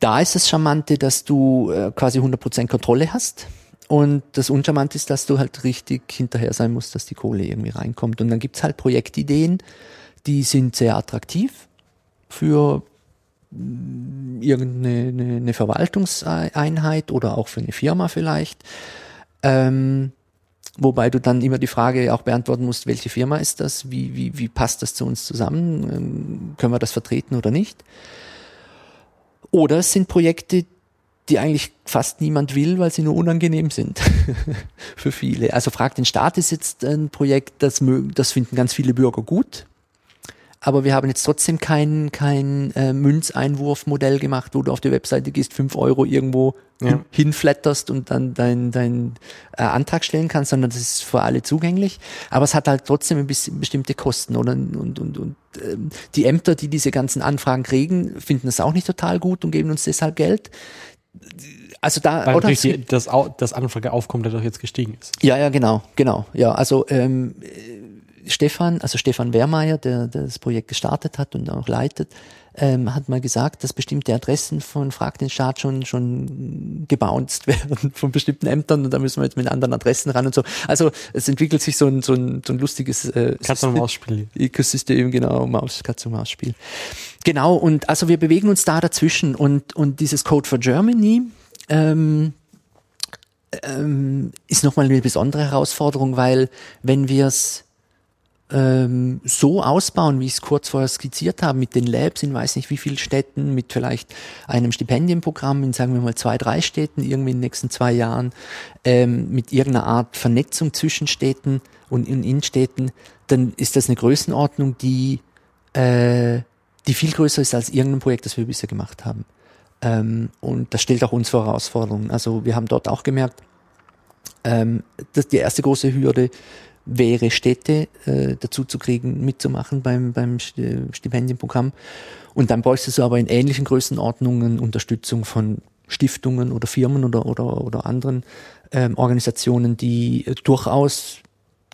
da ist das Charmante, dass du äh, quasi 100% Kontrolle hast. Und das Uncharmante ist, dass du halt richtig hinterher sein musst, dass die Kohle irgendwie reinkommt. Und dann gibt's halt Projektideen, die sind sehr attraktiv für mm, irgendeine eine, Verwaltungseinheit oder auch für eine Firma vielleicht. Ähm, wobei du dann immer die Frage auch beantworten musst, welche Firma ist das? Wie, wie, wie passt das zu uns zusammen? Ähm, können wir das vertreten oder nicht? Oder es sind Projekte, die eigentlich fast niemand will, weil sie nur unangenehm sind für viele. Also Frag den Staat ist jetzt ein Projekt, das, mögen, das finden ganz viele Bürger gut. Aber wir haben jetzt trotzdem kein, kein äh, Münzeinwurfmodell gemacht, wo du auf die Webseite gehst, fünf Euro irgendwo ja. hin, hinflatterst und dann deinen dein, äh, Antrag stellen kannst, sondern das ist für alle zugänglich. Aber es hat halt trotzdem ein bisschen bestimmte Kosten. Oder? Und, und, und äh, die Ämter, die diese ganzen Anfragen kriegen, finden das auch nicht total gut und geben uns deshalb Geld also da Weil oder die, das, das Anfrageaufkommen dadurch jetzt gestiegen ist. Ja, ja, genau, genau. Ja, also ähm, Stefan, also Stefan Wehrmeier, der, der das Projekt gestartet hat und auch leitet, ähm, hat mal gesagt, dass bestimmte Adressen von Frag den Staat schon schon gebounced werden von bestimmten Ämtern und da müssen wir jetzt mit anderen Adressen ran und so. Also es entwickelt sich so ein, so ein, so ein lustiges äh, Katz- und Maus-Spiel. Ökosystem, genau, Maus, Katz- und Maus-Spiel. Genau, und also wir bewegen uns da dazwischen und, und dieses Code for Germany, ähm, ähm, ist nochmal eine besondere Herausforderung, weil wenn wir es ähm, so ausbauen, wie ich es kurz vorher skizziert habe, mit den Labs in weiß nicht wie vielen Städten, mit vielleicht einem Stipendienprogramm in, sagen wir mal, zwei, drei Städten irgendwie in den nächsten zwei Jahren, ähm, mit irgendeiner Art Vernetzung zwischen Städten und in Innenstädten, dann ist das eine Größenordnung, die, äh, die viel größer ist als irgendein Projekt, das wir bisher gemacht haben. Ähm, und das stellt auch uns vor Herausforderungen. Also wir haben dort auch gemerkt, ähm, dass die erste große Hürde wäre, Städte äh, dazu zu kriegen, mitzumachen beim, beim Stipendienprogramm. Und dann bräuchtest du aber in ähnlichen Größenordnungen Unterstützung von Stiftungen oder Firmen oder, oder, oder anderen ähm, Organisationen, die äh, durchaus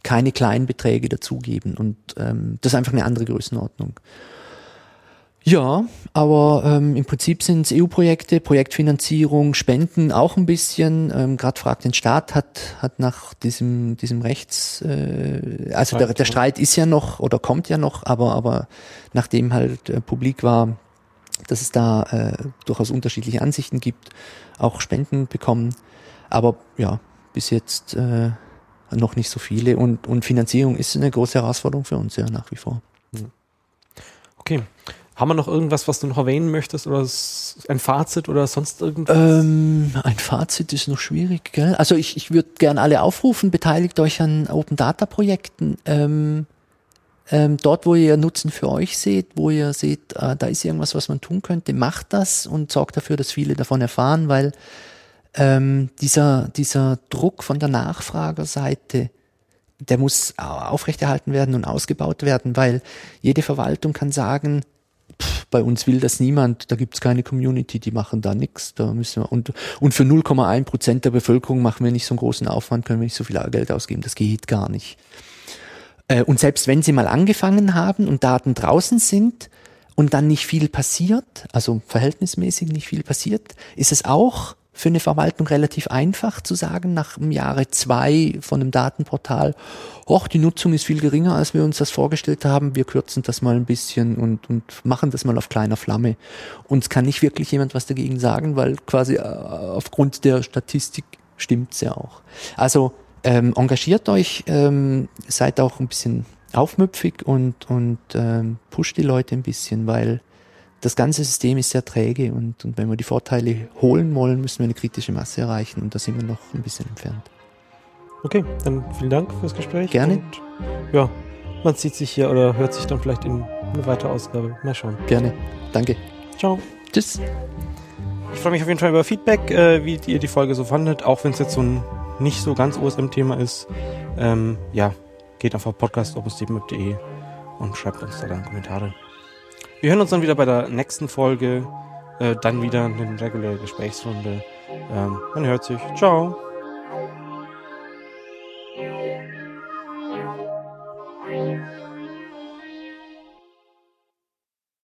keine kleinen Beträge dazugeben. Und ähm, das ist einfach eine andere Größenordnung. Ja, aber ähm, im Prinzip sind es EU-Projekte, Projektfinanzierung, Spenden auch ein bisschen. Ähm, Gerade fragt den Staat hat hat nach diesem diesem Rechts, äh, also der, der Streit ist ja noch oder kommt ja noch, aber aber nachdem halt äh, publik war, dass es da äh, durchaus unterschiedliche Ansichten gibt, auch Spenden bekommen. Aber ja, bis jetzt äh, noch nicht so viele und und Finanzierung ist eine große Herausforderung für uns ja nach wie vor. Okay. Haben wir noch irgendwas, was du noch erwähnen möchtest oder ein Fazit oder sonst irgendwas? Ähm, ein Fazit ist noch schwierig, gell? Also ich, ich würde gern alle aufrufen, beteiligt euch an Open Data Projekten. Ähm, ähm, dort, wo ihr Nutzen für euch seht, wo ihr seht, äh, da ist irgendwas, was man tun könnte, macht das und sorgt dafür, dass viele davon erfahren, weil ähm, dieser, dieser Druck von der Nachfragerseite, der muss aufrechterhalten werden und ausgebaut werden, weil jede Verwaltung kann sagen, bei uns will das niemand, da gibt's keine Community, die machen da nichts. Da müssen wir und, und für 0,1 Prozent der Bevölkerung machen wir nicht so einen großen Aufwand, können wir nicht so viel Geld ausgeben. Das geht gar nicht. Äh, und selbst wenn sie mal angefangen haben und Daten draußen sind und dann nicht viel passiert, also verhältnismäßig nicht viel passiert, ist es auch für eine Verwaltung relativ einfach zu sagen, nach dem Jahre zwei von einem Datenportal, och, die Nutzung ist viel geringer, als wir uns das vorgestellt haben, wir kürzen das mal ein bisschen und, und machen das mal auf kleiner Flamme. Und es kann nicht wirklich jemand was dagegen sagen, weil quasi äh, aufgrund der Statistik stimmt's ja auch. Also ähm, engagiert euch, ähm, seid auch ein bisschen aufmüpfig und, und ähm, pusht die Leute ein bisschen, weil das ganze System ist sehr träge und, und wenn wir die Vorteile holen wollen, müssen wir eine kritische Masse erreichen und da sind wir noch ein bisschen entfernt. Okay, dann vielen Dank fürs Gespräch. Gerne. Und, ja, man sieht sich hier oder hört sich dann vielleicht in eine weitere Ausgabe. Mal schauen. Gerne. Danke. Ciao. Tschüss. Ich freue mich auf jeden Fall über Feedback, äh, wie ihr die Folge so fandet, auch wenn es jetzt so ein nicht so ganz OSM-Thema ist. Ähm, ja, geht einfach auf podcast.opus7.de und schreibt uns da dann Kommentare. Wir hören uns dann wieder bei der nächsten Folge. Äh, dann wieder eine reguläre Gesprächsrunde. Ähm, man hört sich. Ciao.